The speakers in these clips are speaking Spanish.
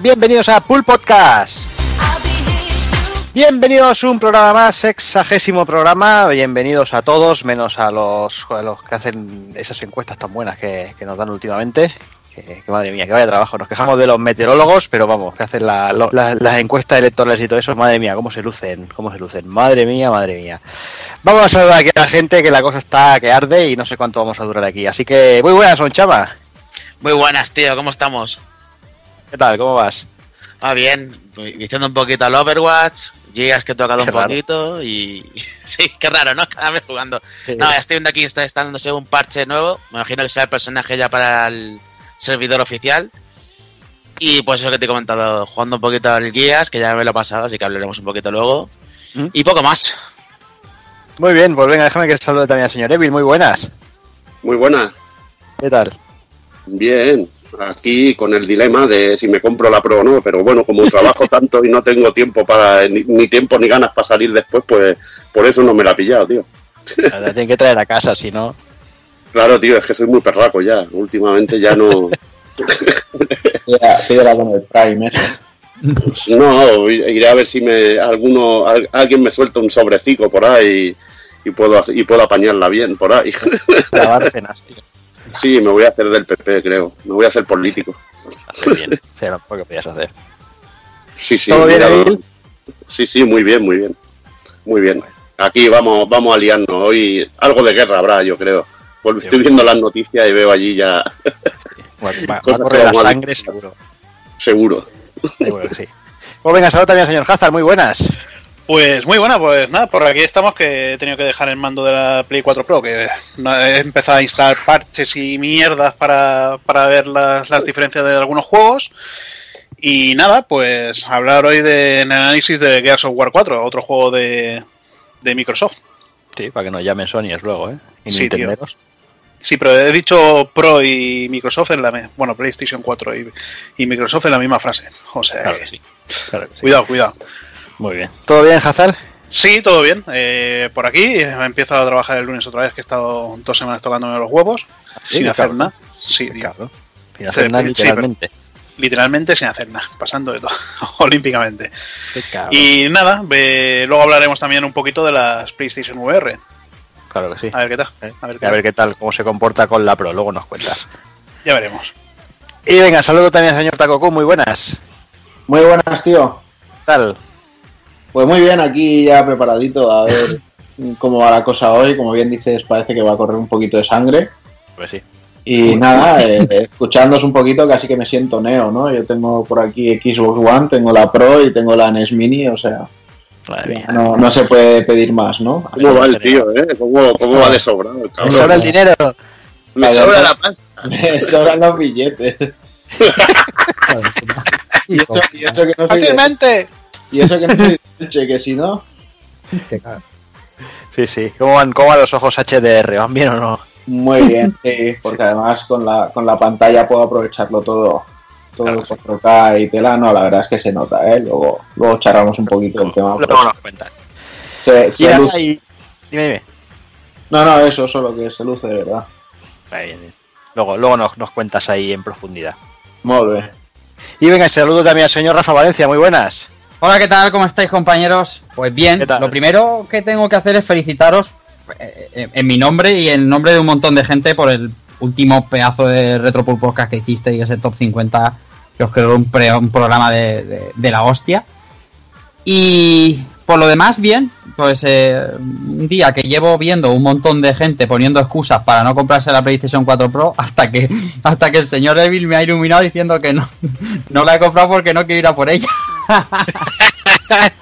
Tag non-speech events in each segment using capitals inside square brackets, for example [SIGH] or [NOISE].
Bienvenidos a Pool Podcast. Bienvenidos a un programa más, sexagésimo programa. Bienvenidos a todos, menos a los, que hacen esas encuestas tan buenas que, nos dan últimamente. Que, madre mía, que vaya trabajo. Nos quejamos de los meteorólogos, pero vamos, que hacen la- las encuestas electorales y todo eso. Madre mía, cómo se lucen, cómo se lucen. Madre mía, madre mía. Vamos a saludar aquí a la gente que la cosa está que arde y no sé cuánto vamos a durar aquí. Así que muy buenas, son chama. Muy buenas, tío, ¿cómo estamos? ¿Qué tal? ¿Cómo vas? Ah, bien, diciendo un poquito al Overwatch, Gigas que he tocado Qué un raro. poquito y... [LAUGHS] sí, qué raro, ¿no? Cada vez jugando. Sí. No, estoy viendo aquí, está dándose un parche nuevo, me imagino que sea el personaje ya para el servidor oficial. Y pues eso que te he comentado, jugando un poquito al Guías, que ya me lo he pasado, así que hablaremos un poquito luego. ¿Mm? Y poco más. Muy bien, pues venga, déjame que salude también al señor Evil. Muy buenas. Muy buena. ¿Qué tal? Bien. Aquí con el dilema de si me compro la Pro o no, pero bueno, como [LAUGHS] trabajo tanto y no tengo tiempo para ni, ni tiempo ni ganas para salir después, pues por eso no me la he pillado, tío. La tienen que traer a casa, si no. Claro, tío, es que soy muy perraco ya. Últimamente ya no. [LAUGHS] Pídela, con el Prime, eso. No, iré a ver si me alguno al- alguien me suelta un sobrecico por ahí y puedo hacer- y puedo apañarla bien por ahí. Grabar cenas, tío. Sí, me voy a hacer del PP, creo. Me voy a hacer político. Hace bien. Pero lo que podías hacer. Sí, sí. ¿Todo bien? Sí, sí, muy bien, muy bien. Muy bien. Aquí vamos, vamos a liarnos. Hoy algo de guerra habrá, yo creo. Estoy viendo las noticias y veo allí ya, Bueno, va, [LAUGHS] va Cosas a correr la sangre, seguro. seguro. Seguro sí. Pues venga, saludos también señor Hazard. Muy buenas. Pues muy buena, pues nada, por aquí estamos que he tenido que dejar el mando de la Play 4 Pro, que he empezado a instalar parches y mierdas para, para ver las, las diferencias de algunos juegos. Y nada, pues hablar hoy de, en el análisis de Gears of War 4, otro juego de, de Microsoft. Sí, para que nos llamen Sonyers luego, ¿eh? Y Sí. Sí, pero he dicho Pro y Microsoft en la bueno, PlayStation 4 y, y Microsoft en la misma frase. O sea, Claro que- que sí. Claro que sí. cuidado, cuidado. Muy bien. ¿Todo bien, Hazard? Sí, todo bien. Eh, por aquí he empezado a trabajar el lunes otra vez, que he estado dos semanas tocándome los huevos, Sí, sin hacer nada. Sí. Claro. Sin hacer nada, Sí, literalmente. literalmente sin hacer nada, pasando de todo, [LAUGHS] olímpicamente. Y nada, ve- luego hablaremos también un poquito de las PlayStation VR. Claro que sí. A ver qué tal. ¿eh? A ver Y qué a ver tal. qué tal, cómo se comporta con la Pro. Luego nos cuentas. Ya veremos. Y venga, saludo también al señor Takoku. Muy buenas. Muy buenas, tío. ¿Qué tal? Pues muy bien, aquí ya preparadito a ver [LAUGHS] cómo va la cosa hoy. Como bien dices, parece que va a correr un poquito de sangre. Pues sí. Y nada, [LAUGHS] eh, escuchándos un poquito, casi que me siento neo, ¿no? Yo tengo por aquí Xbox One, tengo la Pro y tengo la NES Mini, o sea, Madre mía. no, no se puede pedir más, ¿no? ¿Cómo va el tío, eh? ¿Cómo, cómo va de sobrado el Me sobra el dinero. Me sobra la pasta. [LAUGHS] Me sobran los billetes. y, eso, y eso que no soy de, ¡Fácilmente! Y eso que no [LAUGHS] Elche, que si no, Sí, sí. ¿Cómo van, ¿Cómo van los ojos HDR? ¿Van bien o no? muy bien, [LAUGHS] sí, porque además con la, con la pantalla puedo aprovecharlo todo. Todo Claro, con 4K y tela, no, la verdad es que se nota, ¿eh? Luego, luego charlamos un poquito del tema. Nos cuentas. se- se nada, luce- y- Dime, dime. No, no, eso, solo que se luce de verdad. Vale, bien, bien. Luego, luego nos, nos cuentas ahí en profundidad. Muy bien. Y venga, saludo también al señor Rafa Valencia. Muy buenas. Hola, ¿qué tal? ¿Cómo estáis, compañeros? Pues bien, lo primero que tengo que hacer es felicitaros eh, eh, en mi nombre y en nombre de un montón de gente por el último pedazo de Podcast que hicisteis, ese top 50, que os quedó un, pre- un programa de, de- de la hostia. Y por lo demás, bien, pues eh, un día que llevo viendo un montón de gente poniendo excusas para no comprarse la PlayStation 4 Pro hasta que [LAUGHS] hasta que el señor Evil me ha iluminado diciendo que no, [LAUGHS] no la he comprado porque no quiero ir a por ella. [LAUGHS]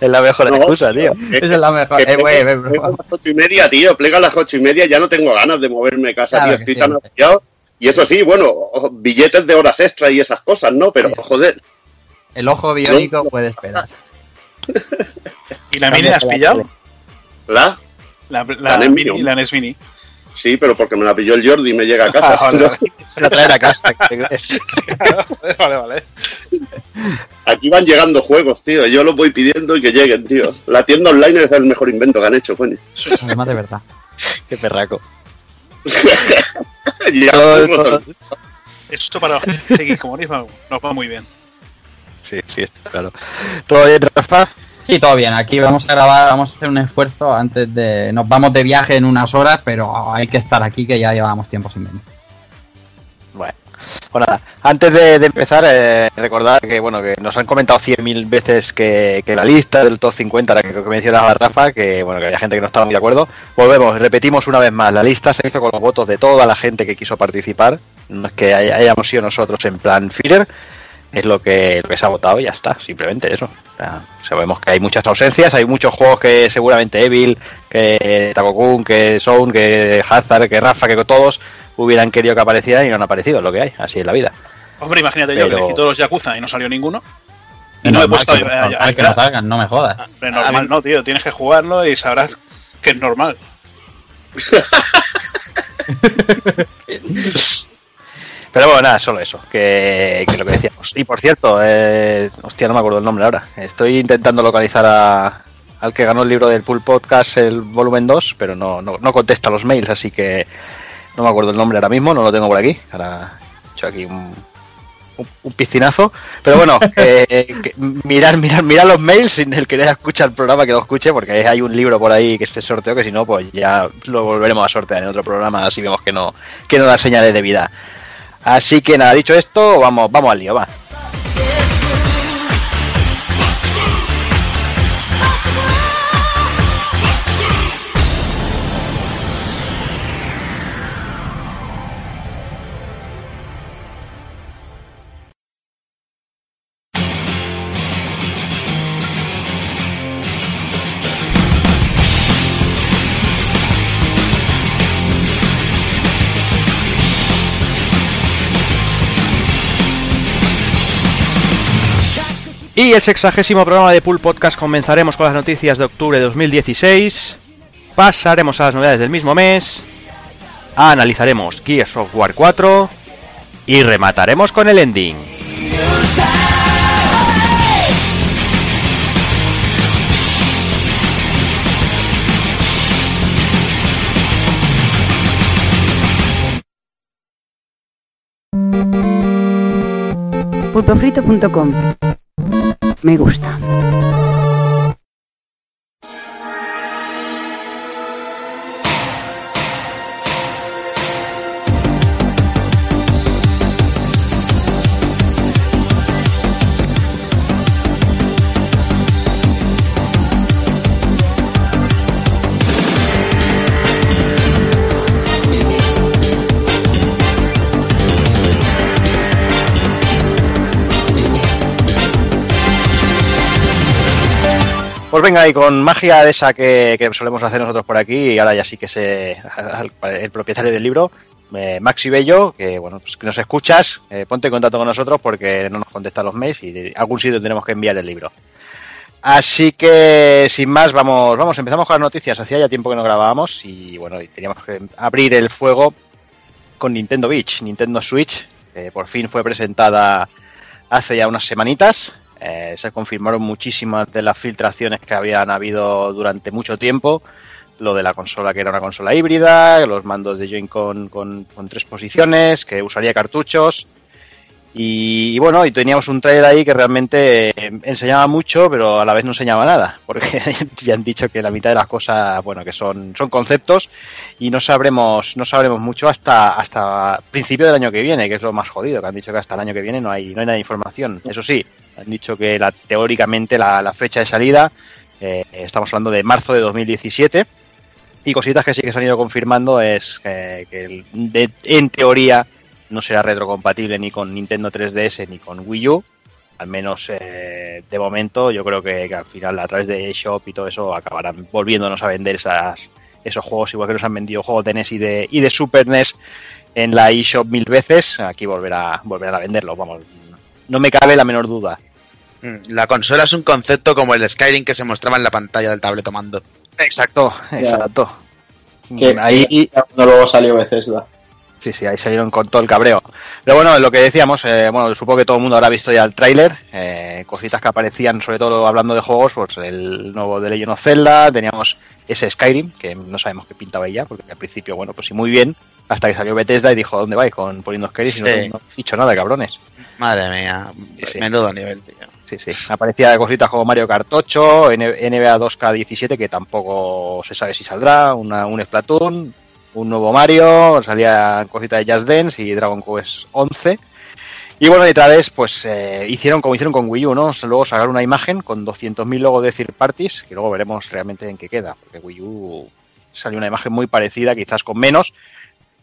Es la mejor No, excusa, tío. Esa es la mejor. Eh, güey, plega- eh, bro. plega a las ocho y media, tío. Plega a las ocho y media, ya no tengo ganas de moverme de casa, Claro tío. Estoy sí, tan agobiado. Y eso sí, bueno, billetes de horas extra y esas cosas, ¿no? Pero, Sí. joder, El ojo biónico puede esperar. ¿Y la Mini la has pillado? ¿la? La, la, La NES Mini, la NES Mini. Sí, pero porque me la pilló el Jordi y me llega a casa. Ah, vale, vale. [LAUGHS] La traer a casa. [LAUGHS] vale, vale. Aquí van llegando juegos, tío. Yo los voy pidiendo y que lleguen, tío. La tienda online es el mejor invento que han hecho, coño. Además de verdad. Qué perraco. [LAUGHS] Ya, Todo- todo- Esto para seguir comunismo nos va muy bien. Sí, sí, está claro. ¿Todo bien, Rafa? Sí, todo bien. Aquí vamos a grabar, vamos a hacer un esfuerzo antes de. Nos vamos de viaje en unas horas, pero hay que estar aquí que ya llevamos tiempo sin venir. Bueno, pues nada, antes de, de empezar, eh, recordar que bueno que nos han comentado 100.000 veces que, que la lista del top 50, la que, que mencionaba Rafa, que bueno que había gente que no estaba muy de acuerdo. Volvemos, repetimos una vez más, la lista se hizo con los votos de toda la gente que quiso participar. No es que hay- hayamos sido nosotros en plan Führer, es lo que, lo que se ha votado y ya está, simplemente eso. O sea, sabemos que hay muchas ausencias, hay muchos juegos que seguramente Evil, que Takokun, que Sound, que Hazard, que Rafa, que todos hubieran querido que aparecieran y no han aparecido, es lo que hay, así es la vida. Hombre, imagínate yo, que le quito los Yakuza y no salió ninguno. Y no he puesto que, a- a- normal a- que no salgan, no me jodas. Hombre, normal, mí- no, tío, tienes que jugarlo y sabrás que es normal. [LAUGHS] Pero bueno, nada, solo eso, que, que lo que decíamos. Y por cierto, eh, hostia, no me acuerdo el nombre ahora. Estoy intentando localizar a, al que ganó el libro del Pool Podcast, el volumen 2, pero no, no, no contesta los mails, así que no me acuerdo el nombre ahora mismo, no lo tengo por aquí. Ahora he hecho aquí un, un, un piscinazo. Pero bueno, [LAUGHS] eh, que mirar, mirar, mirar los mails sin el que escucha el programa que lo escuche, porque hay un libro por ahí que se sorteó, que si no, pues ya lo volveremos a sortear en otro programa, así vemos que no, que no da señales de vida. Así que nada, dicho esto, vamos, vamos al lío, va. Y el sexagésimo programa de Pool Podcast comenzaremos con las noticias de octubre de 2016. Pasaremos a las novedades del mismo mes. Analizaremos Gears of War 4. Y remataremos con el ending. pulpofrito.com Me gusta. Venga, y con magia de esa que, solemos hacer nosotros por aquí, y ahora ya sí que se el propietario del libro, eh, Maxi Bello, que bueno, pues que nos escuchas, eh, ponte en contacto con nosotros porque no nos contestan los mails y de algún sitio tenemos que enviar el libro. Así que sin más, vamos, vamos, empezamos con las noticias. Hacía ya tiempo que no grabábamos y bueno, teníamos que abrir el fuego con Nintendo Beach, Nintendo Switch, que por fin fue presentada hace ya unas semanitas. Eh, se confirmaron muchísimas de las filtraciones que habían habido durante mucho tiempo. Lo de la consola que era una consola híbrida, los mandos de Joy-Con con, con tres posiciones, que usaría cartuchos. Y, bueno, y teníamos un trailer ahí que realmente eh, enseñaba mucho, pero a la vez no enseñaba nada, [LAUGHS] porque ya han dicho que la mitad de las cosas, bueno, que son, son conceptos y no sabremos, no sabremos mucho hasta, hasta principio del año que viene, que es lo más jodido, que han dicho que hasta el año que viene no hay, no hay nada de información. Eso sí, han dicho que la, teóricamente la, fecha de salida, eh, estamos hablando de marzo de 2017, y cositas que sí que se han ido confirmando es que, que de- en teoría no será retrocompatible ni con Nintendo 3DS ni con Wii U. Al menos eh, de momento, yo creo que, que al final a través de eShop y todo eso acabarán volviéndonos a vender esas, esos juegos, igual que nos han vendido juegos de NES y de, y de Super NES en la eShop mil veces. Aquí volverá, volverán a venderlos, vamos. No me cabe la menor duda. Mm, La consola es un concepto como el Skyrim que se mostraba en la pantalla del tableto mando. Exacto, exacto. Que Ahí, y cuando luego salió Bethesda. Sí, sí, ahí salieron con todo el cabreo. Pero bueno, lo que decíamos, eh, bueno, supongo que todo el mundo habrá visto ya el tráiler, eh, cositas que aparecían, sobre todo hablando de juegos, pues el nuevo de Legend of Zelda, teníamos ese Skyrim, que no sabemos qué pintaba ya, porque al principio, bueno, pues sí, muy bien, Hasta que salió Bethesda y dijo, ¿dónde vais con poniendo queréis? Y no, no he dicho nada, cabrones. Madre mía, Sí, menudo nivel, tío. Sí, sí. Aparecía cositas como Mario Kart 8, N- NBA 2K17, que tampoco se sabe si saldrá, una, un Splatoon, un nuevo Mario, salían cositas de Just Dance y Dragon Quest 11. Y bueno, otra vez, pues eh, hicieron como hicieron con Wii U, ¿no? Luego sacaron una imagen con 200.000 logos de third parties, que luego veremos realmente en qué queda, porque Wii U salió una imagen muy parecida, quizás con menos,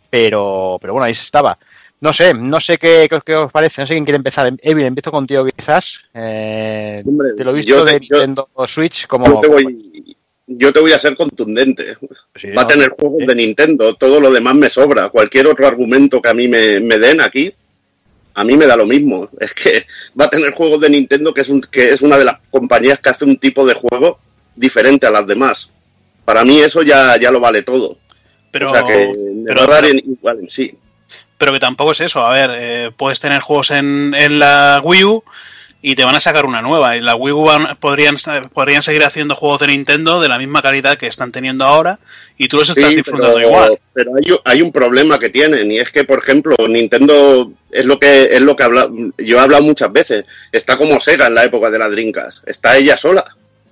pero, pero bueno, ahí se estaba. No sé, no sé qué, qué os- qué os parece, no sé quién quiere empezar. Evil, empiezo contigo quizás. Eh, Hombre, te lo he visto yo te- de yo- Nintendo Switch como... Yo te voy, yo te voy a ser contundente. Sí, Va a no, tener juegos sí. de Nintendo, todo lo demás me sobra. Cualquier otro argumento que a mí me, me den aquí, a mí me da lo mismo. Es que va a tener juegos de Nintendo que es, un, que es una de las compañías que hace un tipo de juego diferente a las demás. Para mí eso ya, ya lo vale todo. Pero, o sea que me pero- va a dar en- igual en sí. Pero que tampoco es eso. A ver, eh, puedes tener juegos en, en la Wii U y te van a sacar una nueva. Y la Wii U van- podrían, podrían seguir haciendo juegos de Nintendo de la misma calidad que están teniendo ahora y tú los estás Sí, disfrutando pero, igual. pero hay, hay un problema que tienen y es que, por ejemplo, Nintendo es lo que es lo que habla, yo he hablado muchas veces. Está como Sega en la época de las Dreamcast. Está ella sola,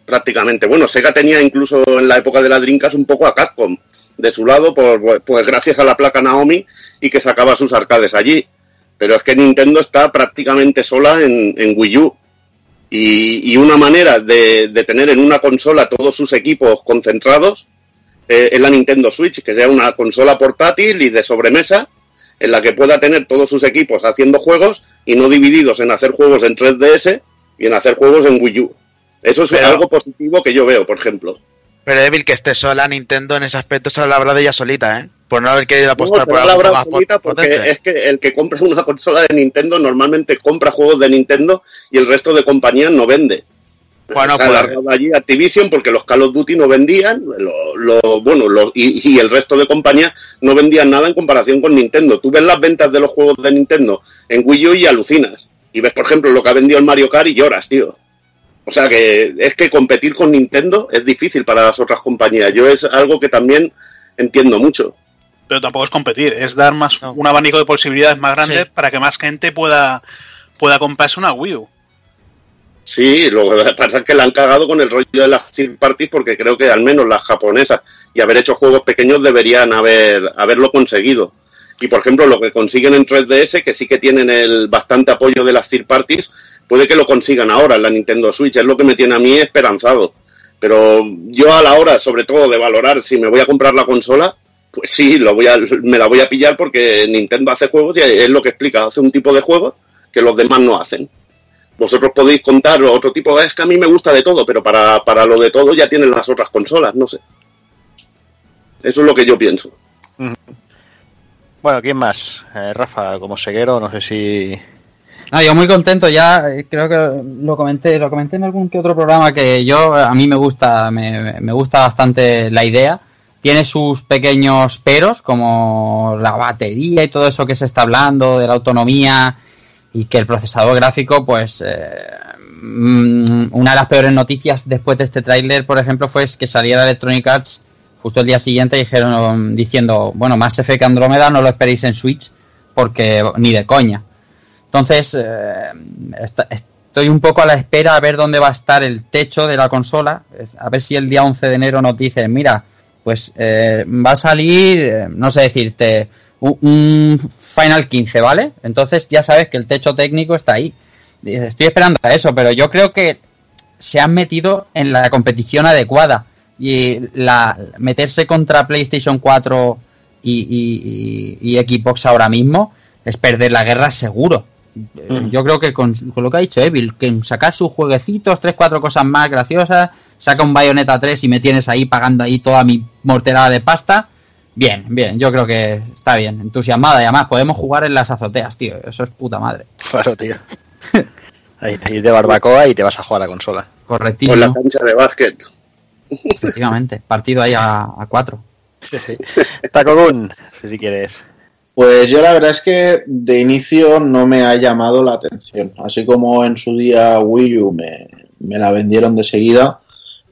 prácticamente. Bueno, Sega tenía incluso en la época de las Dreamcast un poco a Capcom de su lado, por, pues gracias a la placa Naomi y que sacaba sus arcades allí. Pero es que Nintendo está prácticamente sola en, en Wii U. Y, y una manera de, de tener en una consola todos sus equipos concentrados eh, es la Nintendo Switch, que sea una consola portátil y de sobremesa en la que pueda tener todos sus equipos haciendo juegos y no divididos en hacer juegos en 3DS y en hacer juegos en Wii U. Eso es Pero- algo positivo que yo veo, por ejemplo. Pero Evil, que esté sola Nintendo en ese aspecto se lo habrá de ella solita, ¿eh? Por no haber querido apostar No, por la algo habrá más solita porque potente. es que el que compra una consola de Nintendo normalmente compra juegos de Nintendo y el resto de compañías no vende. Bueno, pues- allí Activision porque los Call of Duty no vendían, lo, lo- bueno, los- y, y el resto de compañías no vendían nada en comparación con Nintendo. Tú ves las ventas de los juegos de Nintendo en Wii U y alucinas. Y ves, por ejemplo, lo que ha vendido el Mario Kart y lloras, tío. O sea que es que competir con Nintendo es difícil para las otras compañías. Yo es algo que también entiendo mucho. Pero tampoco es competir, es dar más No. un abanico de posibilidades más grande Sí. para que más gente pueda, pueda comprarse una Wii U. Sí, lo que pasa es que la han cagado con el rollo de las third parties porque creo que al menos las japonesas y haber hecho juegos pequeños deberían haber haberlo conseguido. Y por ejemplo, lo que consiguen en 3DS, que sí que tienen el bastante apoyo de las third parties, puede que lo consigan ahora en la Nintendo Switch, es lo que me tiene a mí esperanzado. Pero yo a la hora, sobre todo, de valorar si me voy a comprar la consola, pues sí, lo voy a, me la voy a pillar porque Nintendo hace juegos y es lo que explica, hace un tipo de juegos que los demás no hacen vosotros podéis contar otro tipo, es que a mí me gusta de todo, pero para, para lo de todo ya tienen las otras consolas, no sé. Eso es lo que yo pienso. Bueno, ¿quién más? Eh, Rafa, como seguero, no sé si... No, yo muy contento ya, eh, creo que lo comenté, lo comenté en algún que otro programa que yo, a mí me gusta, me, gusta bastante la idea. Tiene sus pequeños peros, como la batería y todo eso que se está hablando, de la autonomía y que el procesador gráfico, pues, eh, mm, una de las peores noticias después de este tráiler, por ejemplo, fue que saliera Electronic Arts justo el día siguiente dijeron diciendo, bueno, Mass Effect Andrómeda no lo esperéis en Switch porque ni de coña. Entonces, eh, estoy un poco a la espera a ver dónde va a estar el techo de la consola. A ver si el día 11 de enero nos dicen, mira, pues eh, va a salir, eh, no sé decirte, un, Final 15, ¿vale? Entonces ya sabes que el techo técnico está ahí. Estoy esperando a eso, pero yo creo que se han metido en la competición adecuada. Y la, meterse contra PlayStation 4 y, y- y- y Xbox ahora mismo es perder la guerra seguro. Yo creo que con, con lo que ha dicho Evil, que sacar sus jueguecitos, tres, cuatro cosas más graciosas, saca un Bayonetta 3 y me tienes ahí pagando ahí toda mi morterada de pasta. Bien, bien, yo creo que está bien, entusiasmada y además podemos jugar en las azoteas, tío, eso es puta madre. [LAUGHS] Claro, tío. [LAUGHS] Ahí te ir de barbacoa y te vas a jugar a la consola. Con la Correctísimo, cancha de básquet. efectivamente, partido ahí a, a cuatro. [LAUGHS] Takogun, si quieres. Pues yo la verdad es que de inicio no me ha llamado la atención. Así como en su día Wii U me, me la vendieron de seguida,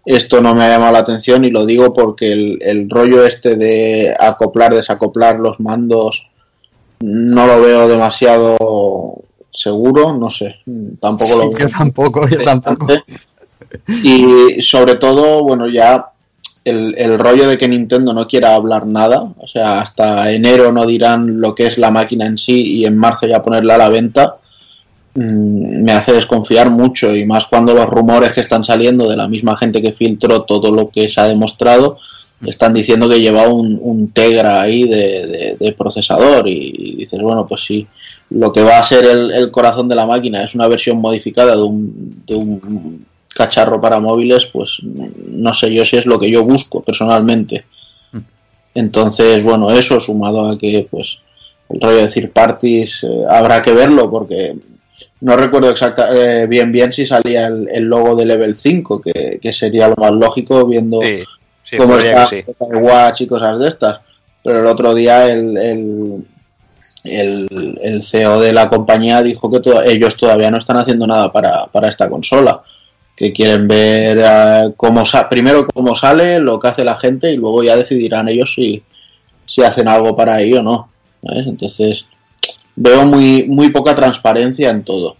esto no me ha llamado la atención y lo digo porque el, el rollo este de acoplar, desacoplar los mandos no lo veo demasiado seguro, no sé, tampoco lo veo. yo tampoco, yo tampoco. Y sobre todo, bueno, ya el, rollo de que Nintendo no quiera hablar nada, o sea, hasta enero no dirán lo que es la máquina en sí y en marzo ya ponerla a la venta, mm, me hace desconfiar mucho y más cuando los rumores que están saliendo de la misma gente que filtró todo lo que se ha demostrado están diciendo que lleva un, Tegra ahí de procesador y, dices, bueno, pues sí, lo que va a ser el, el corazón de la máquina es una versión modificada de un, de un cacharro para móviles, pues no sé yo si es lo que yo busco personalmente. Entonces, bueno, eso sumado a que, pues, el rollo de decir parties eh, habrá que verlo porque no recuerdo exacta, eh, bien bien si salía el, el logo de Level 5, que, que sería lo más lógico viendo Sí, sí, cómo está sí. el Watch y cosas de estas. Pero el otro día el, el, el, el CEO de la compañía dijo que to- ellos todavía no están haciendo nada para, para esta consola. Que quieren ver eh, cómo sa- primero cómo sale, lo que hace la gente y luego ya decidirán ellos si, si hacen algo para ello o no. ¿sabes? Entonces veo muy, muy poca transparencia en todo.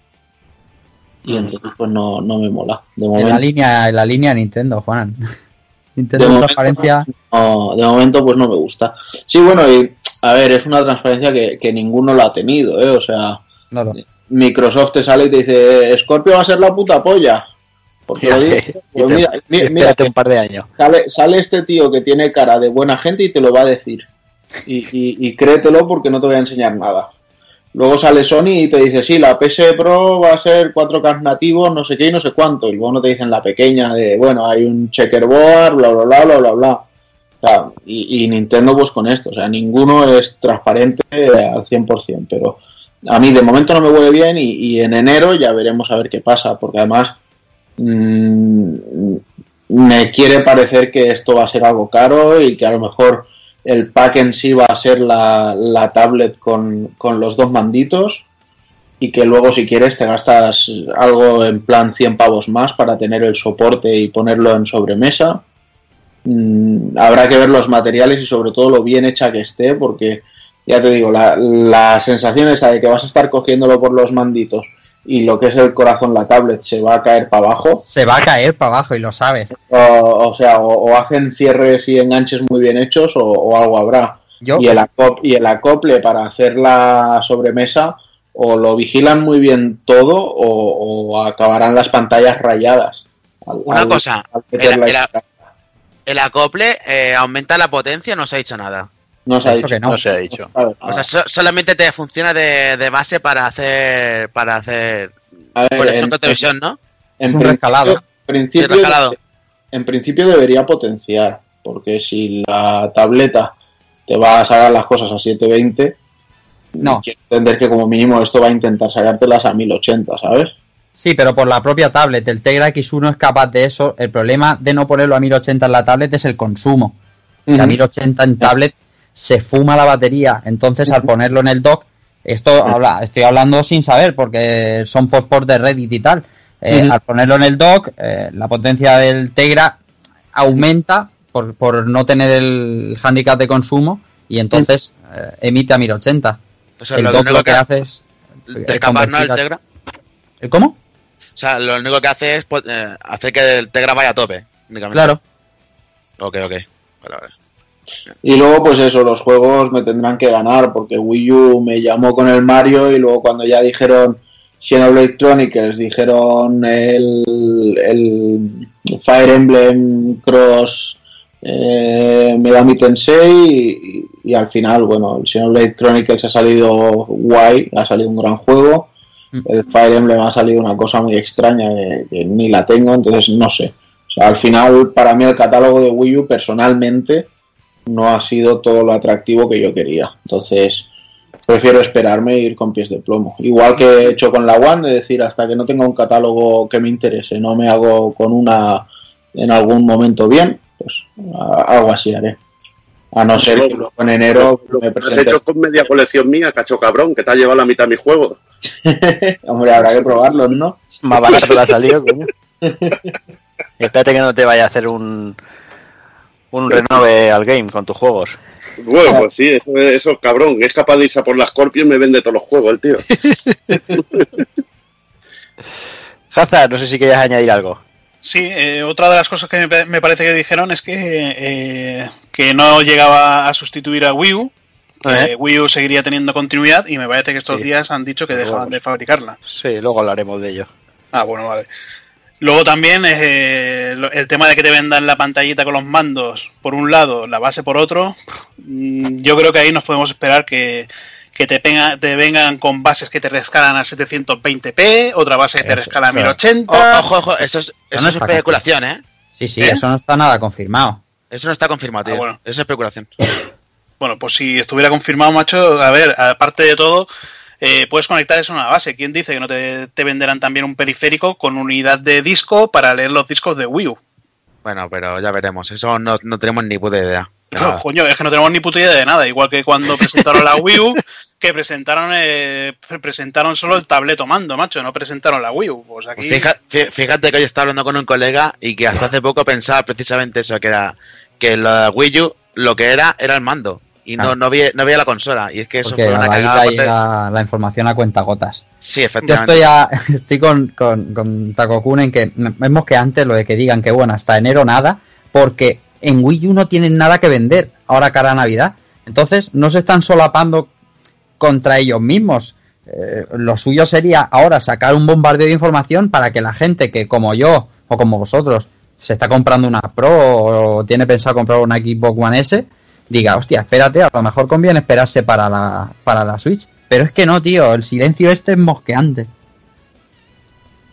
Y entonces pues no, no me mola. De En la línea, en la línea Nintendo, Juan. [LAUGHS] De Nintendo momento, transparencia. no, de momento pues no me gusta. Sí, bueno, y a ver, es una transparencia que, que ninguno la ha tenido, ¿eh? O sea. Microsoft te sale y te dice, Scorpio va a ser la puta polla. Porque lo digo, pues mira, mi- y mira, espérate un par de años. sale, sale este tío que tiene cara de buena gente y te lo va a decir. Y, y, y créetelo porque no te voy a enseñar nada. Luego sale Sony y te dice, sí, la PS Pro va a ser 4K nativos, no sé qué y no sé cuánto. Y luego no te dicen la pequeña de, bueno, hay un checkerboard, bla, bla, bla, bla, bla, bla. O sea, y, y Nintendo pues con esto, o sea, ninguno es transparente al 100%, pero a mí de momento no me huele bien y, y en enero ya veremos a ver qué pasa, porque además mm, me quiere parecer que esto va a ser algo caro y que a lo mejor el pack en sí va a ser la, tablet con, con los dos manditos y que luego si quieres te gastas algo en plan 100 pavos más para tener el soporte y ponerlo en sobremesa. Mm, habrá que ver los materiales y sobre todo lo bien hecha que esté porque ya te digo, la, la sensación esa de que vas a estar cogiéndolo por los manditos y lo que es el corazón, la tablet, se va a caer para abajo. Se va a caer para abajo y lo sabes. O, o sea, o, o hacen cierres y enganches muy bien hechos o, o algo habrá. Yo, Y el, acop- y el acople para hacer la sobremesa o lo vigilan muy bien todo o, o acabarán las pantallas rayadas. Al- Una al- cosa, al meter el- la- el- El acople eh, aumenta la potencia, no se ha dicho nada. No se ha dicho que no. No se ha dicho. A ver, O sea, so- solamente te funciona de, de base para hacer para hacer a ver, conexión en- con televisión, ¿no? en Es un principio- rescalado. en principio, Sí, rescalado. en principio debería potenciar, porque si la tableta te va a sacar las cosas a 720, No. quiero entender que como mínimo esto va a intentar sacártelas a 1080, ¿sabes? Sí, pero por la propia tablet. El Tegra X1 es capaz de eso. El problema de no ponerlo a 1080 en la tablet es el consumo. Que a 1080 en tablet se fuma la batería. Entonces, al ponerlo en el dock, esto habla, estoy hablando sin saber, porque son post de Reddit y tal. Eh. Al ponerlo en el dock, eh, la potencia del Tegra aumenta por, por no tener el handicap de consumo y entonces eh, emite a 1080. O sea, el lo dock único lo que que hace es. te ¿no? El Tegra. ¿Eh, ¿Cómo? O sea, lo único que hace es pues, eh, hacer que el Tegra vaya a tope. Únicamente. Claro. Ok, ok. Vale, vale. Y luego, pues eso, los juegos me tendrán que ganar, porque Wii U me llamó con el Mario y luego cuando ya dijeron Xenoblade Chronicles, dijeron el, el Fire Emblem Cross eh, Megami Tensei y, y al final, bueno, el Xenoblade Chronicles ha salido guay, ha salido un gran juego. El Fire Emblem ha salido una cosa muy extraña que, que ni la tengo, entonces no sé. O sea, al final, para mí el catálogo de Wii U personalmente no ha sido todo lo atractivo que yo quería. Entonces, prefiero esperarme e ir con pies de plomo. Igual que he hecho con la One, de decir, hasta que no tenga un catálogo que me interese, no me hago con una en algún momento bien, pues algo así haré. A no ser que luego en enero me Lo has presente. hecho con media colección mía, cacho cabrón, que te ha llevado la mitad de mi juego. [LAUGHS] Hombre, habrá que probarlos, ¿no? Más barato le ha salido, coño. [LAUGHS] Espérate que no te vaya a hacer un, un renove al game con tus juegos. Bueno, pues sí, eso, eso cabrón. Es capaz de irse a por la Scorpio y me vende todos los juegos, el tío. [LAUGHS] Hazard, no sé si querías añadir algo. Sí, eh, otra de las cosas que me, me parece que dijeron es que, eh, que no llegaba a sustituir a Wii U, Eh. Wii U seguiría teniendo continuidad y me parece que estos Sí. días han dicho que dejaban de fabricarla. Sí, luego hablaremos de ello. Ah, bueno, vale. Luego también eh, lo- el tema de que te vendan la pantallita con los mandos por un lado, la base por otro. mm, Yo creo que ahí nos podemos esperar que, que te, venga- te vengan con bases que te rescalan a 720p, otra base que te Eso, rescala a eso. 1080. O- ojo, ojo, eso es, eso no es especulación, ¿eh? Sí, sí, ¿Eh? eso no está nada confirmado. Eso no está confirmado, tío. Ah, bueno. Eso es especulación. Bueno, pues si estuviera confirmado, macho, a ver, aparte de todo, eh, puedes conectar eso a una base. ¿Quién dice que no te, te venderán también un periférico con unidad de disco para leer los discos de Wii U? Bueno, pero ya veremos. Eso no, no tenemos ni puta idea. de No, coño, es que no tenemos ni puta idea de nada. Igual que cuando [LAUGHS] presentaron la Wii U, que presentaron eh, pre- presentaron solo el tableto mando, macho, no presentaron la Wii U. Pues aquí... Pues Fíjate que hoy estaba hablando con un colega y que hasta hace poco pensaba precisamente eso, que era que la Wii U lo que era era el mando y no, Claro. no, veía, no veía la consola. Y es que eso Porque fue una cagada. ahí la, la información a cuenta gotas. Sí, Yo efectivamente. estoy, a- [LAUGHS] estoy con, con, con Takokun en que vemos que antes lo de que digan que bueno, hasta enero nada, porque en Wii U no tienen nada que vender ahora cara a Navidad. Entonces no se están solapando contra ellos mismos. Eh, lo suyo sería ahora sacar un bombardeo de información para que la gente que como yo o como vosotros se está comprando una Pro o tiene pensado comprar una Xbox One S, diga, hostia, espérate, a lo mejor conviene esperarse para la, para la Switch. Pero es que no, tío, el silencio este es mosqueante.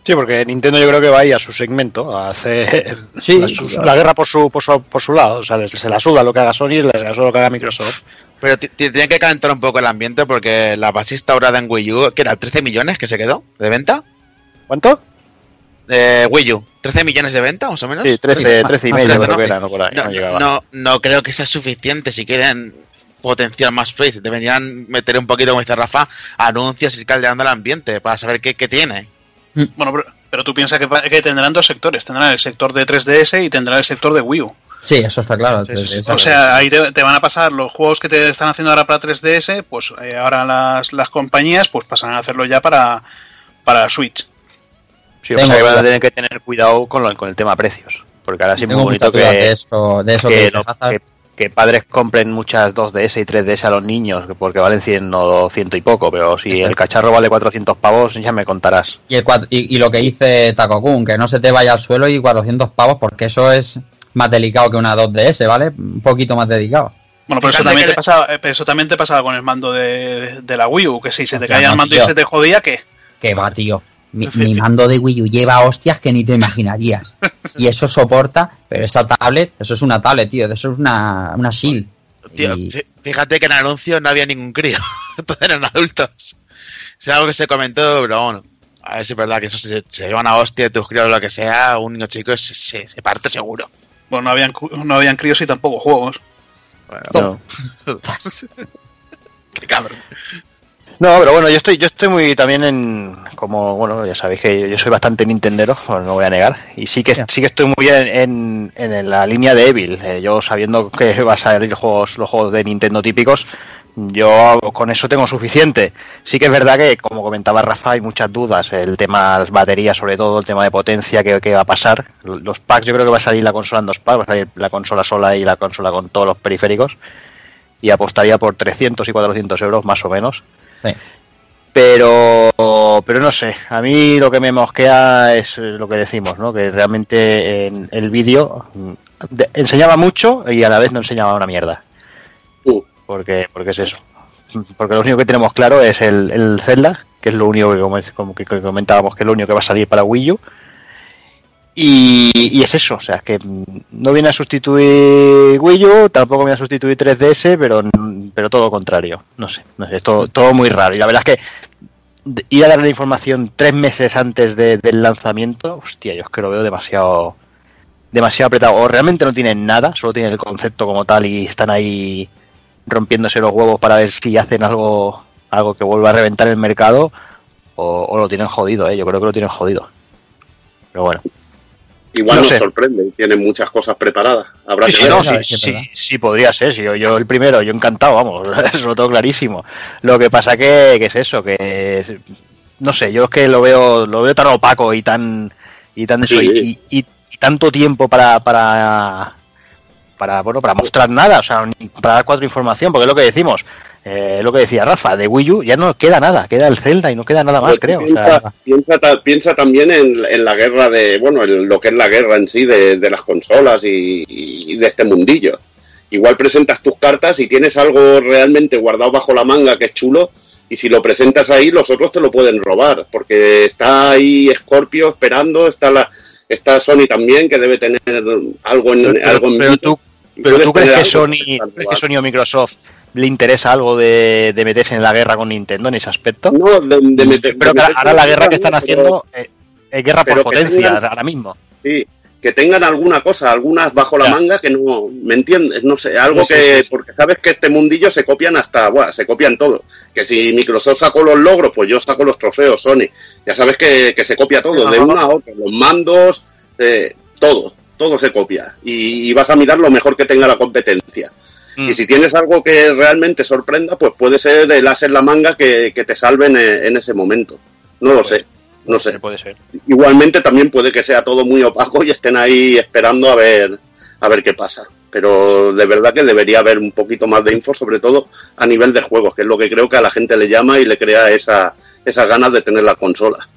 Sí, porque Nintendo yo creo que va ahí a su segmento, a hacer Sí, la, su- claro. la guerra por su, por su, por su lado. O sea, se la suda lo que haga Sony y les la suda lo que haga Microsoft. Pero ti- ti- tiene que calentar un poco el ambiente porque la base instaurada en Wii U, que era 13 millones que se quedó de venta. ¿Cuánto? De Wii U, 13 millones de venta, más o menos. Sí, 13, más- 13 y medio creo no. que era, no por ahí, no, no, llegaba. no, no creo que sea suficiente si quieren potenciar más Face. Deberían meter un poquito, como dice Rafa, anuncios y caldeando el ambiente para saber qué, qué tiene. Bueno, pero, pero tú piensas que, que tendrán dos sectores. Tendrán el sector de 3DS y tendrán el sector de Wii U. Sí, eso está claro. Sí, sí, O sea, ahí te, te van a pasar los juegos que te están haciendo ahora para 3DS, pues eh, ahora las, las compañías pues pasarán a hacerlo ya para, para Switch. Sí, o Tengo sea que van a tener que tener cuidado con, lo- con el tema precios. Porque ahora sí es muy tengo muchas bonito de que, eso, de eso que, que, dice no- Hazard. que- que padres compren muchas 2DS y 3DS a los niños, que porque valen 100 o 200 y poco, pero si Exacto. el cacharro vale 400 pavos, ya me contarás. Y, el y, y lo que dice Takokun, que no se te vaya al suelo y 400 pavos, porque eso es más delicado que una 2DS, ¿vale? Un poquito más delicado. Bueno, pero eso también, te pasaba, eh, eso también te pasaba con el mando de, de la Wii U, que si se te caía el mando y se te jodía, ¿qué? Que va, tío. Mi, mando de Wii U lleva hostias que ni te imaginarías. [LAUGHS] Y eso soporta, pero esa tablet, eso es una tablet, tío. Eso es una, una Shield. Tío, Y- fíjate que en el anuncio no había ningún crío. [LAUGHS] Todos eran adultos. Es algo que se comentó, pero bueno. A ver si es verdad que eso se, se llevan a hostia tus críos o lo que sea. Un niño chico se, se, se parte seguro. Bueno, no habían, no habían críos y tampoco juegos. Bueno, No. [LAUGHS] qué cabrón. No, pero bueno, yo estoy, yo estoy muy también en, como, bueno, ya sabéis que yo soy bastante nintendero, bueno, no voy a negar, y sí que sí que estoy muy en, en, en la línea de Evil. Eh, yo sabiendo que [LAUGHS] va a salir los juegos, los juegos de Nintendo típicos, yo con eso tengo suficiente. Sí que es verdad que, como comentaba Rafa, hay muchas dudas. El tema de las baterías, sobre todo, el tema de potencia, que, va a pasar. Los packs, yo creo que va a salir la consola en dos packs, va a salir la consola sola y la consola con todos los periféricos. Y apostaría por 300 y 400 euros más o menos. Sí. Pero, pero no sé, a mí lo que me mosquea es lo que decimos, ¿no? Que realmente en el vídeo mm, enseñaba mucho y a la vez no enseñaba una mierda. Uh, Porque, porque es eso. Porque lo único que tenemos claro es el, el Zelda, que es lo único que, como, como que que comentábamos, que es lo único que va a salir para Wii U. Y, es eso, o sea, que mm, no viene a sustituir Wii U, tampoco viene a sustituir 3DS, pero, pero todo contrario. No sé, no sé, es todo, todo muy raro. Y la verdad es que ir a dar la información tres meses antes de- del lanzamiento, hostia, yo es que lo veo demasiado demasiado apretado. O realmente no tienen nada, solo tienen el concepto como tal y están ahí rompiéndose los huevos para ver si hacen algo algo que vuelva a reventar el mercado o, o lo tienen jodido, ¿eh? yo creo que lo tienen jodido. Pero bueno. Igual No nos sé. sorprende y tiene muchas cosas preparadas. Habrá Sí, que no, sí, sí, podría ser. sí, yo, yo el primero, yo encantado, vamos, [LAUGHS] eso lo tengo clarísimo. Lo que pasa que, que es eso, que no sé, yo es que lo veo, lo veo tan opaco y tan y tan eso, Sí. y, y- y tanto tiempo para, para para bueno para mostrar nada, o sea, ni para dar cuatro información, porque es lo que decimos, eh, lo que decía Rafa, de Wii U ya no queda nada, queda el Zelda y no queda nada más, Pero creo. o Piensa, sea, piensa ta- piensa también en, en la guerra de, bueno, en lo que es la guerra en sí de, de las consolas y, y de este mundillo. Igual presentas tus cartas y tienes algo realmente guardado bajo la manga que es chulo y si lo presentas ahí los otros te lo pueden robar porque está ahí Scorpio esperando, está la está Sony también que debe tener algo en pero, algo en pero tú, pero tú crees que Sony, ¿crees que Sony o Microsoft le interesa algo de, de meterse en la guerra con Nintendo en ese aspecto? No, de, de meter- pero de ahora la guerra que están haciendo eh, es guerra por potencia tengan- ahora mismo. Sí, que tengan alguna cosa, algunas bajo la Ya. manga que no, ¿me entiendes? No sé, algo sí, que, sí, sí. porque sabes que este mundillo se copian hasta, bueno, se copian todo. Que si Microsoft sacó los logros, pues yo saco los trofeos, Sony. Ya sabes que, que se copia todo, de una a otra, los mandos, eh, todo, todo se copia. Y, y vas a mirar lo mejor que tenga la competencia. Mm. Y si tienes algo que realmente sorprenda, pues puede ser el as en la manga que, que te salve en, en ese momento. No lo sé, no sé Puede ser. igualmente también puede que sea todo muy opaco y estén ahí esperando a ver a ver qué pasa pero de verdad que debería haber un poquito más de info sobre todo a nivel de juegos que es lo que creo que a la gente le llama y le crea esa esas ganas de tener la consola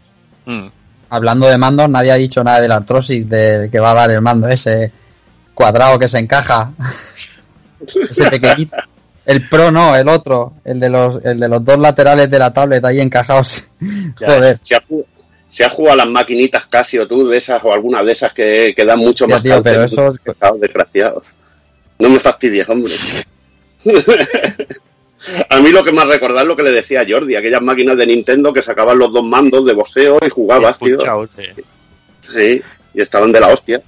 Mm. Hablando de mandos, nadie ha dicho nada del Arthrosis del que va a dar el mando ese cuadrado que se encaja. [LAUGHS] ese pequeñito. El Pro no, el otro, el de los, el de los dos laterales de la tablet ahí encajados. [LAUGHS] Joder. si has jugado a las maquinitas Casio tú de esas o alguna de esas que, que dan mucho Ya, más tío, cáncer, pero eso- desgraciados no me fastidies hombre [LAUGHS] A mí lo que más recordar es lo que le decía a Jordi, aquellas máquinas de Nintendo que sacaban los dos mandos de boxeo y jugabas, tío. Sí. Sí, y estaban de la hostia.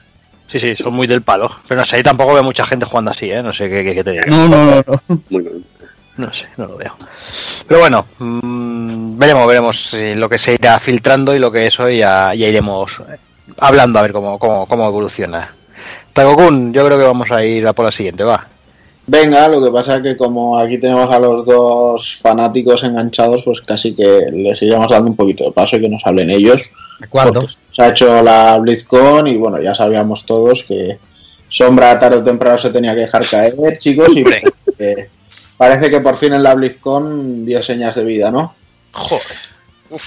Sí, sí, son muy del palo. Pero no sé, ahí tampoco veo mucha gente jugando así, ¿eh? No sé qué, qué- qué te diga. No, no, no, no. Muy bien. No sé, no lo veo. Pero bueno, mm, veremos, veremos lo que se irá filtrando y lo que eso ya, ya iremos eh, hablando a ver cómo, cómo, cómo evoluciona. Takokun, yo creo que vamos a ir a por la siguiente, va. Venga, lo que pasa es que como aquí tenemos a los dos fanáticos enganchados, pues casi que les iremos dando un poquito de paso y que nos hablen ellos. ¿Cuántos? Porque Se ha hecho la BlizzCon y bueno, ya sabíamos todos que Sombra tarde o temprano se tenía que dejar caer, chicos, y eh, parece que por fin en la BlizzCon dio señas de vida, ¿no? Joder.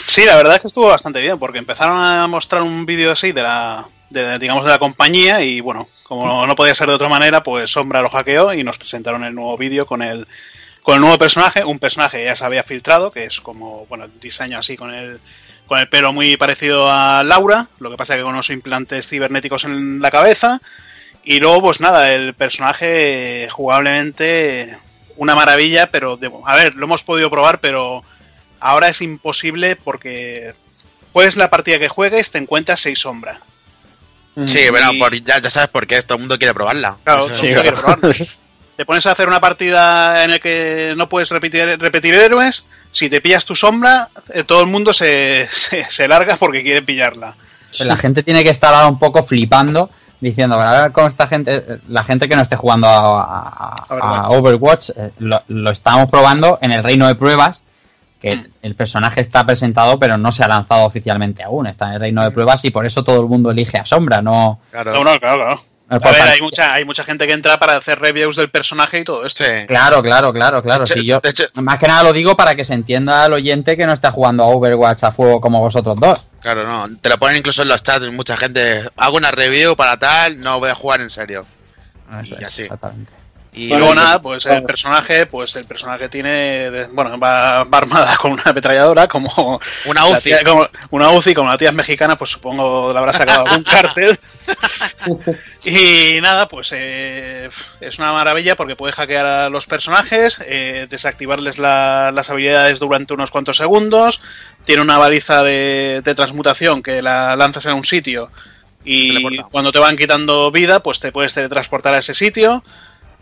Sí, la verdad es que estuvo bastante bien, porque empezaron a mostrar un vídeo así de la, de, digamos, de la compañía y bueno, como no podía ser de otra manera, pues Sombra lo hackeó y nos presentaron el nuevo vídeo con el, con el nuevo personaje, un personaje que ya se había filtrado, que es como, bueno, diseño así con el, con el pelo muy parecido a Laura, lo que pasa que con unos implantes cibernéticos en la cabeza. Y luego, pues nada, el personaje jugablemente una maravilla, pero de- a ver, lo hemos podido probar, pero ahora es imposible porque pues la partida que juegues te encuentras seis sombras. Sí, Y- bueno, por- ya, ya sabes por qué todo el mundo quiere probarla. Claro, todo el mundo quiere probarlo. [LAUGHS] Te pones a hacer una partida en la que no puedes repetir, repetir héroes. Si te pillas tu sombra, eh, todo el mundo se, [LAUGHS] se, se larga porque quiere pillarla. Pues la gente tiene que estar ahora un poco flipando, diciendo, a ver cómo esta gente, eh, la gente que no esté jugando a, a- a Overwatch, eh, lo, lo estamos probando en el reino de pruebas, que Mm. el personaje está presentado, pero no se ha lanzado oficialmente aún, está en el reino de pruebas y por eso todo el mundo elige a Sombra, no... Claro. No, no, claro, claro. no A ver, hay mucha, hay mucha gente que entra para hacer reviews del personaje y todo esto. Sí. Claro, claro, claro, claro. Hecho- Si yo, más que nada lo digo para que se entienda al oyente que no está jugando a Overwatch a fuego como vosotros dos. Claro, no. Te lo ponen incluso en los chats. Mucha gente. Hago una review para tal. No voy a jugar en serio. Eso Y es, así. exactamente. Y Bueno, luego nada, pues el personaje, pues el personaje tiene, bueno, va, va armada [LAUGHS] con una ametralladora, como Una la UCI. tía- como una UCI, como la tía es mexicana, pues supongo le habrá sacado algún [LAUGHS] cartel. [LAUGHS] y nada, pues eh, es una maravilla porque puede hackear a los personajes, eh, desactivarles la- las habilidades durante unos cuantos segundos, tiene una baliza de, de transmutación que la lanzas en un sitio y cuando te van quitando vida, pues te puedes teletransportar a ese sitio.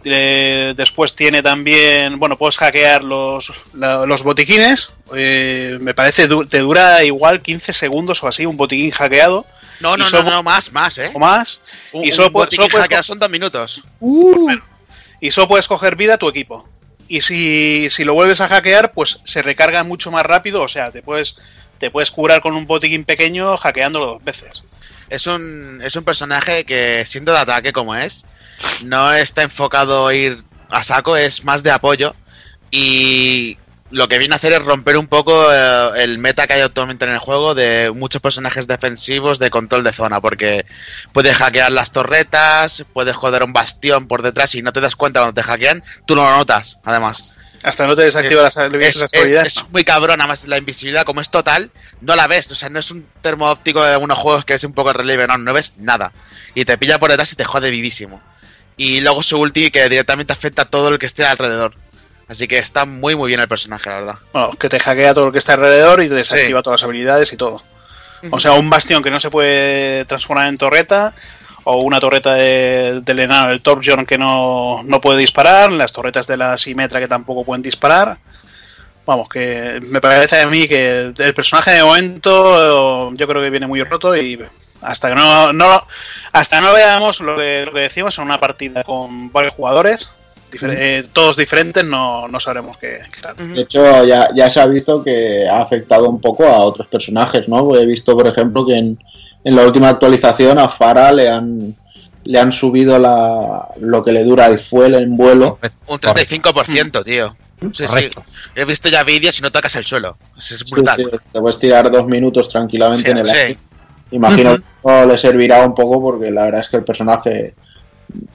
Eh, después tiene también, bueno, puedes hackear los, la- los botiquines. Eh, me parece du- te dura igual 15 segundos o así un botiquín hackeado. No, no, no, solo- no, más, más, ¿eh? o más. Un, y solo, un botiquín solo puedes hackeado son dos minutos. y solo puedes coger vida a tu equipo. Y si, si lo vuelves a hackear, pues se recarga mucho más rápido. O sea, te puedes, te puedes curar con un botiquín pequeño hackeándolo dos veces. Es un, es un personaje que, siendo de ataque como es, no está enfocado a ir a saco, es más de apoyo. Y lo que viene a hacer es romper un poco eh, el meta que hay actualmente en el juego de muchos personajes defensivos de control de zona, porque puedes hackear las torretas, puedes joder un bastión por detrás y no te das cuenta cuando te hackean, tú no lo notas, además. Hasta no te desactiva las, Es, las es- habilidades. es muy cabrón, además la invisibilidad como es total, no la ves, o sea, no es un termo óptico de algunos juegos que es un poco el relieve, no, no ves nada. Y te pilla por detrás y te jode vivísimo. Y luego su ulti que directamente afecta a todo el que esté alrededor. Así que está muy muy bien el personaje, la verdad. Bueno, que te hackea todo lo que está alrededor y te desactiva todas las habilidades y todo. O sea, un bastión que no se puede transformar en torreta, o una torreta de- del enano del Torbjorn que no, no puede disparar, las torretas de la Simetra que tampoco pueden disparar. Vamos, que me parece a mí que el personaje de momento yo creo que viene muy roto y hasta que no, no hasta que no veamos lo que, lo que decimos en una partida con varios jugadores, difer- eh, todos diferentes, no, no sabremos qué, qué tal. De hecho, ya, ya se ha visto que ha afectado un poco a otros personajes, ¿no? He visto, por ejemplo, que en, en la última actualización a Farah le han, le han subido la, lo que le dura el fuel en vuelo. Un 35%, tío. Sí, Correcto. sí. He visto ya vídeos y no tocas el suelo. Es, brutal. sí, te puedes tirar dos minutos tranquilamente Sí, en el sí. aire. Imagino que esto le servirá un poco porque la verdad es que el personaje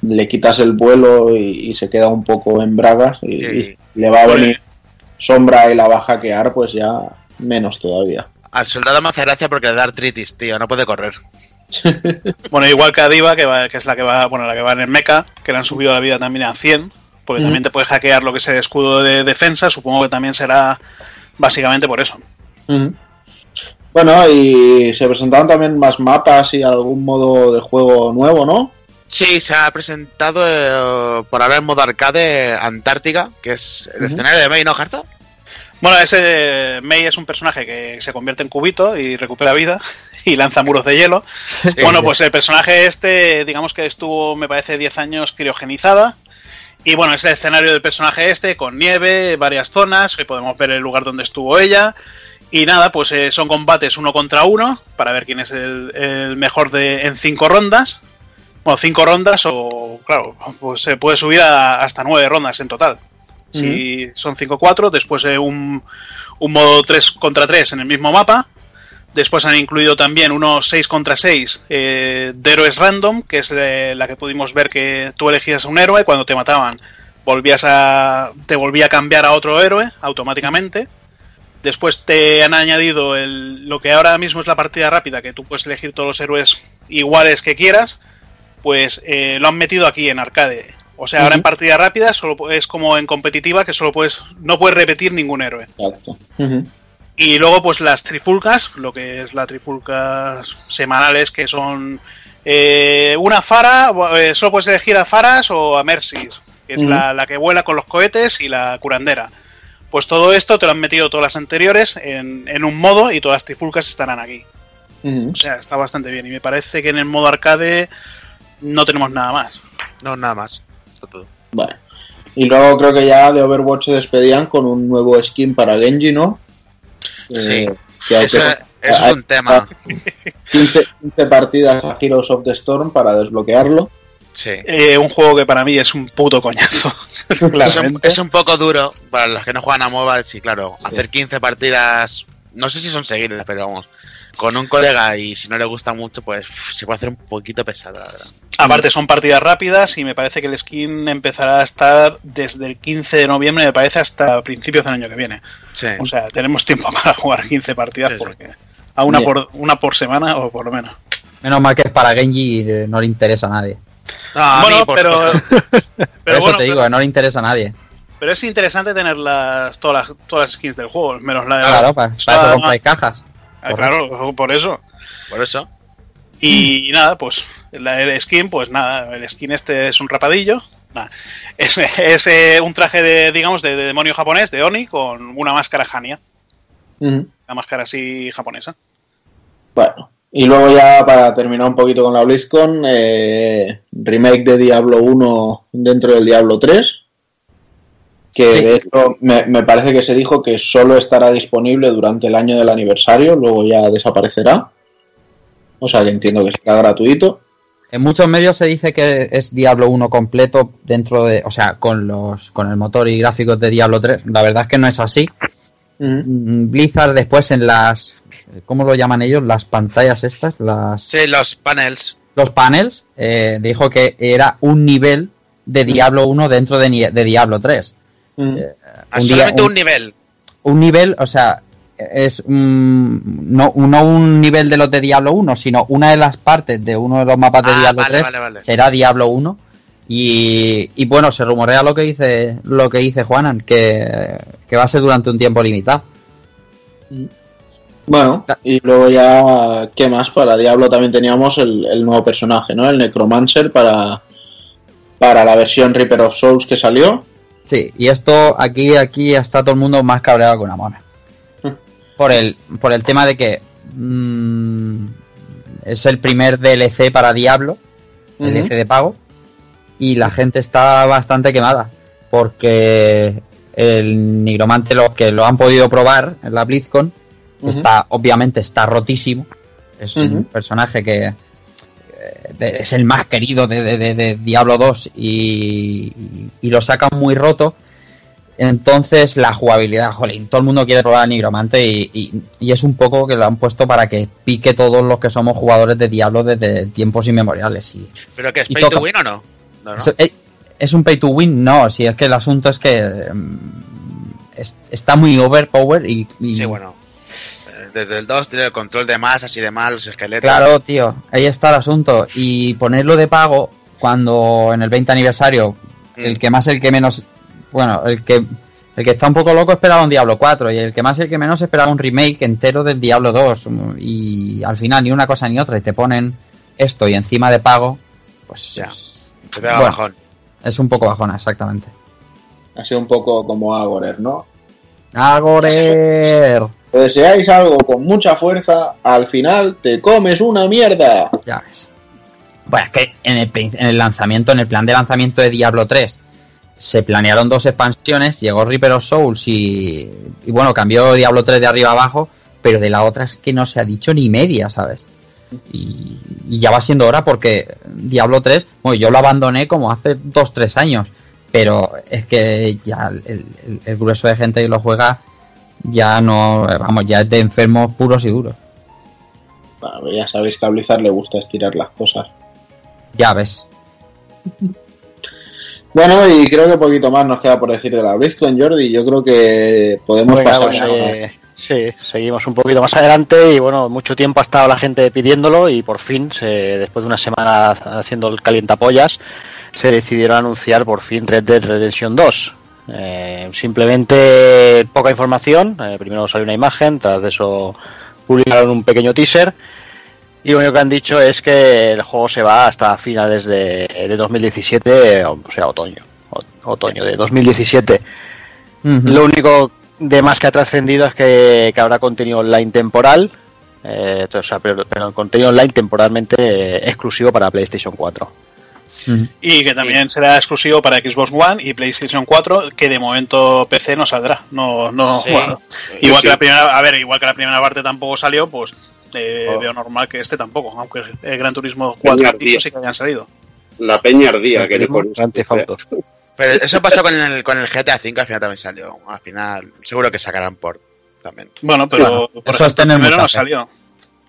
le quitas el vuelo y, y se queda un poco en bragas y, Sí. y le va a Pues- venir sombra y la va a hackear, pues ya menos todavía. Al soldado me hace gracia porque le da artritis, tío. No puede correr. [LAUGHS] Bueno, igual que a Diva, que, va, que es la que va, bueno, la que va en el mecha, que le han subido la vida también a 100, porque también te puedes hackear lo que es el escudo de defensa, supongo que también será básicamente por eso. Bueno, y se presentaron también más mapas y algún modo de juego nuevo, ¿no? Sí, se ha presentado eh, por ahora en modo arcade Antártica, que es el escenario de May, ¿no, Jarza? Bueno, ese Mei es un personaje que se convierte en cubito y recupera vida [LAUGHS] y lanza muros de hielo. bueno, pues el personaje este, digamos que estuvo, me parece, 10 años criogenizada. Y bueno, es el escenario del personaje este, con nieve, varias zonas, que podemos ver el lugar donde estuvo ella. Y nada, pues eh, son combates uno contra uno, para ver quién es el, el mejor de, en cinco rondas. Bueno, cinco rondas o, claro, pues se puede subir a- hasta nueve rondas en total. Si son 5-4, después eh, un, un modo 3 contra 3 en el mismo mapa. Después han incluido también unos 6 contra 6 eh, de héroes random, que es eh, la que pudimos ver que tú elegías a un héroe, cuando te mataban volvías a te volvía a cambiar a otro héroe automáticamente. Después te han añadido el- lo que ahora mismo es la partida rápida, que tú puedes elegir todos los héroes iguales que quieras, pues eh, lo han metido aquí en arcade. O sea, ahora en partida rápida solo es como en competitiva que solo puedes no puedes repetir ningún héroe. Exacto. Y luego, pues las trifulcas, lo que es las trifulcas semanales, que son eh, una Fara, eh, solo puedes elegir a Faras o a Mercis, que es la, la que vuela con los cohetes y la curandera. Pues todo esto te lo han metido todas las anteriores en, en un modo y todas las trifulcas estarán aquí. O sea, está bastante bien. Y me parece que en el modo arcade no tenemos nada más. No, nada más. Está todo. Vale. Y luego creo que ya de Overwatch se despedían con un nuevo skin para Genji, ¿no? Sí. Eh, que hay Eso, que- eso hay- es un tema. 15, 15 partidas a Heroes of the Storm para desbloquearlo. Sí. Eh, un juego que para mí es un puto coñazo. [LAUGHS] Es un, claramente. es un poco duro para los que no juegan a mobile, sí, claro. Hacer 15 partidas, no sé si son seguidas, pero vamos, con un colega y si no le gusta mucho, pues se puede hacer un poquito verdad. Aparte son partidas rápidas y me parece que el skin empezará a estar desde el 15 de noviembre, me parece, hasta principios del año que viene. Sí. O sea, tenemos tiempo [LAUGHS] para jugar 15 partidas Sí, sí. porque a una Bien. por una por semana o por lo menos. Menos mal que es para Genji y no le interesa a nadie. No, a mí, bueno, por pero, [LAUGHS] pero eso bueno, te digo, pero, no le interesa a nadie. pero es interesante tener las, todas, las, todas las skins del juego, menos la de Claro, las- para, para eso compráis cajas. Ah, claro, por eso. Por eso. Y nada, pues la, el skin, pues nada, el skin este es un rapadillo. Es, es, eh, un traje de, digamos, de, de demonio japonés, de Oni, con una máscara Hania, una máscara así japonesa. Bueno, Y luego ya para terminar un poquito con la BlizzCon, eh, remake de Diablo 1 dentro del Diablo 3. Que Sí. de hecho me, me parece que se dijo que solo estará disponible durante el año del aniversario, luego ya desaparecerá. O sea que entiendo que será gratuito. En muchos medios se dice que es Diablo 1 completo dentro de, o sea, con los con el motor y gráficos de Diablo 3. La verdad es que no es así. Mm, Blizzard después en las ¿cómo lo llaman ellos? Las pantallas estas, las Sí, los panels. los panels, eh, dijo que era un nivel de Diablo 1 dentro de, de Diablo 3. Mm. Ah, Un solamente un- un nivel. Un nivel, o sea, es un- no, no un nivel de los de Diablo 1, sino una de las partes de uno de los mapas de Ah, Diablo vale, 3 vale, vale. será Diablo 1. Y, y bueno, se rumorea lo que dice lo que dice Juanan, que, que va a ser durante un tiempo limitado. Bueno, y luego ya, ¿qué más? Para Diablo también teníamos el, el nuevo personaje, ¿no? El Necromancer para, para la versión Reaper of Souls que salió. Sí, y esto aquí, aquí está todo el mundo más cabreado que una mona. Por el, por el tema de que mm, es el primer DLC para Diablo. DLC de pago, y la gente está bastante quemada. Porque el nigromante, los que lo han podido probar en la BlizzCon, está, obviamente está rotísimo. Es un personaje que eh, de- es el más querido de, de- de- de Diablo 2 y, y lo sacan muy roto. Entonces la jugabilidad, jolín, todo el mundo quiere probar a Nigromante y, y- y es un poco que lo han puesto para que pique todos los que somos jugadores de Diablo desde tiempos inmemoriales. Y ¿Pero que es pay to win o no? No, no. es, eh, es un pay to win, no, si es que el asunto es que mm, es- está muy overpower y, y- Sí, bueno. Eh, Desde el 2 tiene el control de masas y demás, los esqueletos. Claro, tío, ahí está el asunto. Y ponerlo de pago cuando en el 20 aniversario, el que más, el que menos, bueno, el que el que está un poco loco esperaba un Diablo 4 y el que más, el que menos esperaba un remake entero del Diablo 2 y al final ni una cosa ni otra y te ponen esto y encima de pago, pues Ya. Pega bueno. bajón. es un poco bajona, exactamente. Ha sido un poco como Agorer, ¿no? Agorer. Deseáis algo con mucha fuerza, al final te comes una mierda. Ya ves. Bueno, es que en el, prin- en el lanzamiento, en el plan de lanzamiento de Diablo 3, se planearon dos expansiones, llegó Reaper of Souls y, y bueno, cambió Diablo 3 de arriba a abajo, pero de la otra es que no se ha dicho ni media, ¿sabes? Y, y ya va siendo hora porque Diablo 3, bueno, yo lo abandoné como hace 2-3 años, pero es que ya el, el- el grueso de gente que lo juega ya no, vamos, ya es de enfermos puros y duros. Bueno, ya sabéis que a Blizzard le gusta estirar las cosas. Ya ves. Bueno, y creo que poquito más nos queda por decir de la BlizzCon, Jordi. Yo creo que podemos Venga, pasar pues, a- eh, sí, seguimos un poquito más adelante y bueno, mucho tiempo ha estado la gente pidiéndolo y por fin, se, después de una semana haciendo el calientapollas, se decidieron anunciar por fin Red Dead Redemption 2. Eh, simplemente poca información, eh, primero salió una imagen, tras de eso publicaron un pequeño teaser y lo único que han dicho es que el juego se va hasta finales de, de 2017, o sea, otoño, o- otoño de 2017. Ujú. Lo único de más que ha trascendido es que, que habrá contenido online temporal, eh, o sea, pero, pero contenido online temporalmente eh, exclusivo para PlayStation 4. Ujú. Y que también será exclusivo para Xbox One y PlayStation 4, que de momento PC no saldrá. No, no, Sí. bueno, igual Sí. que la primera, a ver, igual que la primera parte tampoco salió, pues eh, Oh. veo normal que este tampoco, aunque el Gran Turismo 4 y Peña 5 sí que hayan salido. La peña ardía que le pones. [LAUGHS] Pero eso pasó con el, con el GTA V, al final también salió. Al final, seguro que sacarán por también. Bueno, pero Bueno, por eso es tener primero mucha no fe. salió.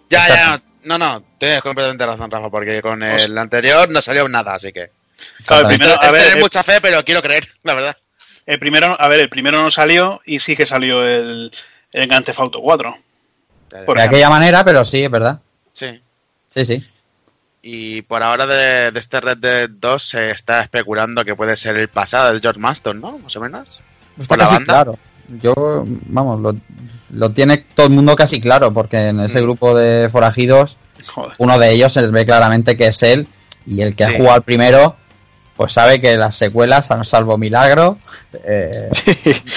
Ya, ya, no, no, tienes completamente razón, Rafa, porque con el anterior no salió nada, así que. Claro, primero, es a ver, tener el, mucha fe, pero quiero creer, la verdad. el primero, a ver, el primero no salió y sí que salió el, el Grand Theft Auto 4. Por de aquella manera, pero sí, es verdad. Sí. Sí, sí. Y por ahora de, de este Red Dead 2 se está especulando que puede ser el pasado del George Marston, ¿no? Más o menos. Está ¿Por la casi banda? claro. Yo, vamos, lo, lo tiene todo el mundo casi claro, porque en ese Mm. grupo de forajidos, Joder. uno de ellos se ve claramente que es él, y el que ha jugado al primero, pues sabe que las secuelas, a salvo milagro, [LAUGHS] eh,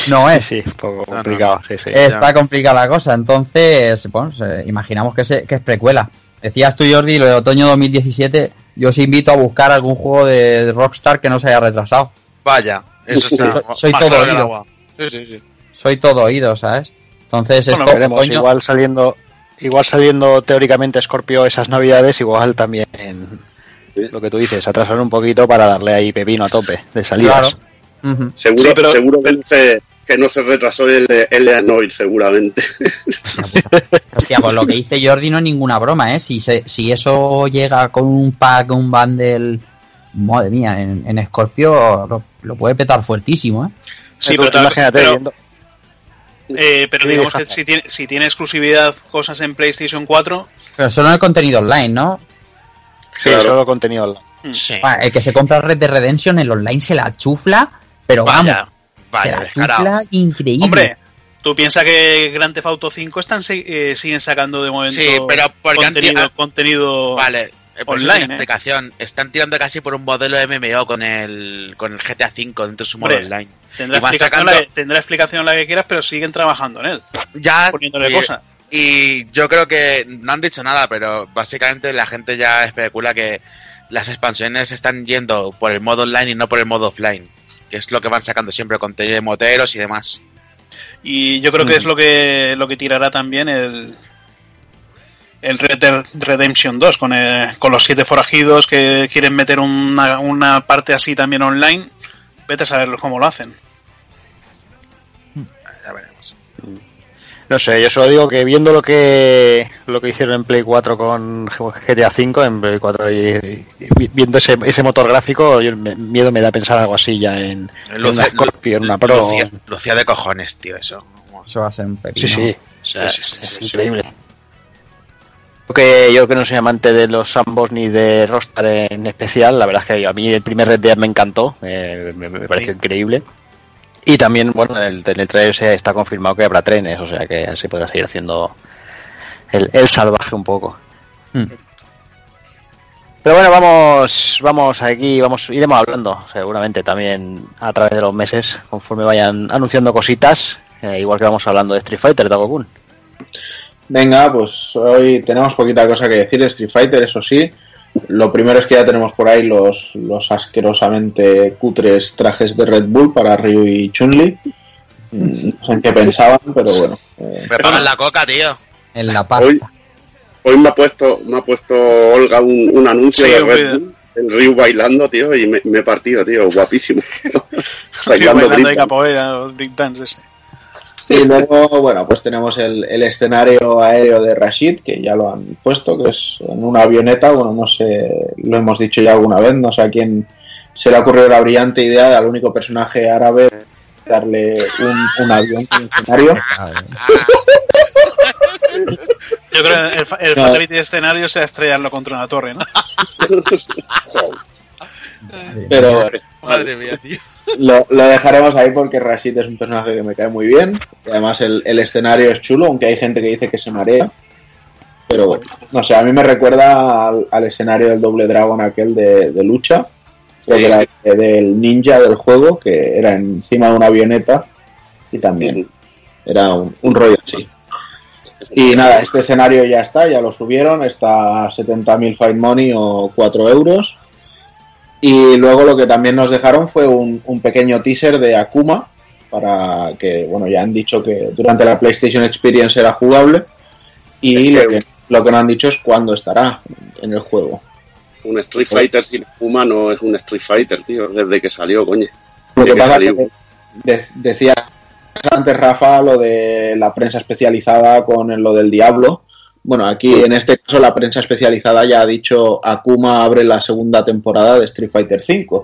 no es. Sí, un poco No, no, complicado, sí, sí. Está complicada la cosa, entonces, bueno, se- imaginamos que, se- que es precuela. Decías tú, Jordi, lo de otoño 2017. Yo os invito a buscar algún juego de Rockstar que no se haya retrasado. Vaya, eso está. Soy- soy todo oído. Sí, sí, sí. Soy todo oído, ¿sabes? Entonces, Bueno, esto, Veremos, otoño- igual saliendo igual saliendo teóricamente Scorpio esas navidades, igual también lo que tú dices, atrasar un poquito para darle ahí pepino a tope de salidas. Claro. Seguro, Sí, pero- seguro que, no se, que no se retrasó el de Eleanor, seguramente. Hostia, pues lo que dice Jordi no es ninguna broma, ¿eh? Si, se- si eso llega con un pack, un bundle, madre mía, en, en Scorpio lo, lo puede petar fuertísimo, ¿eh? Sí, pero, tú tal- imagínate pero- viendo- eh, pero digamos que si tiene, si tiene exclusividad cosas en PlayStation 4, Pero solo en el contenido online, ¿no? Sí, Claro. solo contenido online. Sí. Buah, El que se compra Red de Redemption, el online se la chufla, pero vamos, Vaya, se vaya, la descarado. increíble. Hombre, tú piensas que Grand Theft Auto 5 están eh, siguen sacando de momento Sí, pero porque han contenido, tirado- contenido Vale, eh, por eso Online, ¿eh? explicación. Están tirando casi por un modelo MMO con el, con el GTA V dentro de su modo Hombre. online. Tendrá y van explicación, sacando- la, que- tendrá explicación la que quieras, pero siguen trabajando en él, Ya, poniéndole y, cosas. y yo creo que no han dicho nada, pero básicamente la gente ya especula que las expansiones están yendo por el modo online y no por el modo offline. Que es lo que van sacando siempre, contenido de moteros y demás. Y yo creo que es lo que lo que tirará también el el Red Dead Redemption 2 con, el- con los siete forajidos que quieren meter una, una parte así también online. Vete a saber cómo lo hacen. No sé, yo solo digo que viendo lo que lo que hicieron en Play 4 con GTA 5 en Play 4 y, y viendo ese, ese motor gráfico, yo me- miedo me da pensar algo así ya en, en una Scorpio, en una Pro. Lucía, Lucía de cojones, tío, eso. Eso va a ser un pepino. Sí, sí, O sea, es, sí, sí, es sí, sí. increíble. Yo que, yo que no soy amante de los Sambos ni de Rockstar en especial, la verdad es que a mí el primer Red Dead me encantó, eh, me, me pareció Sí. increíble. Y también, bueno, en el, en el trailer se está confirmado que habrá trenes, o sea que así podrá seguir haciendo el, el salvaje un poco. Hmm. Pero bueno, vamos, vamos aquí, vamos, iremos hablando seguramente también a través de los meses, conforme vayan anunciando cositas, eh, igual que vamos hablando de Street Fighter, Dago Kun. Venga, pues hoy tenemos poquita cosa que decir de Street Fighter, eso sí. Lo primero es que ya tenemos por ahí los, los asquerosamente cutres trajes de Red Bull para Ryu y Chun-Li. No sé en qué pensaban, pero bueno. eh, Me pagan la coca, tío. En la pasta. Hoy, hoy me ha puesto me ha puesto Olga un, un anuncio Sí, de. Red Bull, el Ryu bailando, tío, y me, me he partido, tío, guapísimo. [LAUGHS] Bailando, Bailando de capoeira o ese. Y luego, bueno, pues tenemos el, el escenario aéreo de Rashid, que ya lo han puesto, que es en una avioneta, bueno, no sé, lo hemos dicho ya alguna vez, no sé a quién se le ha ocurrido la brillante idea de al único personaje árabe darle un, un avión en escenario. Yo creo que el, fa- el No. fatality de escenario sea estrellarlo contra una torre, ¿no? [LAUGHS] [LAUGHS] Pero Madre mía, tío. lo, lo dejaremos ahí porque Rashid es un personaje que me cae muy bien. Y además el, el escenario es chulo, aunque hay gente que dice que se marea. Pero bueno, no sé, a mí me recuerda al, al escenario del Doble Dragon aquel de, de lucha. Era eh, del ninja del juego, que era encima de una avioneta. Y también era un, un rollo así. Y nada, este escenario ya está, ya lo subieron, está a 70.000 Fight Money o 4 euros. Y luego lo que también nos dejaron fue un, un pequeño teaser de Akuma, para que, bueno, ya han dicho que durante la PlayStation Experience era jugable. Y lo que- lo que no han dicho es cuándo estará en el juego. Un Street Fighter sin Puma no es un Street Fighter, tío, desde que salió, coño. Lo Desde que pasa es salió. que de- decía antes Rafa lo de la prensa especializada con lo del Diablo. Bueno, aquí en este caso la prensa especializada ya ha dicho Akuma abre la segunda temporada de Street Fighter V.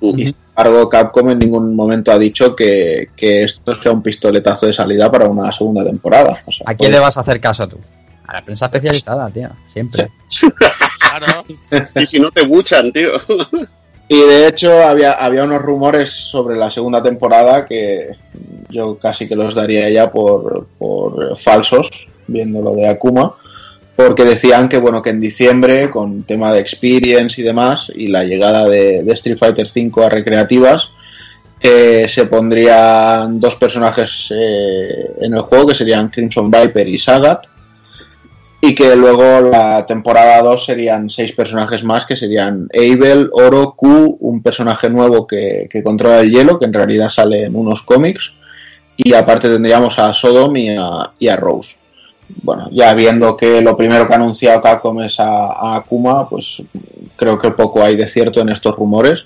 Y sin embargo Capcom en ningún momento ha dicho que, que esto sea un pistoletazo de salida para una segunda temporada. O sea, ¿A quién pues- le vas a hacer caso tú? A la prensa especializada, tío. Siempre. Claro. Y si no te buchan, tío. Y de hecho había, había unos rumores sobre la segunda temporada que yo casi que los daría ya por, por falsos, viendo lo de Akuma, porque decían que bueno que en diciembre, con tema de experience y demás, y la llegada de, Street Fighter V a recreativas, eh, se pondrían dos personajes eh, en el juego, que serían Crimson Viper y Sagat, y que luego la temporada 2 serían seis personajes más, que serían Abel, Oro, Q, un personaje nuevo que, que controla el hielo, que en realidad sale en unos cómics, y aparte tendríamos a Sodom y a Rose. Bueno, ya viendo que lo primero que ha anunciado Capcom es a, a Akuma, pues creo que poco hay de cierto en estos rumores.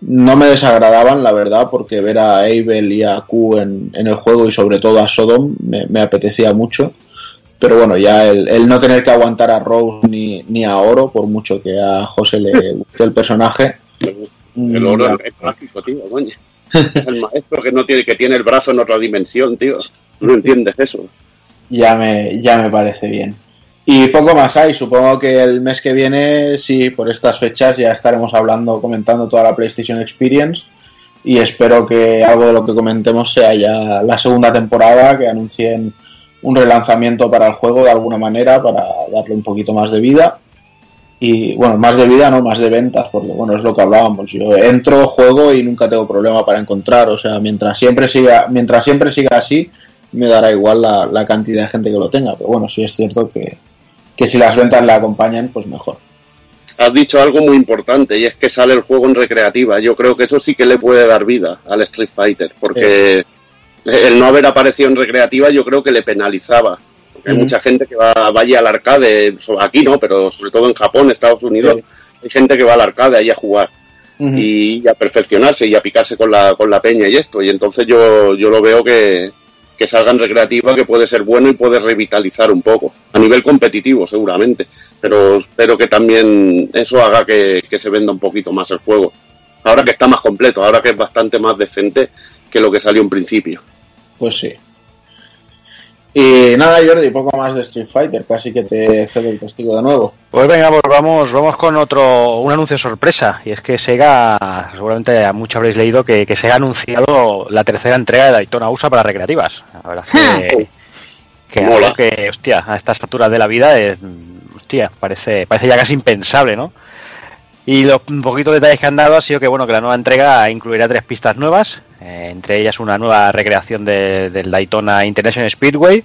No me desagradaban, la verdad, porque ver a Abel y a Q en, en el juego y sobre todo a Sodom me, me apetecía mucho. Pero bueno, ya el, el no tener que aguantar a Rose ni, ni a Oro, por mucho que a José le guste el personaje. El oro es mágico, tío, coño. Es el maestro que no tiene, que tiene el brazo en otra dimensión, tío. No entiendes eso. Ya me, ya me parece bien. Y poco más hay, supongo que el mes que viene, sí, por estas fechas ya estaremos hablando, comentando toda la PlayStation Experience y espero que algo de lo que comentemos sea ya la segunda temporada, que anuncien un relanzamiento para el juego de alguna manera, para darle un poquito más de vida. Y bueno, más de vida, no más de ventas, porque bueno, es lo que hablábamos. Yo entro, juego y nunca tengo problema para encontrar. O sea, mientras siempre siga, mientras siempre siga así, me dará igual la, la cantidad de gente que lo tenga. Pero bueno, sí es cierto que, que si las ventas le acompañan, pues mejor. Has dicho algo muy importante y es que sale el juego en recreativa. Yo creo que eso sí que le puede dar vida al Street Fighter, porque el no haber aparecido en recreativa yo creo que le penalizaba. Porque hay mucha gente que va vaya al arcade, aquí no, pero sobre todo en Japón, Estados Unidos, hay gente que va al arcade ahí a jugar y a perfeccionarse y a picarse con la, con la peña y esto. Y entonces yo, yo lo veo que, que salga en recreativa, que puede ser bueno y puede revitalizar un poco. A nivel competitivo, seguramente. Pero espero que también eso haga que, que se venda un poquito más el juego. Ahora que está más completo, ahora que es bastante más decente que lo que salió en principio. Pues sí. Y nada, Jordi, poco más de Street Fighter, casi que te cedo el testigo de nuevo. Pues venga, pues vamos, vamos con otro, un anuncio sorpresa. Y es que Sega, seguramente a muchos habréis leído que, que Sega ha anunciado la tercera entrega de Daytona USA para recreativas. La verdad es que, que Mola. algo que, hostia, a estas alturas de la vida es, hostia, parece, parece ya casi impensable, ¿no? Y los poquitos detalles que han dado ha sido que bueno que la nueva entrega incluirá tres pistas nuevas, eh, entre ellas una nueva recreación de- del Daytona International Speedway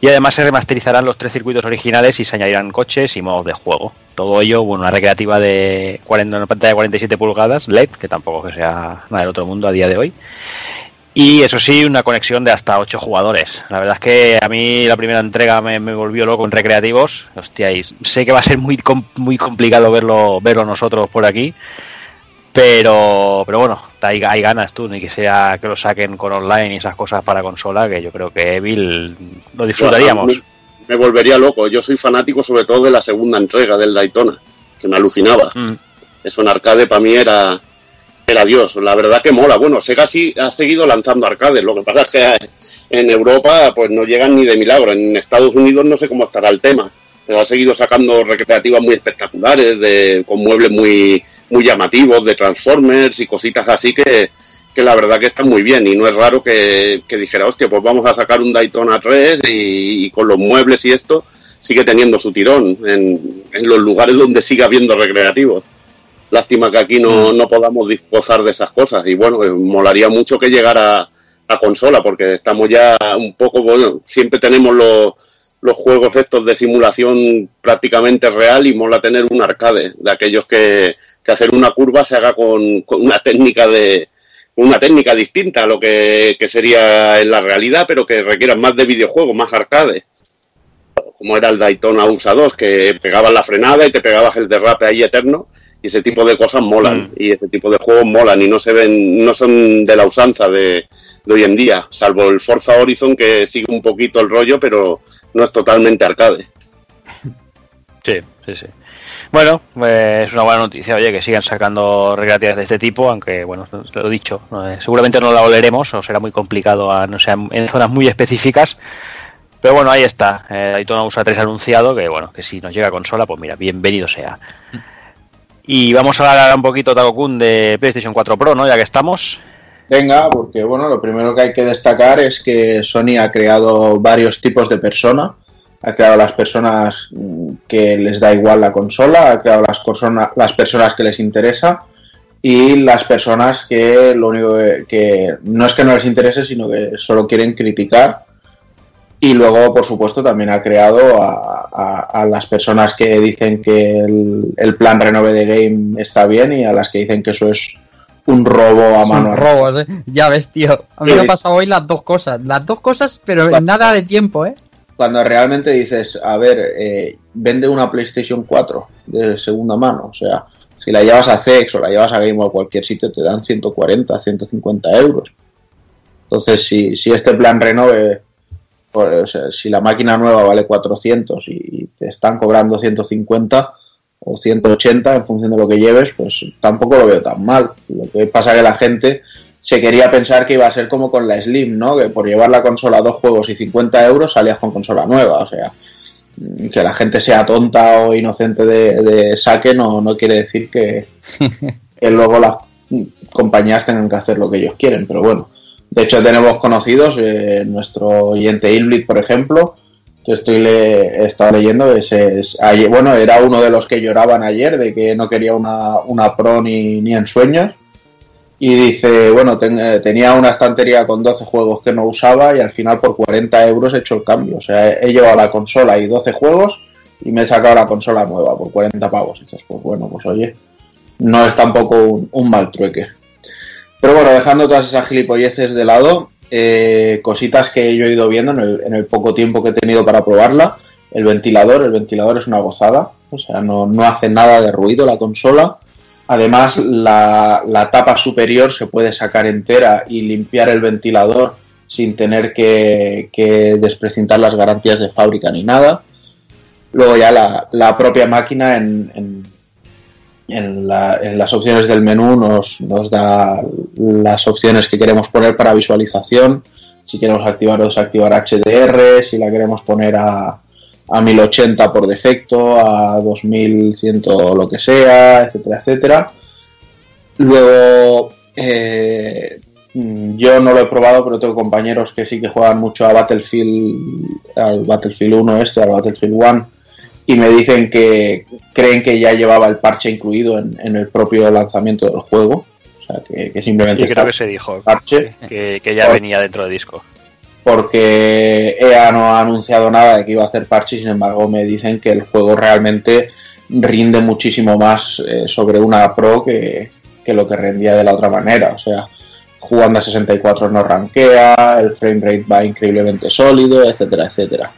y además se remasterizarán los tres circuitos originales y se añadirán coches y modos de juego. Todo ello, bueno, una recreativa de 40, una pantalla de 47 pulgadas LED, que tampoco que sea nada del otro mundo a día de hoy. Y eso sí, una conexión de hasta 8 jugadores. La verdad es que a mí la primera entrega me, me volvió loco en recreativos. Hostia, y sé que va a ser muy com- muy complicado verlo verlo nosotros por aquí. Pero, pero bueno, hay, hay ganas tú, ni que sea que lo saquen con online y esas cosas para consola, que yo creo que Evil lo disfrutaríamos. Me, me volvería loco. Yo soy fanático sobre todo de la segunda entrega del Daytona, que me alucinaba. Mm. Eso en arcade para mí era, era Dios. La verdad que mola. Bueno, Sega sí ha seguido lanzando arcades. Lo que pasa es que en Europa pues no llegan ni de milagro. En Estados Unidos no sé cómo estará el tema. Pero ha seguido sacando recreativas muy espectaculares, de, con muebles muy, muy llamativos, de Transformers y cositas así que, que la verdad que están muy bien. Y no es raro que, que dijera, hostia, pues vamos a sacar un Daytona 3 y, y con los muebles y esto sigue teniendo su tirón en, en los lugares donde sigue habiendo recreativos. Lástima que aquí no, no podamos disposar de esas cosas. Y bueno, eh, molaría mucho que llegara a consola, porque estamos ya un poco, bueno, siempre tenemos los, los juegos estos de simulación prácticamente real y mola tener un arcade, de aquellos que, que hacer una curva se haga con, con una técnica de una técnica distinta a lo que, que sería en la realidad, pero que requieran más de videojuego, más arcade como era el Daytona USA 2, que pegabas la frenada y te pegabas el derrape ahí eterno, y ese tipo de cosas molan, Mm. y ese tipo de juegos molan, y no se ven, no son de la usanza de, de hoy en día, salvo el Forza Horizon que sigue un poquito el rollo, pero no es totalmente arcade. [LAUGHS] Sí, sí, sí. Bueno, eh, es una buena noticia, oye, que sigan sacando recreativas de este tipo, aunque, bueno, lo he dicho, eh, seguramente no la oleremos o será muy complicado, a, no sea, en zonas muy específicas. Pero bueno, ahí está, eh, Daytona USA 3 anunciado, que bueno, que si nos llega a consola, pues mira, bienvenido sea. Y vamos a hablar un poquito, Takokun, de PlayStation 4 Pro, ¿no? Ya que estamos. Venga, porque bueno, lo primero que hay que destacar es que Sony ha creado varios tipos de persona. Ha creado las personas mm, que les da igual la consola, ha creado las, persona- las personas que les interesa y las personas que lo único que, que no es que no les interese, sino que solo quieren criticar. Y luego, por supuesto, también ha creado a, a- a las personas que dicen que el, el plan renove de game está bien y a las que dicen que eso es un robo a mano robos, ¿eh? Ya ves, tío. A mí Sí. me ha pasado hoy las dos cosas. Las dos cosas, pero en nada de tiempo, ¿eh? Cuando realmente dices, a ver, eh, vende una PlayStation 4 de segunda mano. O sea, si la llevas a CEX o la llevas a Game o a cualquier sitio, te dan 140, 150 euros. Entonces, si, si este plan renove, o sea, si la máquina nueva vale 400 y te están cobrando 150 o 180 en función de lo que lleves, pues tampoco lo veo tan mal. Lo que pasa es que la gente se quería pensar que iba a ser como con la Slim, ¿no? Que por llevar la consola a dos juegos y 50 euros salías con consola nueva. O sea, mm, que la gente sea tonta o inocente de, de saque no, no quiere decir que, [LAUGHS] que luego las compañías tengan que hacer lo que ellos quieren. Pero bueno, de hecho tenemos conocidos, eh, nuestro oyente Ilblit, por ejemplo, que estoy le, he estado leyendo, es, es- ayer- bueno, era uno de los que lloraban ayer de que no quería una, una Pro ni, ni en sueños. Y dice, bueno, eh, tenía una estantería con 12 juegos que no usaba y al final por 40 euros he hecho el cambio. O sea, he, llevado la consola y 12 juegos y me he sacado la consola nueva por 40 pavos. Dices, pues bueno, pues oye, no es tampoco un, un mal trueque. Pero bueno, dejando todas esas gilipolleces de lado, eh, cositas que yo he ido viendo en el, poco tiempo que he tenido para probarla. El ventilador, el ventilador es una gozada, o sea, no, no hace nada de ruido la consola. Además, la, la tapa superior se puede sacar entera y limpiar el ventilador sin tener que, que desprecintar las garantías de fábrica ni nada. Luego ya la, la propia máquina en, en la- en las opciones del menú nos, da las opciones que queremos poner para visualización, si queremos activar o desactivar HDR, si la queremos poner a, a 1080 por defecto, a 2100 o lo que sea, etcétera, etcétera. Luego, eh, yo no lo he probado, pero tengo compañeros que sí que juegan mucho a Battlefield, al Battlefield 1 este, al Battlefield 1, y me dicen que creen que ya llevaba el parche incluido en, en el propio lanzamiento del juego. O sea, que, que simplemente Y creo está que se dijo parche que, que ya Por- venía dentro del disco. porque EA no ha anunciado nada de que iba a hacer parche, sin embargo me dicen que el juego realmente rinde muchísimo más eh, sobre una Pro que, que lo que rendía de la otra manera. O sea, jugando a 64 no rankea, el frame rate va increíblemente sólido, etcétera, etcétera.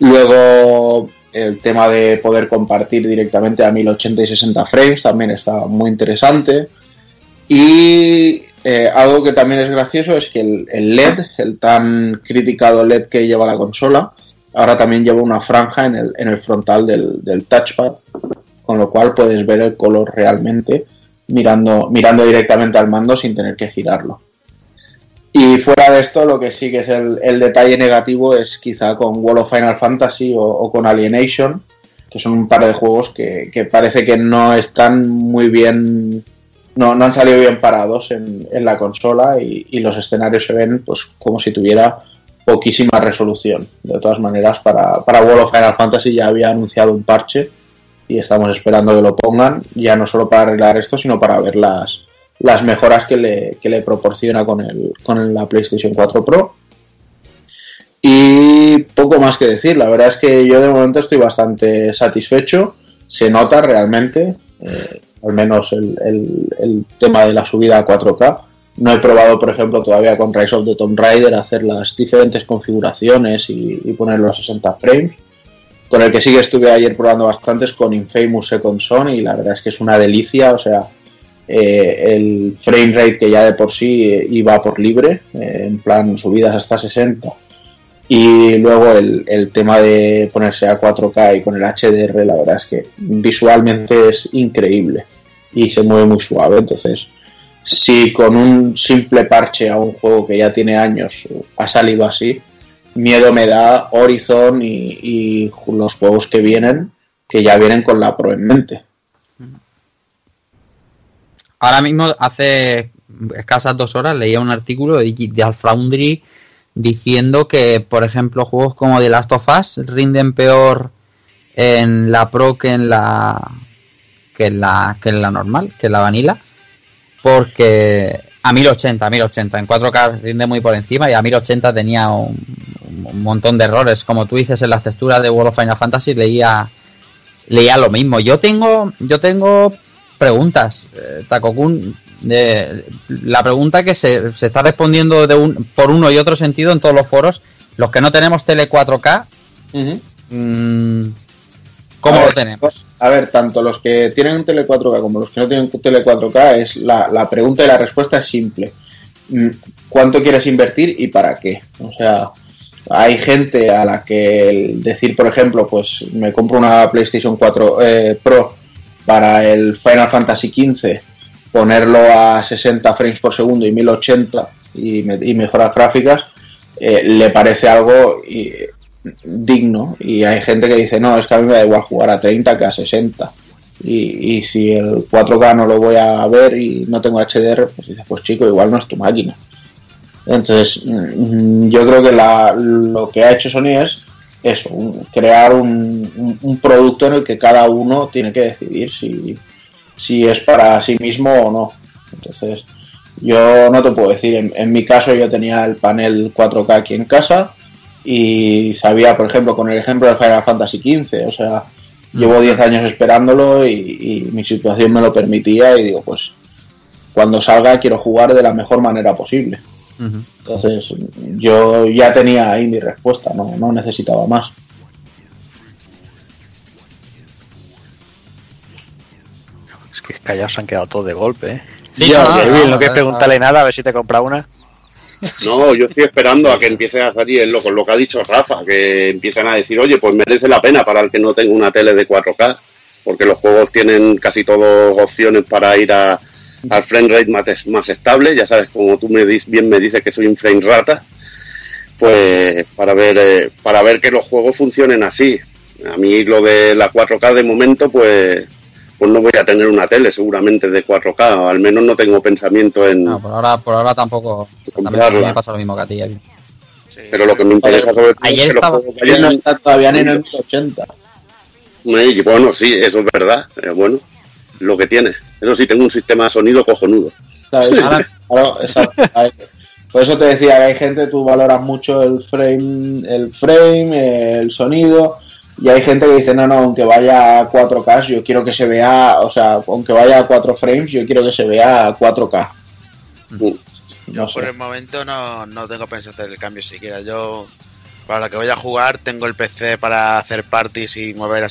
Luego el tema de poder compartir directamente a 1080 y 60 frames también está muy interesante. Y eh, algo que también es gracioso es que el, el LED, el tan criticado LED que lleva la consola, ahora también lleva una franja en el, en el frontal del, del touchpad, con lo cual puedes ver el color realmente mirando, mirando directamente al mando sin tener que girarlo. Y fuera de esto, lo que sí que es el, detalle negativo es quizá con World of Final Fantasy o, con Alienation, que son un par de juegos que, parece que no están muy bien, no, no han salido bien parados en, en la consola y, y los escenarios se ven pues como si tuviera poquísima resolución. De todas maneras, para, para World of Final Fantasy ya había anunciado un parche y estamos esperando que lo pongan, ya no solo para arreglar esto, sino para ver las, las mejoras que le, que le proporciona con, el, con la PlayStation 4 Pro. Y poco más que decir, la verdad es que yo de momento estoy bastante satisfecho, se nota realmente, eh, al menos el, el- tema de la subida a 4K. No he probado, por ejemplo, todavía con Rise of the Tomb Raider hacer las diferentes configuraciones y, y ponerlo a 60 frames. Con el que sí que estuve ayer probando bastantes con Infamous Second Son y la verdad es que es una delicia, o sea, eh, el frame rate que ya de por sí eh, iba por libre, eh, en plan subidas hasta 60. Y luego el, tema de ponerse a 4K y con el HDR, la verdad es que visualmente es increíble y se mueve muy suave. Entonces, si con un simple parche a un juego que ya tiene años ha salido así, miedo me da Horizon y, y los juegos que vienen, que ya vienen con la Pro en mente. Ahora mismo, hace escasas dos horas, leía un artículo de, de Alfoundry diciendo que, por ejemplo, juegos como The Last of Us rinden peor en la Pro que en la que en la que en la normal, que en la Vanilla, porque a 1080, a 1080, en 4K rinde muy por encima y a 1080 tenía un, un montón de errores. Como tú dices en las texturas de World of Final Fantasy, leía, leía lo mismo. Yo tengo, yo tengo preguntas, eh, Takokun. De, la pregunta que se, se está respondiendo de un, por uno y otro sentido en todos los foros. Los que no tenemos tele 4K, Ujú. mm, ¿cómo A lo ver, tenemos? A ver, tanto los que tienen tele 4K como los que no tienen tele 4K, es la, la pregunta y la respuesta es simple. Mm, ¿Cuánto quieres invertir y para qué? O sea, hay gente a la que el decir, por ejemplo, pues me compro una PlayStation 4 eh, Pro para el Final Fantasy XV, ponerlo a 60 frames por segundo y 1080 y, y mejoras gráficas, eh, le parece algo digno. Y hay gente que dice, no, es que a mí me da igual jugar a 30 que a 60. Y, y si el 4K no lo voy a ver y no tengo HDR, pues dices, pues chico, igual no es tu máquina. Entonces, mm, yo creo que la- lo que ha hecho Sony es eso, un- crear un, producto en el que cada uno tiene que decidir si, si es para sí mismo o no. Entonces, yo no te puedo decir, en, en mi caso yo tenía el panel 4K aquí en casa y sabía, por ejemplo, con el ejemplo del Final Fantasy XV, o sea, llevo 10 años esperándolo y, y mi situación me lo permitía y digo, pues cuando salga quiero jugar de la mejor manera posible. Entonces, yo ya tenía ahí mi respuesta, no, no necesitaba más. Es que callados se han quedado todos de golpe, ¿eh? Sí, Ya, no, Que, no, no, no quieres no, preguntarle nada, a ver si te compra una. No, yo estoy esperando a que empiecen a salir lo, con lo que ha dicho Rafa, que empiezan a decir, oye, pues merece la pena para el que no tenga una tele de 4K, porque los juegos tienen casi todas opciones para ir a, al frame rate más, más estable, ya sabes, como tú me dis- bien me dices que soy un frame rata, pues para ver, eh, para ver que los juegos funcionen así. A mí lo de la 4K de momento, pues, pues no voy a tener una tele seguramente de 4K, o al menos no tengo pensamiento en No, por ahora, por ahora tampoco. También me pasa lo mismo que a ti. Evi. Pero lo que me interesa sobre todo Ayer es que estaba- los juegos Él no está todavía en el 1080. Y bueno, sí, eso es verdad. eh, bueno, lo que tiene. Eso sí, tengo un sistema de sonido cojonudo. [LAUGHS] Por eso te decía que hay gente, tú valoras mucho el frame, el frame, el sonido, y hay gente que dice, no, no, aunque vaya a 4K, yo quiero que se vea, o sea, aunque vaya a 4 frames, yo quiero que se vea a 4K. Mm. No Por sé. el momento no, no tengo pensado hacer el cambio siquiera. Yo, para lo que voy a jugar, tengo el PC para hacer parties y mover a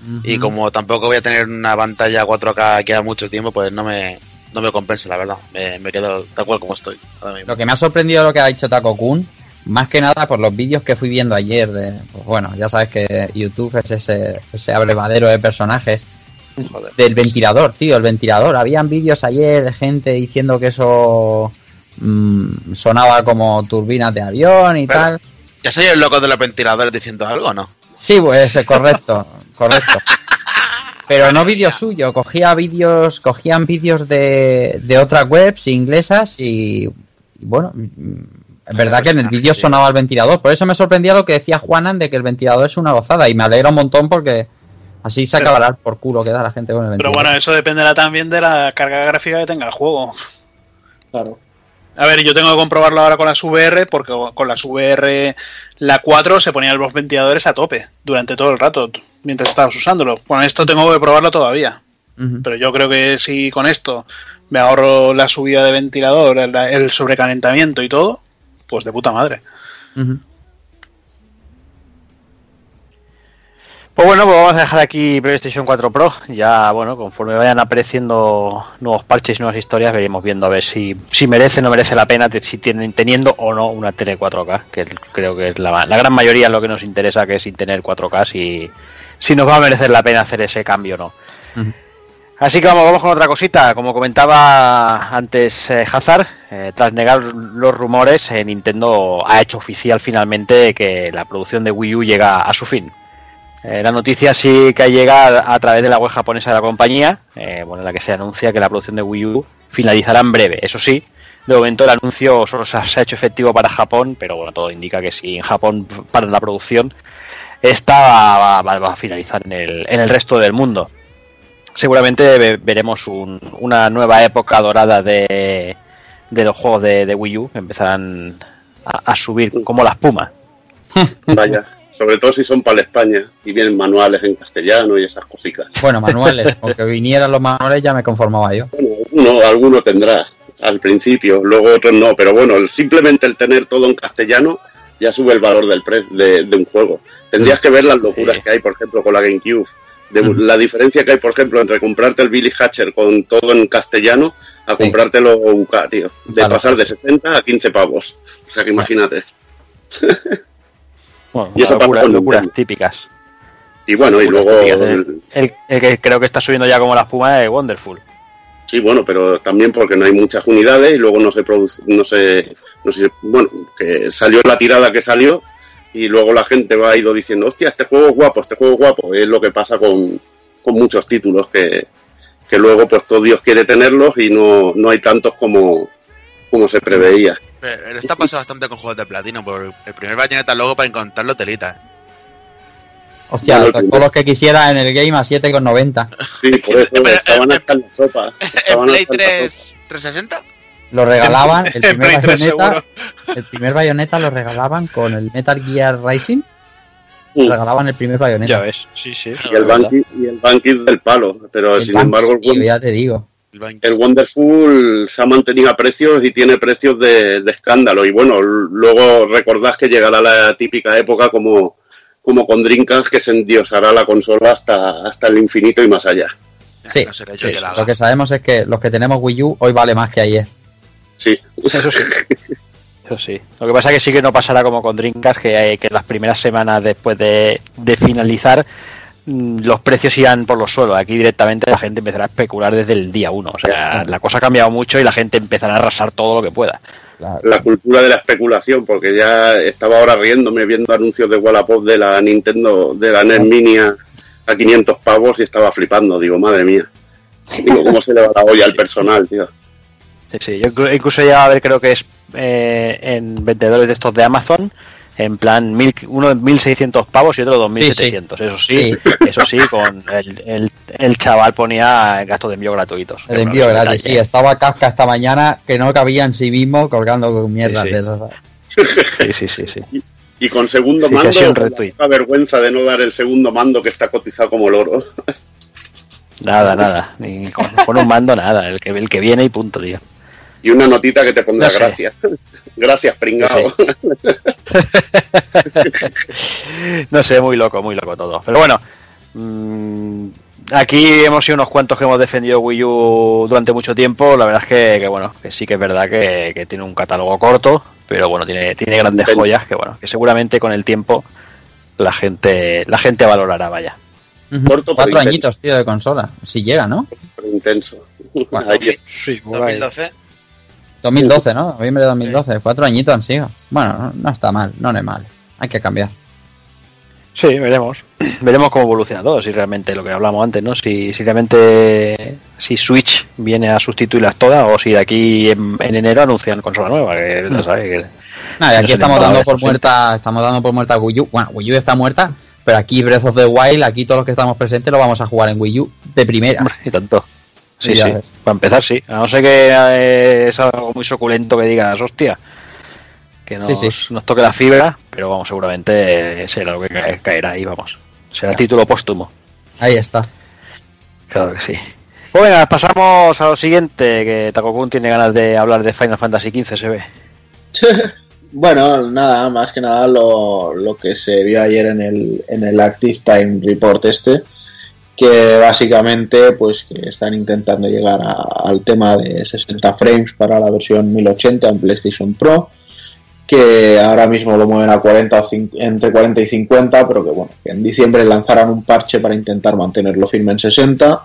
60 1080. Y como tampoco voy a tener una pantalla 4K aquí a mucho tiempo, pues no me, no me compensa, la verdad. Me, me quedo tal cual como estoy ahora mismo. Lo que me ha sorprendido lo que ha dicho Taco Kun, más que nada por los vídeos que fui viendo ayer. De, pues bueno, ya sabes que YouTube es ese, ese abrevadero de personajes. Joder. Del ventilador, tío, el ventilador. Habían vídeos ayer de gente diciendo que eso mm, sonaba como turbinas de avión y Pero- tal. ¿Ya soy el loco de los ventiladores diciendo algo o no? Sí, pues correcto, correcto. Pero no vídeos suyos, cogía vídeos, cogían vídeos de, de otras webs inglesas y, y bueno, es verdad que en el vídeo sonaba el ventilador. Por eso me sorprendía lo que decía Juanan de que el ventilador es una gozada y me alegra un montón porque así se acabará por culo que da la gente con el Pero ventilador. bueno, eso dependerá también de la carga gráfica que tenga el juego. Claro. A ver, yo tengo que comprobarlo ahora con las VR, porque con las VR, la 4 se ponían los ventiladores a tope durante todo el rato, mientras estabas usándolo. Con esto tengo que probarlo todavía. Pero yo creo que si con esto me ahorro la subida de ventilador, el, sobrecalentamiento y todo, pues de puta madre. Pues bueno, pues vamos a dejar aquí PlayStation 4 Pro. Ya, bueno, conforme vayan apareciendo nuevos parches y nuevas historias, veremos viendo a ver si, si merece o no merece la pena, si tienen, teniendo o no una tele 4K, que creo que es la, la gran mayoría lo que nos interesa, que es sin tener 4K, si, si nos va a merecer la pena hacer ese cambio o no. Así que vamos, vamos con otra cosita. Como comentaba antes eh, Hazard, eh, tras negar los rumores, eh, Nintendo ha hecho oficial finalmente que la producción de Wii U llega a su fin. Eh, la noticia sí que llega a, a través de la web japonesa de la compañía, eh, bueno, en la que se anuncia que la producción de Wii U finalizará en breve. Eso sí, de momento el anuncio solo se ha, hecho efectivo para Japón, pero bueno, todo indica que si en Japón para la producción, esta va, a finalizar en el, en el resto del mundo. Seguramente ve- veremos un- una nueva época dorada de, de los juegos de, de Wii U, que empezarán a, a subir como la espuma. [LAUGHS] Vaya, sobre todo si son para España y vienen manuales en castellano y esas cositas. Bueno, [LAUGHS] manuales, aunque vinieran los manuales ya me conformaba yo. Bueno, uno, alguno tendrá al principio, luego otros no, pero bueno, el- simplemente el tener todo en castellano ya sube el valor del pre de, de un juego. Tendrías que ver las locuras Sí. que hay, por ejemplo, con la GameCube. De. La diferencia que hay, por ejemplo, entre comprarte el Billy Hatcher con todo en castellano a Sí. comprártelo UK, tío. De pasar de sí. 60 a 15 pavos. O sea que imagínate. [LAUGHS] Bueno, Y pasa con locuras Nintendo. típicas. Y bueno, y luego el- El, el- el que creo que está subiendo ya como la espuma es Wonderful. Sí, bueno, pero también porque no hay muchas unidades y luego no se produce, no se, no se, bueno, que salió la tirada que salió y luego la gente va ido diciendo, hostia, este juego es guapo, este juego es guapo. Es lo que pasa con, con muchos títulos que, que luego pues todo Dios quiere tenerlos y no, no hay tantos como, como se preveía. Pero está pasando bastante con juegos de platino. Por el primer bayoneta luego para encontrarlo telita. Hostia, Bueno, todos los que quisiera en el game a 7,90. Sí, por eso Pero, estaban eh, hasta en la sopa. ¿En estaban Play hasta en la 3 sopa. 360? Lo regalaban, el [LAUGHS] primer Play 3 bayoneta, el primer bayoneta lo regalaban con el Metal Gear Rising. Mm. Regalaban el primer Ya bayoneta. ves, sí, sí. Y el banqui, y el banqui del palo, pero El sin embargo el tío, ya te digo. El Wonderful se ha mantenido a precios y tiene precios de, de escándalo. Y bueno, luego recordad que llegará la típica época como, como con Dreamcast que se endiosará la consola hasta, hasta el infinito y más allá. Sí, No que lo que sabemos es que los que tenemos Wii U hoy vale más que ayer. Sí, Eso sí. [LAUGHS] Eso sí. Lo que pasa es que sí que no pasará como con Dreamcast, que, que las primeras semanas después de, de finalizar los precios irán por los suelos. Aquí directamente la gente empezará a especular desde el día uno. O sea, la cosa ha cambiado mucho y la gente empezará a arrasar todo lo que pueda. la cultura de la especulación, porque ya estaba ahora riéndome viendo anuncios de Wallapop de la Nintendo, de la NES Mini a, a 500 pavos y estaba flipando. Digo, madre mía. Digo, ¿cómo se le va la olla al personal, tío? Sí, sí. Yo inclu- incluso ya a ver, creo que es eh, en vendedores de estos de Amazon. En plan, mil, uno en 1.600 pavos y otro 2.700. Eso sí, [LAUGHS] eso sí, con el, el, el chaval ponía gastos de envío gratuitos. El envío gratis, sí. Estaba Kafka esta mañana que no cabía en sí mismo colgando con mierdas Sí, sí. de esas. Sí, sí, sí, sí. Y con segundo Sí, mando, la vergüenza de no dar el segundo mando que está cotizado como loro. Nada, nada. Ni con, con un mando, nada. El que, el que viene y punto, tío. Y una notita que te pondrá No sé. gracias. [LAUGHS] Gracias, pringao. [LAUGHS] no sé, muy loco, muy loco todo. Pero bueno, mm, aquí hemos sido unos cuantos que hemos defendido Wii U durante mucho tiempo. La verdad es que, que, bueno, que sí que es verdad que, que tiene un catálogo corto, pero bueno, tiene, tiene grandes joyas que bueno, que seguramente con el tiempo la gente, la gente valorará, vaya. Corto, Cuatro intenso. añitos, tío, de consola. Si llega, ¿no? Pero intenso. Bueno, [LAUGHS] Ahí está. Sí, por ahí. 2012. 2012, ¿no? Noviembre de 2012. Cuatro añitos han sido. Bueno, no, no está mal, no es mal. Hay que cambiar. Sí, veremos. [CLEARS THROAT] Veremos cómo evoluciona todo, si realmente lo que hablamos antes, ¿no? Si, si realmente si Switch viene a sustituirlas todas o si de aquí en, en enero anuncian consola nueva, que Hmm. ya sabes que Nada, y No aquí estamos dando por esto, muerta, estamos dando por muerta Wii U. Bueno, Wii U está muerta, pero aquí Breath of the Wild, aquí todos los que estamos presentes lo vamos a jugar en Wii U de primera. y tanto. Sí, sí. ves. Para empezar, sí. A no ser que eh, es algo muy suculento que digas, hostia, que nos, Sí, sí. nos toque la fibra, pero vamos, seguramente será lo que ca- caerá ahí, vamos. Será título póstumo. Ahí está. Claro que sí. Pues venga, pasamos a lo siguiente, que Takokun tiene ganas de hablar de Final Fantasy XV, se ve. [LAUGHS] Bueno, nada, más que nada lo, lo que se vio ayer en el, en el Active Time Report este, que básicamente pues que están intentando llegar a- al tema de 60 frames para la versión 1080 en PlayStation Pro, que ahora mismo lo mueven a 40 o cin- entre 40 y 50, pero que bueno, que en diciembre lanzarán un parche para intentar mantenerlo firme en 60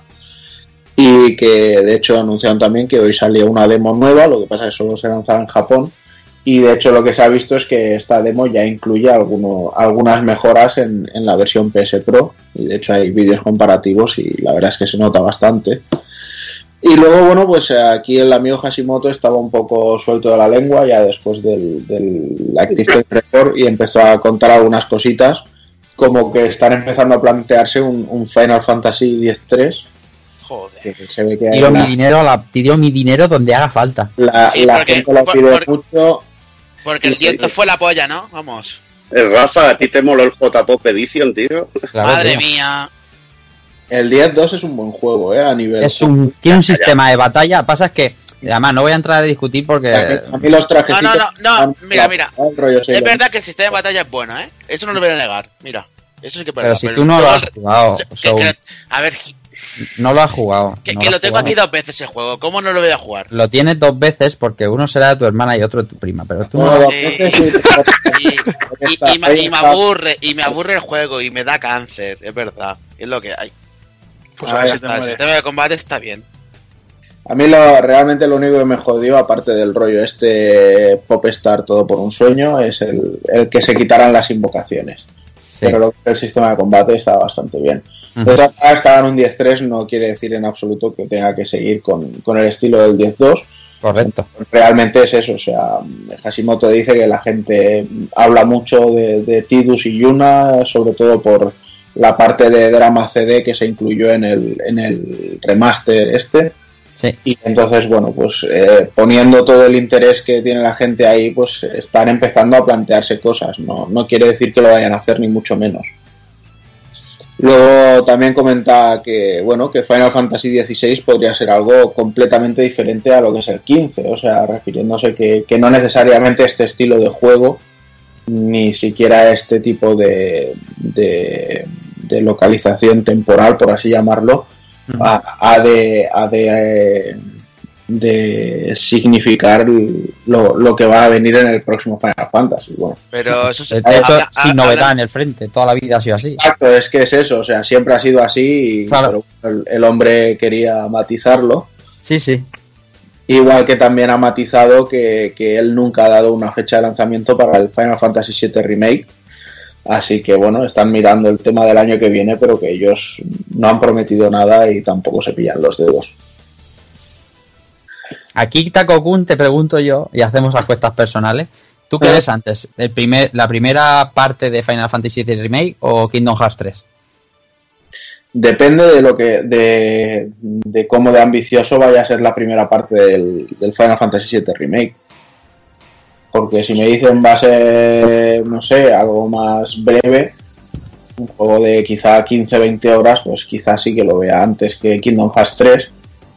y que de hecho anunciaron también que hoy salió una demo nueva, lo que pasa es que solo se lanzaba en Japón y de hecho lo que se ha visto es que esta demo ya incluye alguno, algunas mejoras en, en la versión PS Pro. Y de hecho hay vídeos comparativos y la verdad es que se nota bastante. Y luego, bueno, pues aquí el amigo Hashimoto estaba un poco suelto de la lengua ya después del, del Active Report y empezó a contar algunas cositas como que están empezando a plantearse un, un Final Fantasy X-3 Joder. que se ve que hay Tiro una- mi dinero, a la, tiro mi dinero donde haga falta. la, Sí, la porque- gente lo pide por- mucho Porque el. 10 fue la polla, ¿no? Vamos. Eh, Rafa, ¿a ti te moló el J-Pop Edition, tío? Claro, Madre tío. mía. El 10-2 es un buen juego, ¿eh? A nivel. Es un, tiene un sistema de batalla. Pasa es que, además, no voy a entrar a discutir A porque. mí, a mí los trajes. No, no, no, no, mira, mira. Es verdad que el sistema de batalla es bueno, ¿eh? Eso no lo voy a negar. Mira. Eso sí que es verdad. Pero si tú no lo has jugado, que- a ver, no lo has jugado. que, no que lo tengo jugado. aquí dos veces el juego. ¿Cómo no lo voy a jugar? Lo tienes dos veces porque uno será de tu hermana y otro de tu prima, pero tú no. No, Sí. [LAUGHS] y- Y, y- y me, y me aburre, y me aburre el juego, y me da cáncer, es verdad. Es lo que hay. Pues Ah, a ver si te El sistema de combate está bien. A mí lo, realmente lo único que me jodió, aparte del rollo este Popstar todo por un sueño, es el, el que se quitaran las invocaciones. Sí. Pero lo el sistema de combate está bastante bien. Todas maneras, que hagan un 10-3 no quiere decir en absoluto que tenga que seguir con, con el estilo del 10-2. Correcto. Realmente es eso, o sea, Hashimoto dice que la gente habla mucho de, de Tidus y Yuna, sobre todo por la parte de drama CD que se incluyó en el, en el remaster este. Sí. Y entonces, bueno, pues eh, poniendo todo el interés que tiene la gente ahí, pues están empezando a plantearse cosas. No, no quiere decir que lo vayan a hacer, ni mucho menos. Luego también comenta que, bueno, que Final Fantasy XVI podría ser algo completamente diferente a lo que es el 15. O sea, refiriéndose que, que no necesariamente este estilo de juego, ni siquiera este tipo de, de, de localización temporal, por así llamarlo, ha, ha de, ha de, eh, de significar lo, lo que va a venir en el próximo Final Fantasy. Bueno, Pero eso se De hecho, habla- sin habla- novedad en el frente, toda la vida ha sido así. exacto, es que es eso, o sea, siempre ha sido así, y, Claro. pero el, el hombre quería matizarlo. Sí, sí. Igual que también ha matizado que, que él nunca ha dado una fecha de lanzamiento para el Final Fantasy VII Remake. Así que bueno, están mirando el tema del año que viene, pero que ellos no han prometido nada y tampoco se pillan los dedos. Aquí, Takokun, te pregunto yo, y hacemos apuestas personales. ¿Tú qué Ah. ves antes? ¿El primer, ¿La primera parte de Final Fantasy VII Remake o Kingdom Hearts 3? Depende de lo que, de, de cómo de ambicioso vaya a ser la primera parte del, del Final Fantasy VII Remake. Porque si me dicen va a ser, no sé, algo más breve, un juego de quizá 15-20 horas, pues quizá sí que lo vea antes que Kingdom Hearts 3.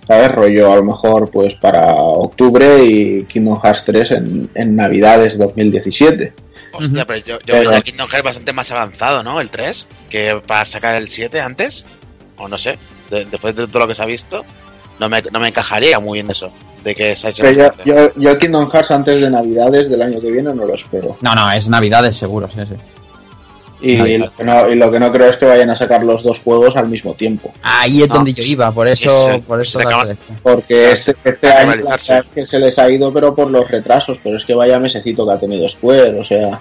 ¿Sabes? Rollo a lo mejor pues para octubre y Kingdom Hearts 3 en, en Navidades 2017. Hostia, pero yo, yo Pero- veía Kingdom Hearts bastante más avanzado, ¿no? El 3, que para sacar el 7 antes. O no sé, de- después de todo lo que se ha visto, no me, no me encajaría muy en eso. De que se Pero yo, yo, yo Kingdom Hearts antes de Navidades del año que viene no lo espero. No, no, es Navidades seguro, sí, sí. Y, lo que no, y lo que no creo es que vayan a sacar los dos juegos al mismo tiempo. Ahí es No, donde yo iba, por eso, ese- por eso la. Porque este, este año la rivalizarse. verdad es que se les ha ido, pero por los retrasos. Pero es que vaya mesecito que ha tenido después. O sea,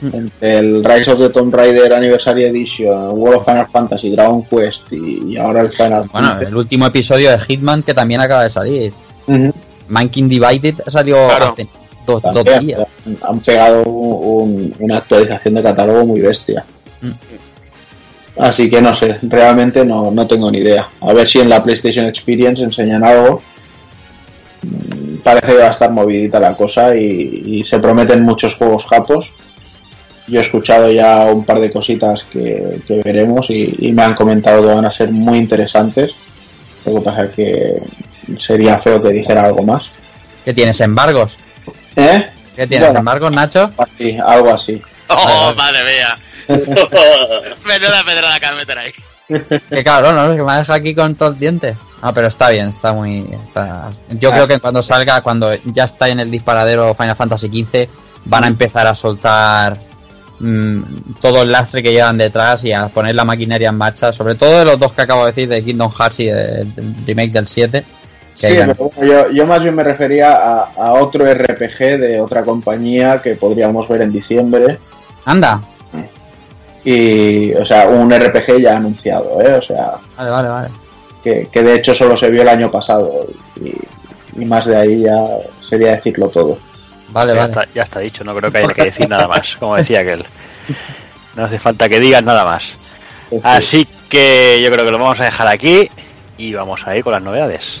Mm. entre el Rise of the Tomb Raider Anniversary Edition, World of Final Fantasy, Dragon Quest y, y ahora el Final Bueno, Fantasy. el último episodio de Hitman que también acaba de salir. Ujú. Manking Divided salió Claro. hace dos, dos También, días. han pegado un- una actualización de catálogo muy bestia. Mm. Así que no sé, realmente no, no tengo ni idea. A ver si en la PlayStation Experience enseñan algo. Mm, Parece que va a estar movidita la cosa y, y se prometen muchos juegos japos. Yo he escuchado ya un par de cositas que, que veremos y, y me han comentado que van a ser muy interesantes. Lo que pasa es que sería feo que dijera algo más. ¿Qué tienes? ¿Embargos? ¿Eh? ¿Qué tienes? Bueno. ¿Embargos, Nacho? Así, algo así. ¡Oh, madre mía! [LAUGHS] Menuda pedrada que me meter ahí. Qué cabrón, ¿no? Que me deja aquí con todos los dientes. Ah, pero está bien, está muy... está- Yo Ah. creo que cuando salga, cuando ya está en el disparadero Final Fantasy XV, van a empezar a soltar mm, todo el lastre que llevan detrás y a poner la maquinaria en marcha, sobre todo de los dos que acabo de decir, de Kingdom Hearts y del del remake del 7. Que Sí, hayan- pero bueno, yo, yo más bien me refería a, a otro RPG de otra compañía que podríamos ver en diciembre. Anda, Y, o sea, un RPG ya anunciado, ¿eh? O sea, vale, vale, vale. que, que de hecho solo se vio el año pasado. Y, y más de ahí ya sería decirlo todo. Vale, ya, vale. está, ya está dicho, no creo que haya que decir nada más, como decía aquel. [LAUGHS] No hace falta que digas nada más. Pues sí. Así que yo creo que lo vamos a dejar aquí y vamos a ir con las novedades.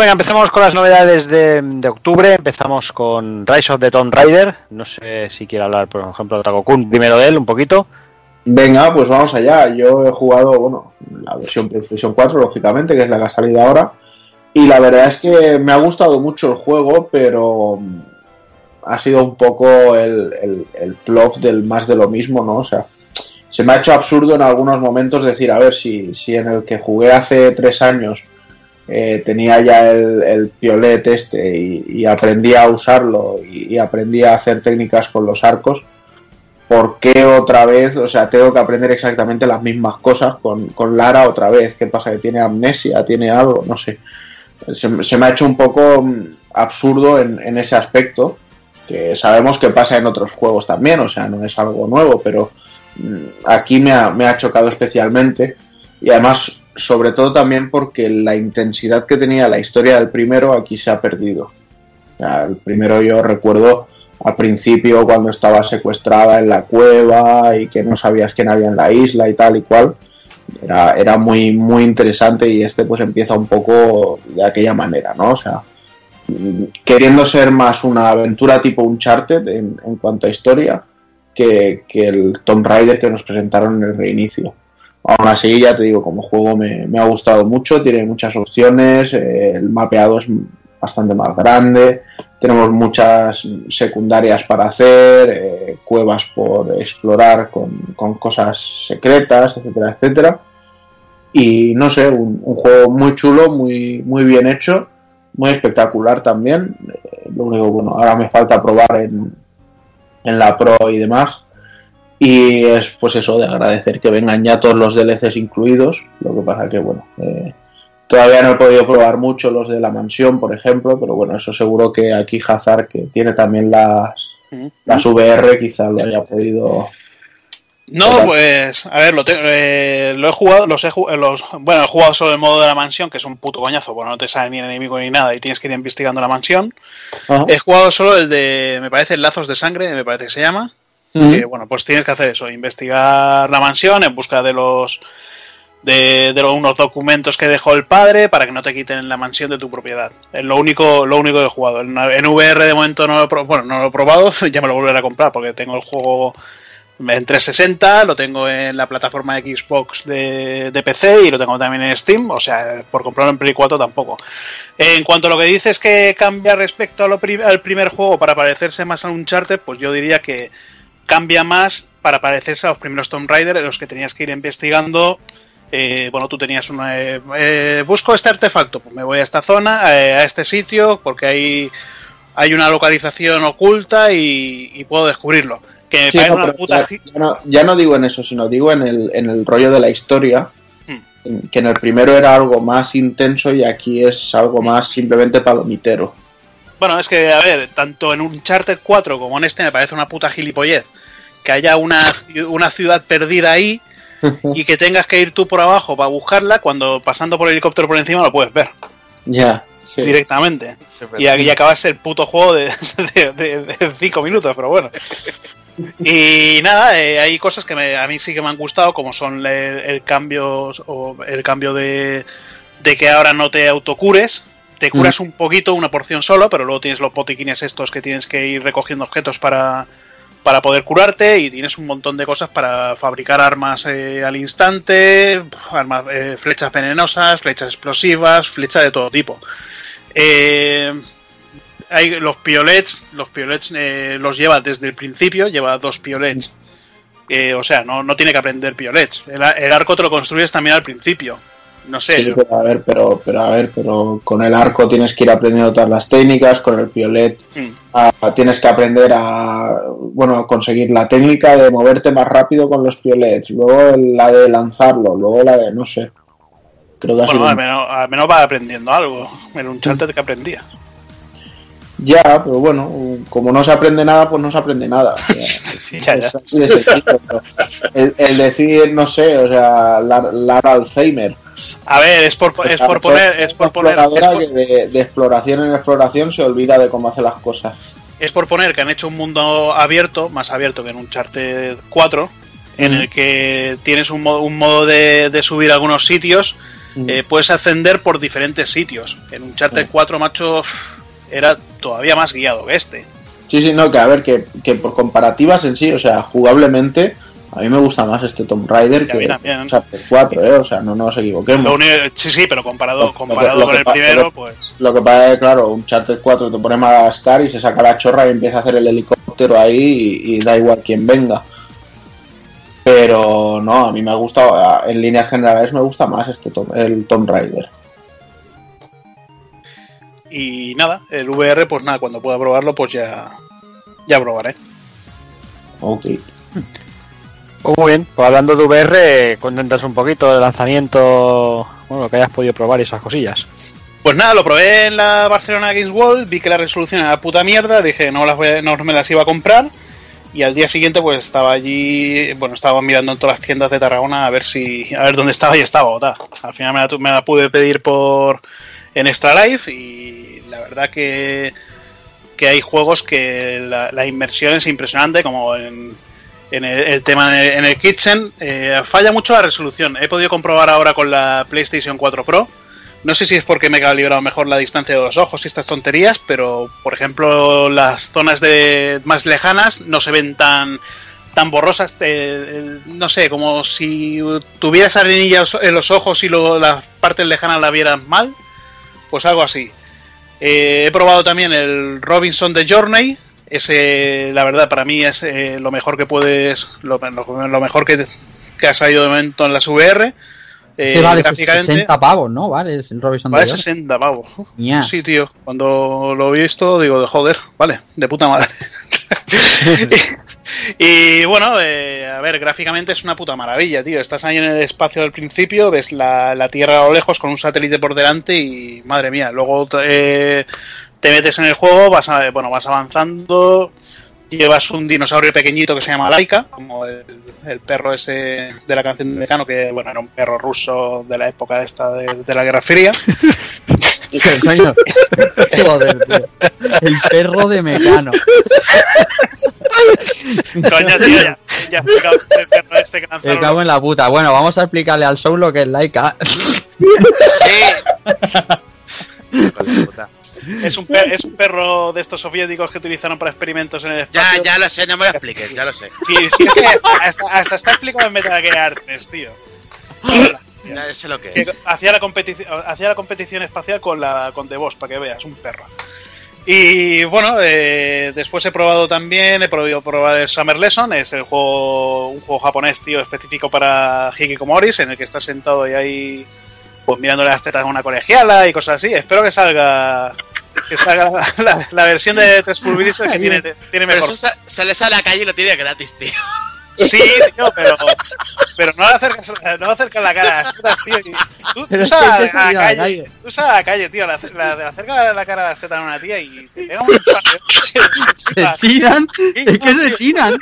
Venga, empezamos con las novedades de, octubre. Empezamos con Rise of the Tomb Raider. No sé si quiere hablar, por ejemplo, de Takokun primero de él, un poquito. Venga, pues vamos allá. Yo he jugado, bueno, la versión PlayStation 4, lógicamente, que es la que ha salido ahora. Y la verdad es que me ha gustado mucho el juego, pero mm, ha sido un poco el, el, plot del más de lo mismo, ¿no? O sea, se me ha hecho absurdo en algunos momentos decir, a ver, si en el que jugué hace tres años eh, tenía ya el, piolet este y, y, aprendí a usarlo y, y, aprendí a hacer técnicas con los arcos, ¿por qué otra vez? O sea, tengo que aprender exactamente las mismas cosas con, con Lara otra vez. ¿Qué pasa? ¿Que tiene amnesia? ¿Tiene algo? No sé. Se, se me ha hecho un poco mm, absurdo en, en, ese aspecto, que sabemos que pasa en otros juegos también, o sea, no es algo nuevo, pero mm, aquí me ha, me ha chocado especialmente. Y además sobre todo también porque la intensidad que tenía la historia del primero aquí se ha perdido. El primero yo recuerdo al principio cuando estaba secuestrada en la cueva y que no sabías quién había en la isla y tal y cual. Era, era muy, muy interesante y este pues empieza un poco de aquella manera, ¿no? O sea, queriendo ser más una aventura tipo Uncharted en, en cuanto a historia que, que el Tomb Raider que nos presentaron en el reinicio. Aún así, ya te digo, como juego me, ha gustado mucho, tiene muchas opciones, eh, el mapeado es bastante más grande, tenemos muchas secundarias para hacer, eh, cuevas por explorar con, con, cosas secretas, etcétera, etcétera. Y no sé, un, un, juego muy chulo, muy, muy bien hecho, muy espectacular también. Eh, lo único, bueno, ahora me falta probar en, en la Pro y demás y es pues eso de agradecer que vengan ya todos los DLCs incluidos. Lo que pasa que bueno, eh, todavía no he podido probar mucho los de la mansión, por ejemplo, pero bueno, eso seguro que aquí Hazard, que tiene también las, las VR, quizás lo haya podido. No, pues, a ver, lo, te, eh, lo he jugado, los he, los, bueno, he jugado solo el modo de la mansión, que es un puto coñazo, bueno, no te sale ni enemigo ni nada y tienes que ir investigando la mansión. Uh -huh. He jugado solo el de, me parece, Lazos de Sangre, me parece que se llama. Que, bueno, pues tienes que hacer eso, investigar la mansión en busca de los de, de unos documentos que dejó el padre para que no te quiten la mansión de tu propiedad. Es lo único, lo único que he jugado. En, VR de momento no lo, he, bueno, no lo he probado, [LAUGHS] ya me lo volveré a comprar porque tengo el juego en 360, lo tengo en la plataforma de Xbox de, PC y lo tengo también en Steam, o sea, por comprarlo en Play 4 tampoco. En cuanto a lo que dices que cambia respecto al primer juego para parecerse más a un Uncharted, pues yo diría que cambia más para parecerse a los primeros Tomb Raider en los que tenías que ir investigando. Eh, bueno, tú tenías una. Eh, eh, busco este artefacto, pues me voy a esta zona, eh, a este sitio, porque hay, hay una localización oculta y, y puedo descubrirlo. Que me sí, parece no, una puta. Ya, ya, no, ya, no, digo en eso, sino digo en el, en el rollo de la historia. Hmm. Que en el primero era algo más intenso y aquí es algo más simplemente palomitero. Bueno, es que, a ver, tanto en un Charter 4 como en este me parece una puta gilipollez que haya una, una ciudad perdida ahí [LAUGHS] y que tengas que ir tú por abajo para buscarla cuando pasando por el helicóptero por encima lo puedes ver. Ya. Sí. Directamente. Y, y acabas el puto juego de, [LAUGHS] de, de, de, cinco minutos, pero bueno. Y nada, eh, hay cosas que me, a mí sí que me han gustado, como son el, el cambio o el cambio de, de que ahora no te autocures, te curas mm. un poquito, una porción solo, pero luego tienes los botiquines estos que tienes que ir recogiendo objetos para, para poder curarte y tienes un montón de cosas para fabricar armas eh, al instante, armas, eh, flechas venenosas, flechas explosivas, flechas de todo tipo. Eh, hay los piolets, los piolets eh, los lleva desde el principio, lleva dos piolets. o sea, no, no tiene que aprender piolets. El, el arco te lo construyes también al principio no sé. Sí, pero a ver, pero, pero a ver, pero con el arco tienes que ir aprendiendo todas las técnicas, con el piolet mm. a, tienes que aprender a, bueno, a conseguir la técnica de moverte más rápido con los piolets, luego la de lanzarlo, luego la de, no sé. Creo que bueno, al menos, al menos va aprendiendo algo. En un charter que aprendía. Ya, pero bueno, como no se aprende nada, pues no se aprende nada. [LAUGHS] O sea, Ya, ya. es así de sencillo, pero el, el decir, no sé, o sea, Lar- Lara Alzheimer. A ver, es por, es por poner, es por poner, es por- que de, de exploración en exploración se olvida de cómo hace las cosas. es por poner que han hecho un mundo abierto, más abierto que en Uncharted 4, en el que tienes un modo, un modo de, de subir a algunos sitios, Mm. eh, puedes ascender por diferentes sitios. En Uncharted 4, macho, era todavía más guiado que este. Sí, sí, no, que a ver, que, que por comparativas en sí, o sea, jugablemente, a mí me gusta más este Tomb Raider que también. o sea, el 4, ¿eh? O sea, no nos equivocemos. Lo único- sí, sí, pero comparado, Lo- comparado lo con el primero, lo- pues... Lo que pasa es que, claro, un Charter 4 te pone Madagascar y se saca la chorra y empieza a hacer el helicóptero ahí y, y da igual quién venga. Pero no, a mí me ha gustado, en líneas generales me gusta más este Tom- el Tomb Raider. Y nada, el VR, pues nada, cuando pueda probarlo, pues ya, ya probaré. Ok. [LAUGHS] Pues muy bien, pues hablando de VR, contentas un poquito del lanzamiento, bueno, que hayas podido probar esas cosillas. Pues nada, lo probé en la Barcelona Games World, vi que la resolución era puta mierda, dije no, las voy a- no me las iba a comprar. Y al día siguiente pues estaba allí, bueno, estaba mirando en todas las tiendas de Tarragona a ver si, a ver dónde estaba y estaba agotada. Al final me la, me la pude pedir por en Extra Life y la verdad que, que hay juegos que la, la inmersión es impresionante, como en, en el, tema en el, en el Kitchen. Eh, falla mucho la resolución. He podido comprobar ahora con la PlayStation 4 Pro. No sé si es porque me he calibrado mejor la distancia de los ojos y estas tonterías, pero por ejemplo las zonas de más lejanas no se ven tan tan borrosas, eh, eh, no sé, como si tuvieras arenillas en los ojos y lo- las partes lejanas la vieras mal, pues algo así. He probado también el Robinson de Journey, ese la verdad para mí es eh, lo mejor que puedes, lo, lo- lo mejor que, que ha salido de momento en las VR. Eh, Sí, vale, gráficamente- 60 pavos, ¿no? Vale, es el Robinson Vale de York. 60 pavos. Sí, tío. Cuando lo he visto, digo, de joder, vale, de puta madre. [LAUGHS] [LAUGHS] y, bueno, eh, a ver, gráficamente es una puta maravilla, tío. Estás ahí en el espacio del principio, ves la, la Tierra a lo lejos con un satélite por delante y, madre mía, luego eh, te metes en el juego, vas, a- bueno, vas avanzando, llevas un dinosaurio pequeñito que se llama Laika, como el, el perro ese de la canción de Mecano, que, bueno, era un perro ruso de la época esta de, de la Guerra Fría. [LAUGHS] Joder, tío. El perro de Mecano. Coño, tío, ya, ya el perro este que Me cago en la puta. Bueno, vamos a explicarle al Soul lo que es Laika. [LAUGHS] Puta. Es un, per- es un perro de estos soviéticos que utilizaron para experimentos en el Ya, espacio. ya lo sé, no me lo expliques, ya lo sé. Sí, sí, es que hasta, hasta- hasta está explicado en Metal Gear 3, tío. Ya sé lo que Que es. hacía la competición hacía la competición espacial con la con The Boss para que veas un perro y bueno eh, después he probado también he probado probar el Summer Lesson es el juego un juego japonés tío específico para hikikomoris en el que estás sentado y ahí pues mirándole las tetas a una colegiala y cosas así espero que salga que salga la, la versión de Tres Pulverizos que tiene, tiene Pero mejor eso sa- sales a la calle y lo tiene gratis, tío. Sí, tío, pero, pero no le acercas, no le acercas la cara a las tetas, tío. y Tú, Pero tú a la a la calle, tú a la calle, tío, la- le acercas la cara a las tetas a una tía y te pega un Se chinan. Es que se chinan.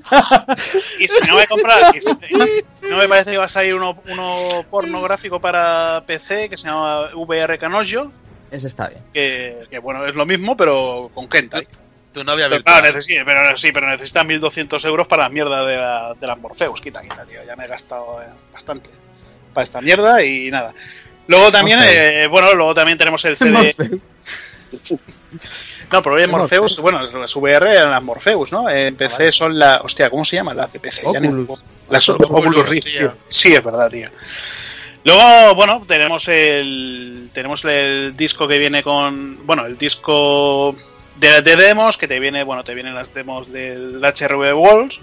[LAUGHS] Y si no me compras, si- [LAUGHS] no me parece que va a salir uno, uno pornográfico para PC que se llama VR Canojo, Eso está bien. que, que bueno, es lo mismo, pero con Kentai. Tu novia Pero, claro, necesita, pero sí, pero necesitas 1200 euros para la mierda de, la, de las Morpheus. Quita, quita, tío. Ya me he gastado eh, bastante para esta mierda y nada. Luego también, eh, bueno, luego también tenemos el CD. [LAUGHS] No, pero hoy en Morpheus. Bueno, las VR eran las Morpheus, ¿no? En PC son la. Hostia, ¿cómo se llama? Las de PC. Ya ni. Las Oculus, Oculus Rift, tío. tío. Sí, es verdad, tío. Luego, bueno, tenemos el tenemos el disco que viene con, bueno, el disco de, de demos que te viene, bueno, te vienen las demos del HRV Walls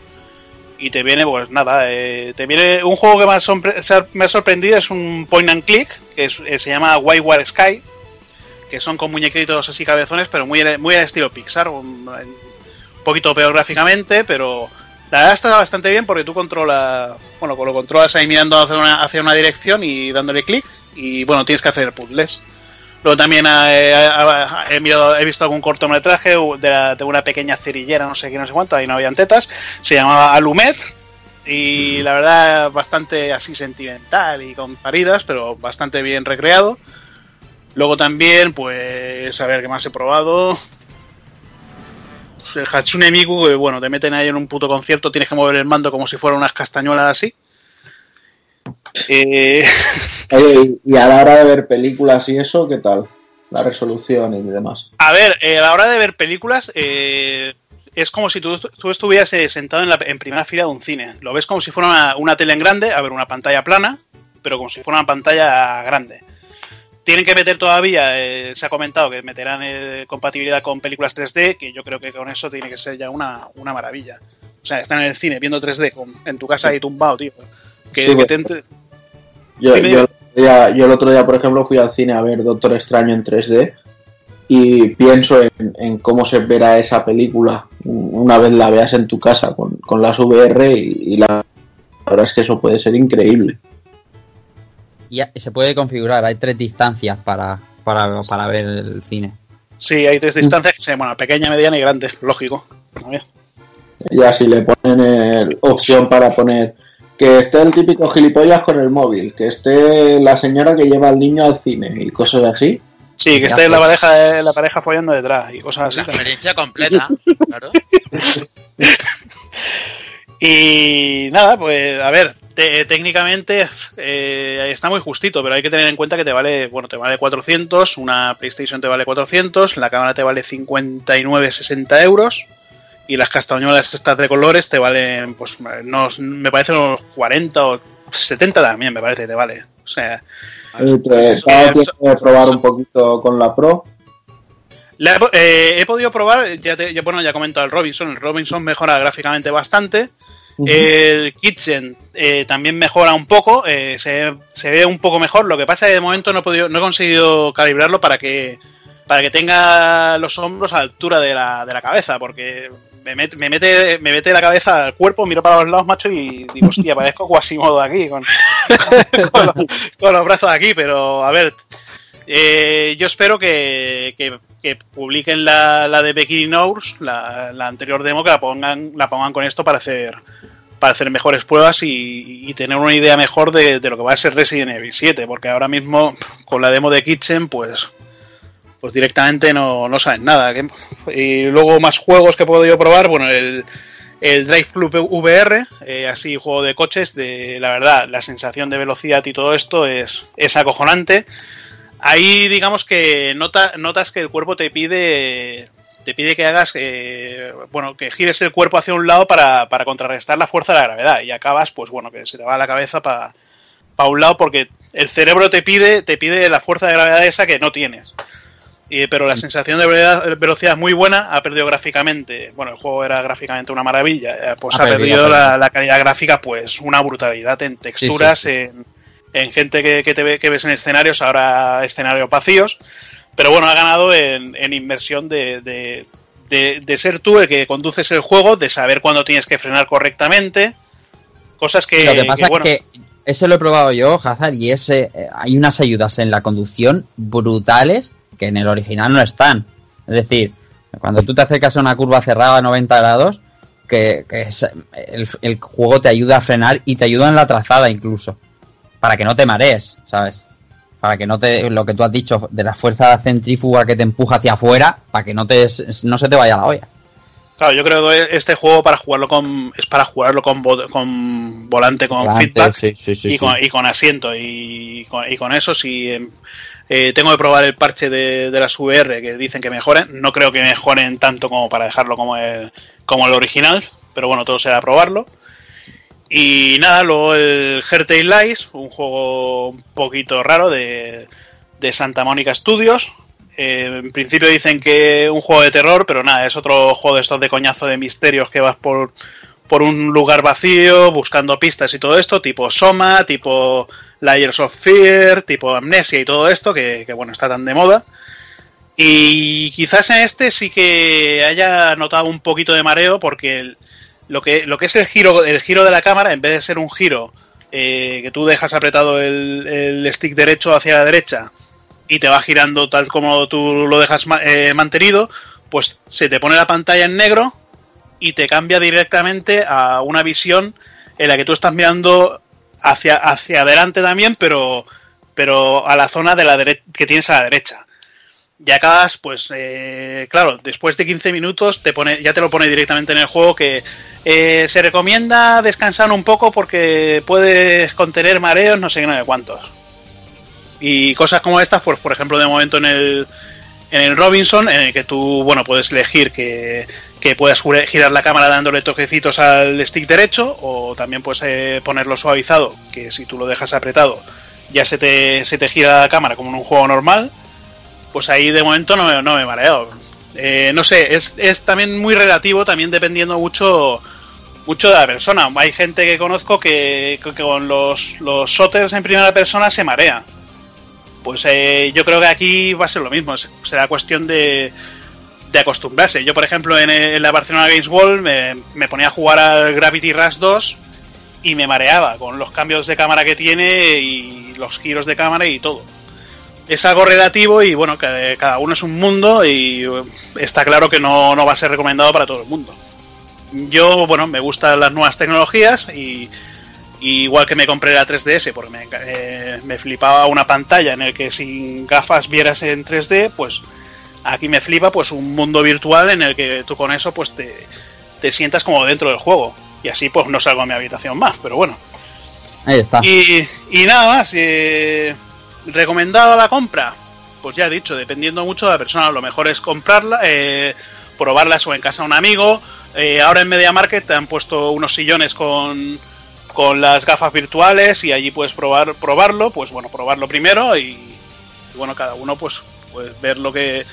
y te viene, pues nada, eh, te viene un juego que me ha, sorpre- se ha- me ha sorprendido es un point and click que es- eh, se llama Whiteware Sky que son con muñequitos así cabezones, pero muy muy al estilo Pixar, un, poquito peor gráficamente, pero la verdad está bastante bien porque tú controlas, bueno, lo controlas ahí mirando hacia una, dirección y dándole clic y bueno, tienes que hacer puzzles. Luego también eh, he, he mirado- he visto algún cortometraje de, de una pequeña cerillera, no sé qué, no sé cuánto, ahí no habían tetas. Se llamaba Alumet. Y la verdad, bastante así sentimental y con paridas, pero bastante bien recreado. Luego también, pues, a ver qué más he probado. Pues El Hatsune Miku, que bueno, te meten ahí en un puto concierto, tienes que mover el mando como si fueran unas castañuelas así. Eh, [LAUGHS] Oye, y a la hora de ver películas y eso, ¿qué tal? La resolución y demás. a ver, eh, a la hora de ver películas, eh, es como si tú, tú estuvieras eh, sentado en, la, en primera fila de un cine. Lo ves como si fuera una, una tele en grande, a ver, una pantalla plana, pero como si fuera una pantalla grande. Tienen que meter todavía, eh, se ha comentado que meterán eh, compatibilidad con películas 3D, que yo creo que con eso tiene que ser ya una, una maravilla. O sea, estar en el cine viendo 3D con- en tu casa ahí tumbado, tío. Que, Sí, que bueno. te entre- Yo, el otro día- yo el otro día, por ejemplo, fui al cine a ver Doctor Extraño en 3D y pienso en, en cómo se verá esa película una vez la veas en tu casa con, con las VR y, y la, la verdad es que eso puede ser increíble. Y ya- se puede configurar, hay tres distancias para, para, para ver el cine. Sí, hay tres distancias que se bueno, pequeña, mediana y grande, lógico. A ver. Ya si le ponen el- opción para poner que esté el típico gilipollas con el móvil, que esté la señora que lleva al niño al cine y cosas así. Sí, que esté la pues. pareja, la pareja follando detrás y cosas La así. experiencia completa, claro. [LAUGHS] Y nada, pues a ver, te- técnicamente eh, está muy justito, pero hay que tener en cuenta que te vale, bueno, te vale 400, una PlayStation te vale 400, la cámara te vale 59,60 euros y las castañuelas estas de colores te valen, pues, no, me parece unos 40 o 70 también, me parece que te vale. O sea, Y te probar un poquito con la Pro. La eh, he podido probar, ya, te, ya, bueno, ya he comentado el Robinson, el Robinson mejora gráficamente bastante. El Kitchen eh, también mejora un poco, eh, se, se ve un poco mejor. Lo que pasa es que de momento no he, podido, no he conseguido calibrarlo para que para que tenga los hombros a altura de la, de la cabeza, porque me, me mete me mete la cabeza al cuerpo, miro para los lados, macho, y digo, hostia, parezco Quasimodo aquí, con, [LAUGHS] con, los, con los brazos aquí, pero a ver, eh, yo espero que, que- que publiquen la, de Becky Knows, la, anterior demo, que la pongan, la pongan con esto para hacer para hacer mejores pruebas y, tener una idea mejor de, lo que va a ser Resident Evil 7, porque ahora mismo con la demo de Kitchen, pues pues directamente no, no saben nada. Y luego más juegos que he podido probar, bueno, el, el Drive Club VR, eh, así juego de coches, de la verdad, la sensación de velocidad y todo esto es, es acojonante. Ahí digamos que nota, notas que el cuerpo te pide te pide que hagas eh, bueno que gires el cuerpo hacia un lado para, para contrarrestar la fuerza de la gravedad. Y acabas pues bueno que se te va la cabeza para un lado porque el cerebro te pide te pide la fuerza de gravedad esa que no tienes. Y- pero la sensación de velocidad, velocidad es muy buena ha perdido gráficamente bueno el juego era gráficamente una maravilla eh, pues Ha ha, perdido, la, la calidad gráfica pues una brutalidad en texturas sí. en en gente que, que te ve, que ves en escenarios, ahora escenarios vacíos, pero bueno, ha ganado en, en inversión de, de, de- de ser tú el que conduces el juego, de saber cuándo tienes que frenar correctamente, cosas que... lo que pasa bueno, es que ese lo he probado yo, Hazard, y ese eh, hay unas ayudas en la conducción brutales que en el original no están. Es decir, cuando tú te acercas a una curva cerrada a 90 grados, que, que es- el, el juego te ayuda a frenar y te ayuda en la trazada incluso. Para que no te marees, ¿sabes? Para que no te, lo que tú has dicho, de la fuerza centrífuga que te empuja hacia afuera, para que no te no se te vaya la olla. Claro, yo creo que este juego para jugarlo con es para jugarlo con, vo- con volante, con Volante, feedback sí, sí, sí, y. Con, y con asiento. Y con, y con eso, si em, eh, tengo que probar el parche de, de las VR que dicen que mejoren, no creo que mejoren tanto como para dejarlo como el, como el original, pero bueno, todo será probarlo. Y nada, luego el Hertail Lies, un juego un poquito raro de, de Santa Mónica Studios. Eh, en principio dicen que un juego de terror, pero nada, es otro juego de estos de coñazo de misterios que vas por, por un lugar vacío buscando pistas y todo esto, tipo Soma, tipo Layers of Fear, tipo Amnesia y todo esto, que, que, bueno, está tan de moda. Y quizás en este sí que haya notado un poquito de mareo porque el- lo que, lo que es el giro, el giro de la cámara, en vez de ser un giro eh, que tú dejas apretado el, el stick derecho hacia la derecha y te va girando tal como tú lo dejas eh, mantenido, pues se te pone la pantalla en negro y te cambia directamente a una visión en la que tú estás mirando hacia, hacia adelante también, pero, pero a la zona de la dere- que tienes a la derecha. Y acabas, pues, eh, claro, después de 15 minutos te pone, ya te lo pone directamente en el juego que eh, se recomienda descansar un poco porque puedes contener mareos, no sé qué, no sé cuántos. Y cosas como estas, pues, por ejemplo, de momento en el, en el Robinson, en el que tú, bueno, puedes elegir que, que puedas girar la cámara dándole toquecitos al stick derecho, o también puedes eh, ponerlo suavizado, que si tú lo dejas apretado, ya se te, se te gira la cámara como en un juego normal. Pues ahí de momento no, me- no me he. Eh, no sé, es, es también muy relativo, también dependiendo mucho mucho de la persona. Hay gente que conozco que, con los, los shooters en primera persona se marea. Pues eh, yo creo que aquí va a ser lo mismo, será cuestión de, de acostumbrarse. Yo, por ejemplo, en la Barcelona Games World me, me ponía a jugar al Gravity Rush 2 y me mareaba con los cambios de cámara que tiene y los giros de cámara y todo. Es algo relativo y bueno, cada, cada uno es un mundo y eh, está claro que no, no va a ser recomendado para todo el mundo. Yo, bueno, me gustan las nuevas tecnologías y, y igual que me compré la 3DS porque me, eh, me flipaba una pantalla en el que sin gafas vieras en 3D, pues aquí me flipa pues un mundo virtual en el que tú con eso pues te, te sientas como dentro del juego. Y así pues no salgo a mi habitación más, pero bueno. Ahí está. Y, y nada más, eh, recomendado a la compra. Pues ya he dicho, dependiendo mucho de la persona, lo mejor es comprarla, eh, probarlas o en casa de un amigo. Eh, ahora en Media Market te han puesto unos sillones con, con las gafas virtuales y allí puedes probar probarlo, pues bueno, probarlo primero y, y bueno, cada uno pues, pues ver lo que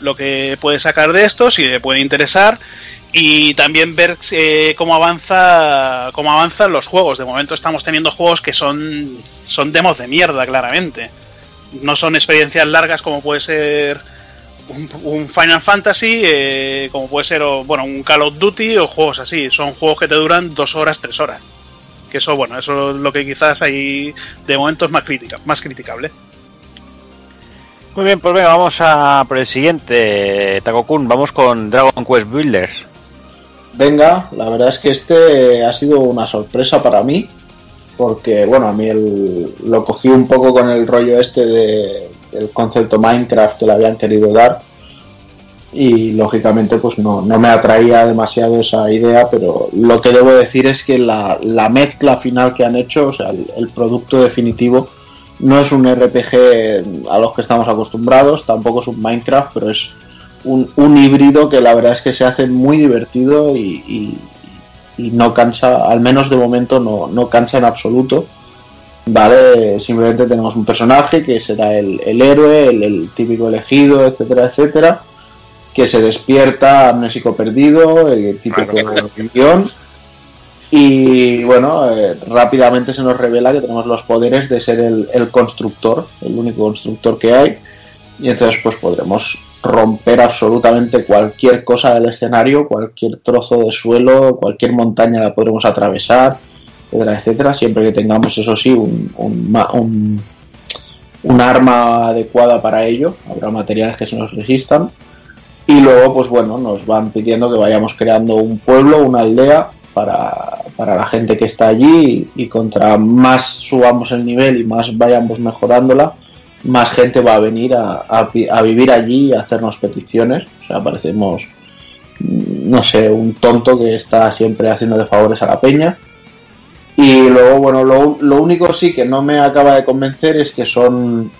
lo que puede sacar de esto, si le puede interesar y también ver eh, cómo avanza cómo avanzan los juegos. De momento estamos teniendo juegos que son son demos de mierda claramente. No son experiencias largas como puede ser un, Final Fantasy, eh, como puede ser bueno un Call of Duty o juegos así. Son juegos que te duran dos horas, tres horas. Que eso bueno, eso es lo que quizás ahí de momento es más crítica, más criticable. Muy bien, pues venga, vamos a por el siguiente, Takokun. Vamos con Dragon Quest Builders. Venga, la verdad es que este ha sido una sorpresa para mí, porque bueno, a mí el- lo cogí un poco con el rollo este de, del concepto Minecraft que le habían querido dar y lógicamente pues no, no me atraía demasiado esa idea, pero lo que debo decir es que la, la mezcla final que han hecho, o sea, el producto definitivo, no es un RPG a los que estamos acostumbrados, tampoco es un Minecraft, pero es un, un híbrido que la verdad es que se hace muy divertido y, y- y no cansa, al menos de momento no, no cansa en absoluto. Vale, simplemente tenemos un personaje que será el, el héroe, el, el típico elegido, etcétera, etcétera, que se despierta amnésico perdido, el típico guion. Y bueno, eh, rápidamente se nos revela que tenemos los poderes de ser el, el constructor, el único constructor que hay. Y entonces pues podremos romper absolutamente cualquier cosa del escenario, cualquier trozo de suelo, cualquier montaña la podremos atravesar, etcétera, etcétera, siempre que tengamos eso sí un, un, un- arma adecuada para ello, habrá materiales que se nos resistan. Y luego, pues bueno, nos van pidiendo que vayamos creando un pueblo, una aldea para, para la gente que está allí y contra más subamos el nivel y más vayamos mejorándola, más gente va a venir a, a vi- a vivir allí y a hacernos peticiones. O sea, parecemos, mm, no sé, un tonto que está siempre haciéndole favores a la peña. Y luego, bueno, lo, lo único sí que no me acaba de convencer es que son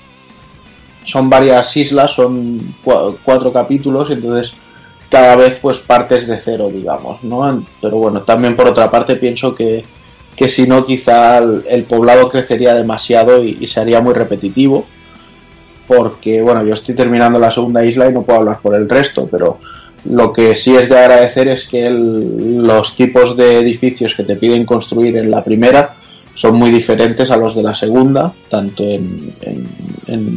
son varias islas, son cua- cuatro capítulos, entonces cada vez pues partes de cero, digamos, ¿no? Pero bueno, también por otra parte pienso que, que si no quizá el, poblado crecería demasiado y, y se haría muy repetitivo, porque bueno, yo estoy terminando la segunda isla y no puedo hablar por el resto, pero lo que sí es de agradecer es que los tipos de edificios que te piden construir en la primera son muy diferentes a los de la segunda, tanto en,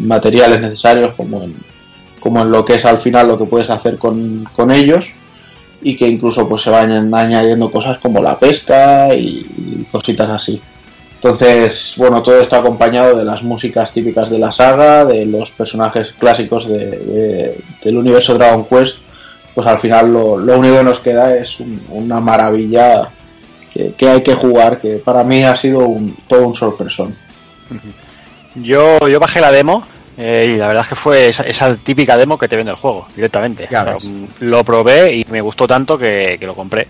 materiales necesarios como en, lo que es al final lo que puedes hacer con, con ellos y que incluso pues se vayan añadiendo cosas como la pesca y, y cositas así. Entonces, bueno, todo está acompañado de las músicas típicas de la saga, de los personajes clásicos de, de- del universo Dragon Quest. Pues al final lo, lo único que nos queda es un- una maravilla que, que hay que jugar, que para mí ha sido un, todo un sorpresón. Yo, yo bajé la demo eh, y la verdad es que fue esa, esa típica demo que te vende el juego directamente. Ya O sea, ves. mm, lo probé y me gustó tanto que, que lo compré.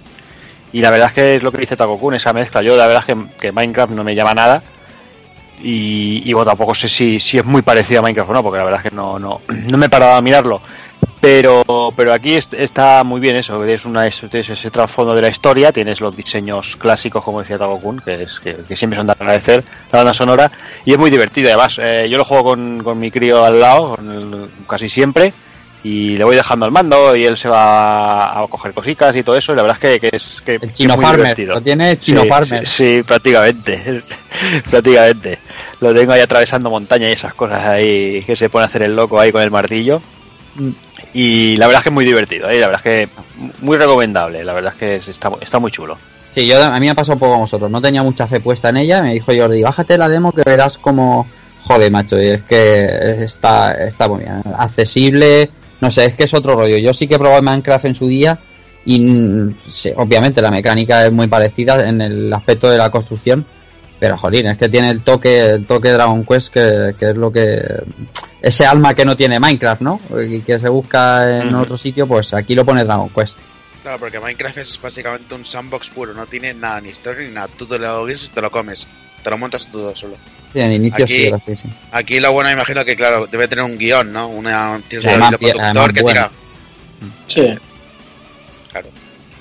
Y la verdad es que es lo que dice Takokun, esa mezcla. Yo la verdad es que, que Minecraft no me llama nada. Y, y bueno, tampoco sé si, si es muy parecido a Minecraft o no, porque la verdad es que no, no, [CLEARS THROAT] no me he parado a mirarlo. Pero, pero aquí est- está muy bien eso, es una, ese trasfondo de la historia, tienes los diseños clásicos, como decía Takokun, que, es, que, siempre son de agradecer, la banda sonora, y es muy divertido. Además, eh, yo lo juego con, con mi crío al lado, con el- casi siempre, y le voy dejando el mando y él se va a coger cositas y todo eso, y la verdad es que, que es que El Chino muy Farmer, divertido. lo tiene Chino Sí, Farmer. Sí, sí, prácticamente. [LAUGHS] prácticamente. Lo tengo ahí atravesando montaña y esas cosas ahí que se pone a hacer el loco ahí con el martillo. Mm. Y la verdad es que es muy divertido, ¿eh? la verdad es que muy recomendable, la verdad es que es- está, está muy chulo. Sí, yo a mí me ha pasado un poco a vosotros. No tenía mucha fe puesta en ella. Me dijo Jordi, bájate la demo que verás como joder, macho. Y es que está, está muy bien. Accesible. No sé, es que es otro rollo. Yo sí que he probado Minecraft en su día. Y mm, obviamente la mecánica es muy parecida en el aspecto de la construcción. Pero jolín, es que tiene el toque, el toque Dragon Quest que, que es lo que. Ese alma que no tiene Minecraft, ¿no? Y que se busca en otro sitio, pues aquí lo pone Dragon Quest. Claro, porque Minecraft es básicamente un sandbox puro, no tiene nada, ni historia ni nada. Tú te lo guisas y te lo comes. Te lo montas todo solo. Sí, en inicio Aquí- sí era así, sí. Aquí lo bueno, imagino que, claro, debe tener un guion, ¿no? Una, tienes Sí, un conductor que bueno. tira. Sí. Claro.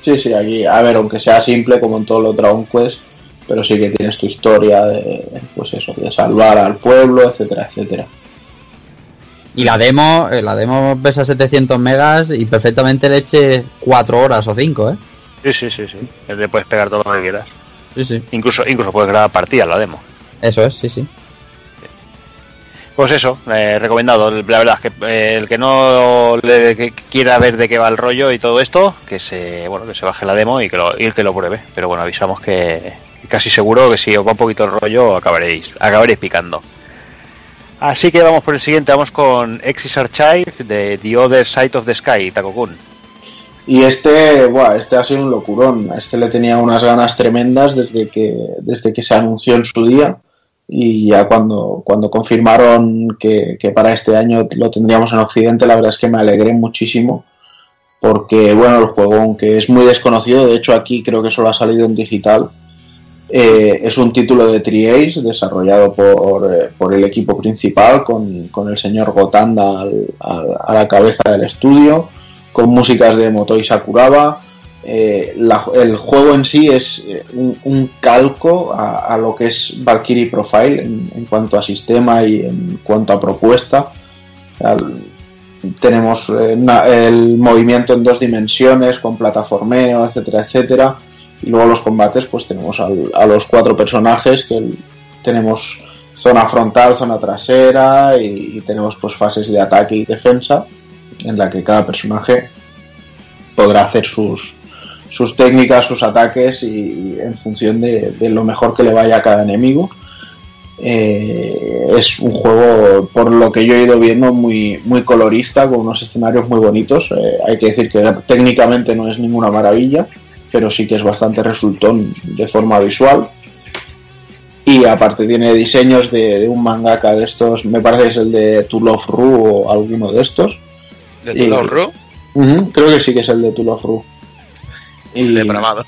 Sí, sí, aquí, a ver, aunque sea simple como en todos los Dragon Quest, pero sí que tienes tu historia de, pues eso, de salvar al pueblo, etcétera, etcétera. Y la demo, eh, la demo pesa 700 megas y perfectamente le eche 4 horas o 5, ¿eh? Sí, sí, sí, sí. Le puedes pegar todo lo que quieras. Sí, sí. Incluso, incluso puedes grabar partidas la demo. Eso es, sí, sí. Pues eso, eh, recomendado. La verdad es que eh, el que no le, que quiera ver de qué va el rollo y todo esto, que se bueno que se baje la demo y que lo, y que lo pruebe. Pero bueno, avisamos que casi seguro que si os va un poquito el rollo acabaréis, acabaréis picando. Así que vamos por el siguiente, vamos con Exis Archive de The Other Side of the Sky, Takokun. Y este, buah, este ha sido un locurón. A este le tenía unas ganas tremendas desde que, desde que se anunció en su día. Y ya cuando, cuando confirmaron que, que para este año lo tendríamos en Occidente, la verdad es que me alegré muchísimo. Porque, bueno, el juego, aunque es muy desconocido, de hecho aquí creo que solo ha salido en digital, eh, es un título de Triace desarrollado por, eh, por el equipo principal, con, con el señor Gotanda a la cabeza del estudio con músicas de Motoi Sakuraba. Eh, el juego en sí es eh, un, calco a, lo que es Valkyrie Profile en, cuanto a sistema y en cuanto a propuesta. Tenemos eh, el movimiento en dos dimensiones con plataformeo, etcétera, etcétera. Y luego los combates, pues tenemos a los cuatro personajes que tenemos zona frontal, zona trasera y, y tenemos pues fases de ataque y defensa en la que cada personaje podrá hacer sus, sus técnicas, sus ataques y, y en función de, de lo mejor que le vaya a cada enemigo. Eh, es un juego, por lo que yo he ido viendo, muy, muy colorista, con unos escenarios muy bonitos. Eh, hay que decir que técnicamente no es ninguna maravilla, pero sí que es bastante resultón de forma visual. Y aparte tiene diseños de, de un mangaka de estos, me parece que es el de To Love Ru o alguno de estos. De Y- tu Ru, creo que sí que es el de To Love Ru. Y, depravado.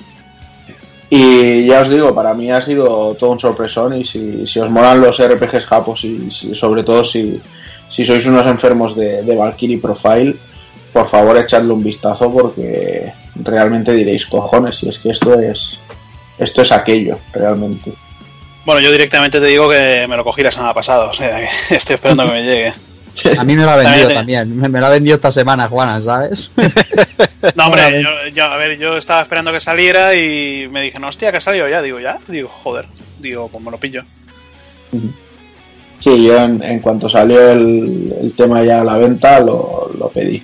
y ya os digo, para mí ha sido todo un sorpresón y si, si os molan los RPGs japos y si- sobre todo si, si sois unos enfermos de, de Valkyrie Profile, por favor echadle un vistazo porque realmente diréis cojones y es que esto es esto es aquello realmente. Bueno, yo directamente te digo que me lo cogí la semana pasada, o sea que [LAUGHS] estoy esperando que me llegue. A mí me lo ha vendido También. Me, me lo ha vendido esta semana, Juana, ¿sabes? [LAUGHS] No, hombre, [LAUGHS] yo, yo- a ver, yo estaba esperando que saliera y me dije, no, hostia, que ha salido ya. Digo, ya. Digo, joder. Digo, pues me lo pillo. Sí, yo en, en cuanto salió el, el tema ya a la venta lo, lo pedí.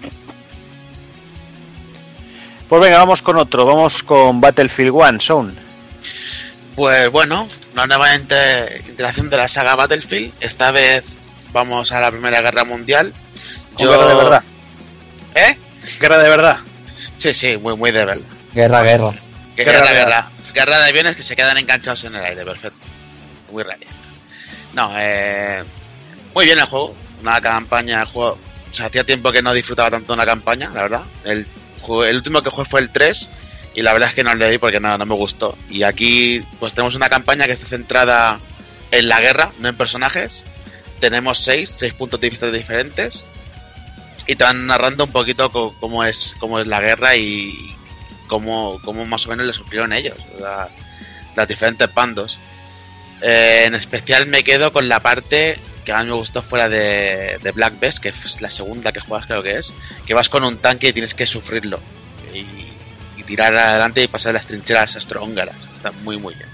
Pues venga, vamos con otro, vamos con Battlefield 1, Zone. Pues bueno, una nueva inte- interacción de la saga Battlefield. Esta vez vamos a la Primera Guerra Mundial. Con guerra de verdad. ¿Eh? Guerra de verdad. Sí, sí, muy, muy de verdad. Guerra, guerra. Guerra guerra, real. guerra. Guerra de aviones que se quedan enganchados en el aire, perfecto. Muy realista. No, eh, muy bien el juego. Una campaña, el juego. O sea, hacía tiempo que no disfrutaba tanto de una campaña, la verdad. El, el último que jugué fue el 3 y la verdad es que no le di porque no, no me gustó. Y aquí, pues tenemos una campaña que está centrada en la guerra, no en personajes. Tenemos seis, seis puntos de vista diferentes y te van narrando un poquito cómo es, cómo es la guerra y cómo, cómo más o menos le sufrieron ellos, la- las diferentes bandos. Eh, en especial me quedo con la parte que a mí me gustó fue la de, de Black Best, que es la segunda que juegas creo que es, que vas con un tanque y tienes que sufrirlo y, y tirar adelante y pasar las trincheras astrohúngaras. Está muy muy bien.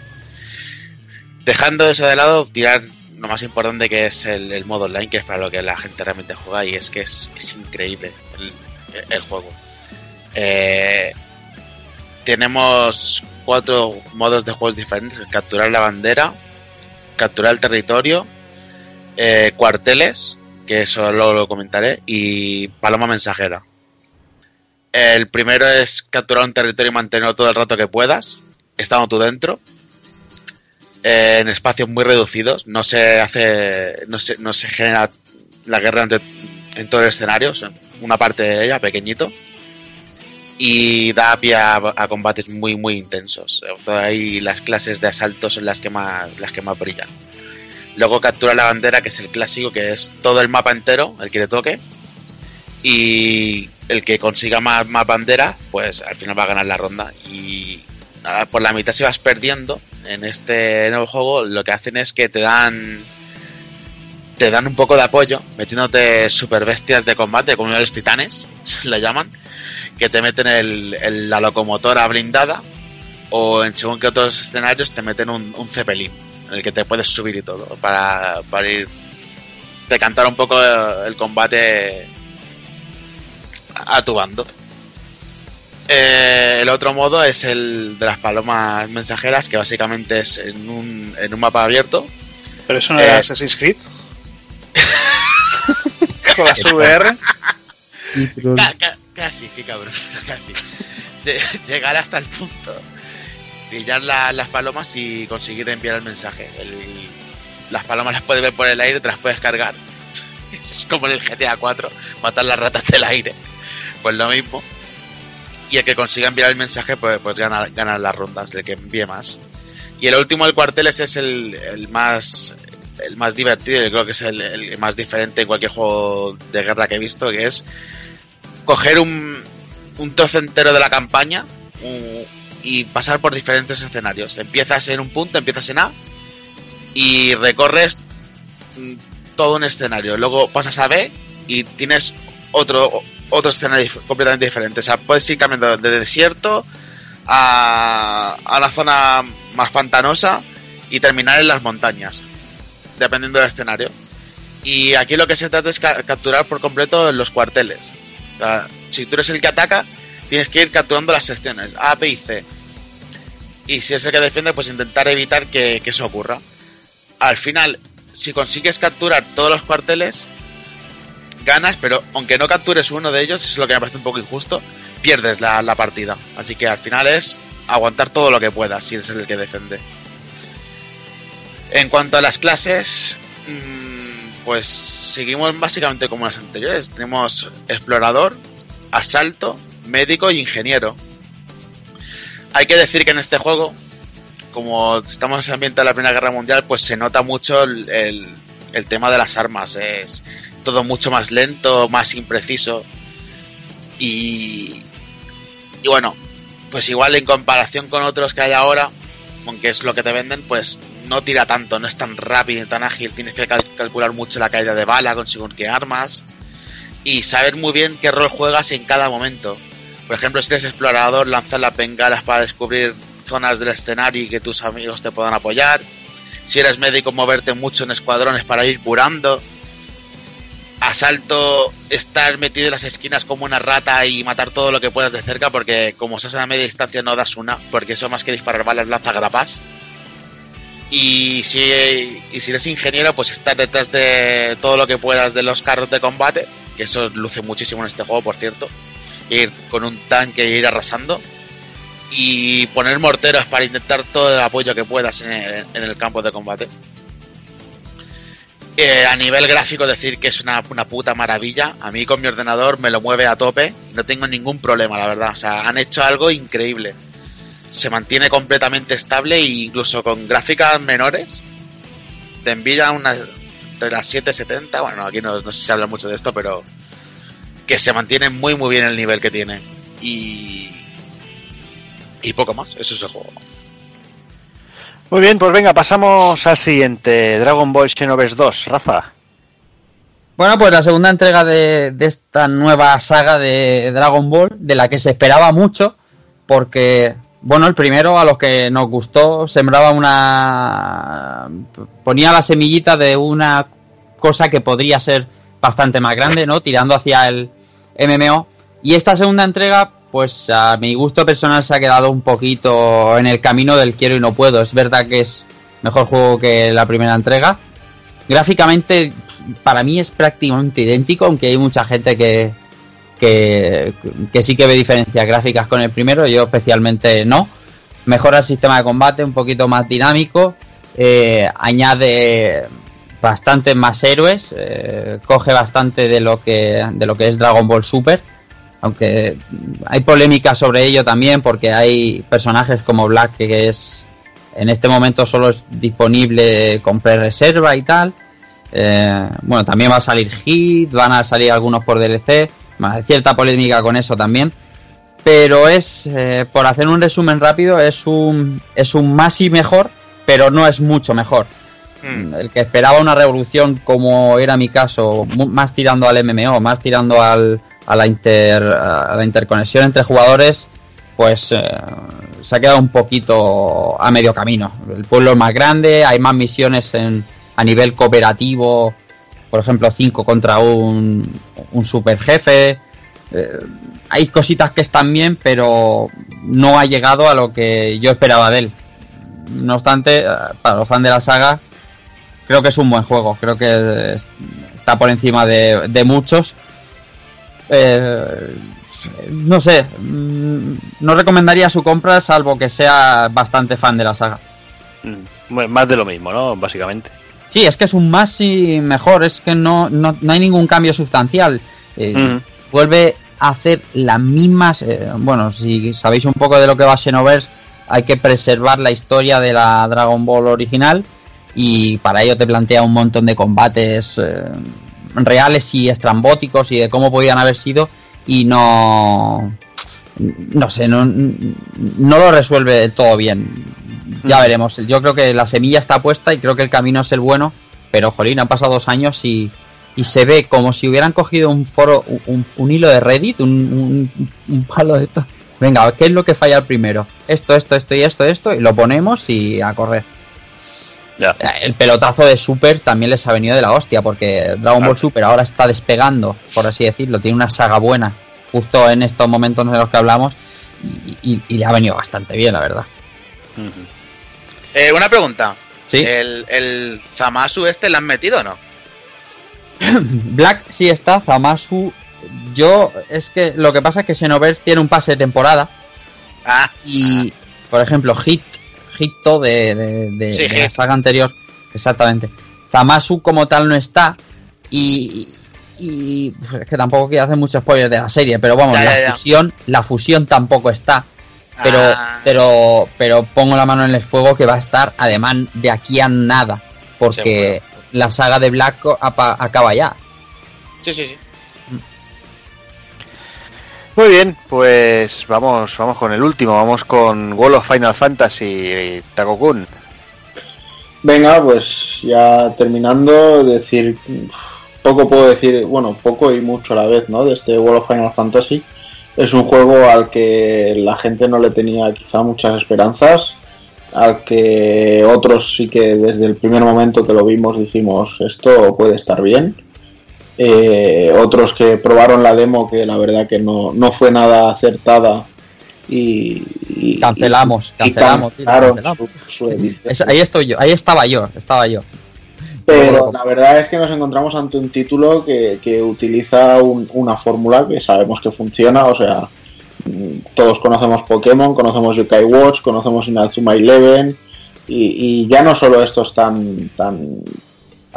Dejando eso de lado, tirar lo más importante que es el, el modo online, que es para lo que la gente realmente juega y es que es, es increíble el, juego. Eh, tenemos cuatro modos de juegos diferentes: capturar la bandera, capturar el territorio, eh, cuarteles, que eso luego lo comentaré, y paloma mensajera. El primero es capturar un territorio y mantenerlo todo el rato que puedas, estando tú dentro. Eh, en espacios muy reducidos, no se hace, no se, no se genera la guerra en todo el escenario, una parte de ella, pequeñito, y da pie a, combates muy, muy intensos. Ahí las clases de asalto son las que más, las que más brillan. Luego captura la bandera, que es el clásico, que es todo el mapa entero, el que te toque. Y el que consiga más, más banderas, pues al final va a ganar la ronda. Y ah, por la mitad si vas perdiendo en este nuevo juego, lo que hacen es que te dan te dan un poco de apoyo, metiéndote super bestias de combate, como los titanes, [LAUGHS] le llaman, que te meten el, la locomotora blindada, o en según que otros escenarios te meten un, un cepelín, en el que te puedes subir y todo, para, para ir decantar un poco el, el combate a tu bando. Eh, el otro modo es el de las palomas mensajeras, que básicamente es en un, en un mapa abierto. Pero eso no era Eh. Assassin's Creed. [LAUGHS] Con las VR. Ca- ca- casi, qué cabrón, [LAUGHS] casi. De- llegar hasta el punto, pillar la- las palomas y conseguir enviar el mensaje. El- las palomas las puedes ver por el aire, te las puedes cargar. [LAUGHS] Es como en el GTA 4, matar las ratas del aire. Pues lo mismo. Y el que consiga enviar el mensaje, pues, pues gana, gana las rondas, el que envíe más. Y el último del cuarteles es el, el más el más divertido, yo creo que es el, más diferente en cualquier juego de guerra que he visto, que es coger un, un trozo entero de la campaña y pasar por diferentes escenarios. Empiezas en un punto, empiezas en A y recorres mm, todo un escenario. Luego pasas a B y tienes otro otro escenario completamente diferente. O sea, puedes ir cambiando de desierto a, a una zona más pantanosa y terminar en las montañas, dependiendo del escenario. Y aquí lo que se trata es ca- capturar por completo los cuarteles. O sea, si tú eres el que ataca, tienes que ir capturando las secciones A, B y C. Y si es el que defiende, pues intentar evitar que, que eso ocurra. Al final, si consigues capturar todos los cuarteles, ganas, pero aunque no captures uno de ellos, es lo que me parece un poco injusto, pierdes la, la partida. Así que al final es aguantar todo lo que puedas si eres el que defiende. En cuanto a las clases, mm, pues seguimos básicamente como las anteriores. Tenemos explorador, asalto, médico y ingeniero. Hay que decir que en este juego, como estamos en ambiente de la Primera Guerra Mundial, pues se nota mucho el, el- el tema de las armas. Es todo mucho más lento, más impreciso. Y, y bueno, pues igual en comparación con otros que hay ahora, aunque es lo que te venden, pues no tira tanto, no es tan rápido y tan ágil. Tienes que cal- calcular mucho la caída de bala con según qué armas y saber muy bien qué rol juegas en cada momento. Por ejemplo, si eres explorador, lanzar las bengalas para descubrir zonas del escenario y que tus amigos te puedan apoyar. Si eres médico, moverte mucho en escuadrones para ir curando. Asalto, estar metido en las esquinas como una rata y matar todo lo que puedas de cerca, porque como estás a media distancia no das una, porque eso más que disparar balas lanza grapas. Y si, y si eres ingeniero, pues estar detrás de todo lo que puedas de los carros de combate, que eso luce muchísimo en este juego, por cierto. Ir con un tanque e ir arrasando. Y poner morteros para intentar todo el apoyo que puedas en el, en el campo de combate. Eh, a nivel gráfico decir que es una, una puta maravilla. A mí con mi ordenador me lo mueve a tope. No tengo ningún problema, la verdad. O sea, han hecho algo increíble. Se mantiene completamente estable e incluso con gráficas menores. De Nvidia unas entre las 770. Bueno, aquí no, no se habla mucho de esto, pero que se mantiene muy muy bien el nivel que tiene. Y y poco más. Eso es el juego. Muy bien, pues venga, pasamos al siguiente. Dragon Ball Xenoverse 2. Rafa. Bueno, pues la segunda entrega de, de esta nueva saga de Dragon Ball, de la que se esperaba mucho, porque, bueno, el primero a los que nos gustó sembraba una... ponía la semillita de una cosa que podría ser bastante más grande, ¿no? Tirando hacia el MMO. Y esta segunda entrega, pues a mi gusto personal se ha quedado un poquito en el camino del quiero y no puedo. Es verdad que es mejor juego que la primera entrega. Gráficamente, para mí es prácticamente idéntico, aunque hay mucha gente que, que, sí que ve diferencias gráficas con el primero, yo especialmente no. Mejora el sistema de combate, un poquito más dinámico, eh, añade bastantes más héroes, eh, coge bastante de lo que de lo que es Dragon Ball Super, aunque hay polémica sobre ello también porque hay personajes como Black que es en este momento solo es disponible con pre-reserva y tal. Eh, bueno, también va a salir Hit, van a salir algunos por DLC, hay cierta polémica con eso también. Pero es, eh, por hacer un resumen rápido, es un, es un más y mejor, pero no es mucho mejor. Mm. El que esperaba una revolución como era mi caso, más tirando al MMO, más tirando al, a, la inter, a la interconexión entre jugadores, pues eh, se ha quedado un poquito a medio camino. El pueblo es más grande, hay más misiones en, a nivel cooperativo, por ejemplo, 5 contra un, un super jefe. Eh, hay cositas que están bien, pero no ha llegado a lo que yo esperaba de él. No obstante, eh, para los fans de la saga, creo que es un buen juego. Creo que es- está por encima de, de muchos. Eh, no sé, mm, no recomendaría su compra salvo que sea bastante fan de la saga. Mm, bueno, Más de lo mismo, ¿no? Básicamente. Sí, es que es un más y mejor, es que no, no, no hay ningún cambio sustancial. Eh, Mm. Vuelve a hacer las mismas. eh, bueno, si sabéis un poco de lo que va Xenoverse, hay que preservar la historia de la Dragon Ball original. Y para ello te plantea un montón de combates eh, reales y estrambóticos y de cómo podían haber sido. Y no. No sé, no, no lo resuelve todo bien. Ya Mm. veremos. Yo creo que la semilla está puesta y creo que el camino es el bueno. Pero, jolín, han pasado dos años y, y se ve como si hubieran cogido un foro, un, un hilo de Reddit, un, un- un palo de esto. Venga, ¿qué es lo que falla primero? Esto, esto, esto y esto, esto, y lo ponemos y a correr. Ya. El pelotazo de Super también les ha venido de la hostia, porque Dragon Ball Super ahora está despegando, por así decirlo, tiene una saga buena, justo en estos momentos en los que hablamos, y, y- y le ha venido bastante bien, la verdad. Eh, una pregunta. Sí, ¿El, ¿El Zamasu este lo han metido o no? [LAUGHS] Black sí está, Zamasu. Yo, es que lo que pasa es que Xenoverse tiene un pase de temporada, Ah, y por ejemplo Hit Hito de, de- de- Sí, de la saga anterior exactamente. Zamasu como tal no está y, y pues, es que tampoco quiero hacer muchos spoilers de la serie pero vamos Ya, la ya, ya. fusión la fusión tampoco está. Pero ah, pero pero pongo la mano en el fuego que va a estar además de aquí a nada porque la saga de Black acaba ya. Sí, sí, sí. Muy bien, pues vamos, vamos con el último, vamos con World of Final Fantasy Takokun. Venga, pues ya terminando, decir, poco puedo decir, bueno, poco y mucho a la vez, ¿no? De este World of Final Fantasy. Es un juego al que la gente no le tenía quizá muchas esperanzas, al que otros sí que desde el primer momento que lo vimos dijimos, esto puede estar bien. Eh, otros que probaron la demo que la verdad que no, no fue nada acertada y, y- Cancelamos, y cancelamos, su- su. Es- ahí estoy yo, ahí estaba yo, estaba yo. Pero la verdad es que nos encontramos ante un título que, que utiliza un- una fórmula que sabemos que funciona, o sea, mm, todos conocemos Pokémon, conocemos Yokai Watch, conocemos Inazuma Eleven, y, y ya no solo estos tan, tan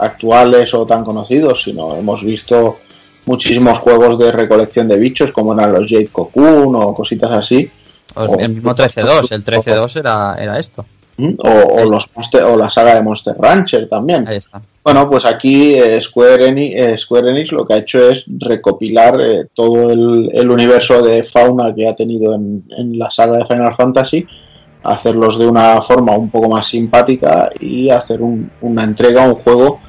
actuales o tan conocidos, sino hemos visto muchísimos juegos de recolección de bichos, como eran los Jade Cocoon o cositas así, O O- el mismo 13-2, el 13-2 era, era esto. ¿m? o, o los Monster- o la saga de Monster Rancher también. Ahí está. Bueno, pues aquí eh, Square, Enix, eh, Square Enix lo que ha hecho es recopilar eh, todo el, el universo de fauna que ha tenido en, en la saga de Final Fantasy, hacerlos de una forma un poco más simpática y hacer un- una entrega, un juego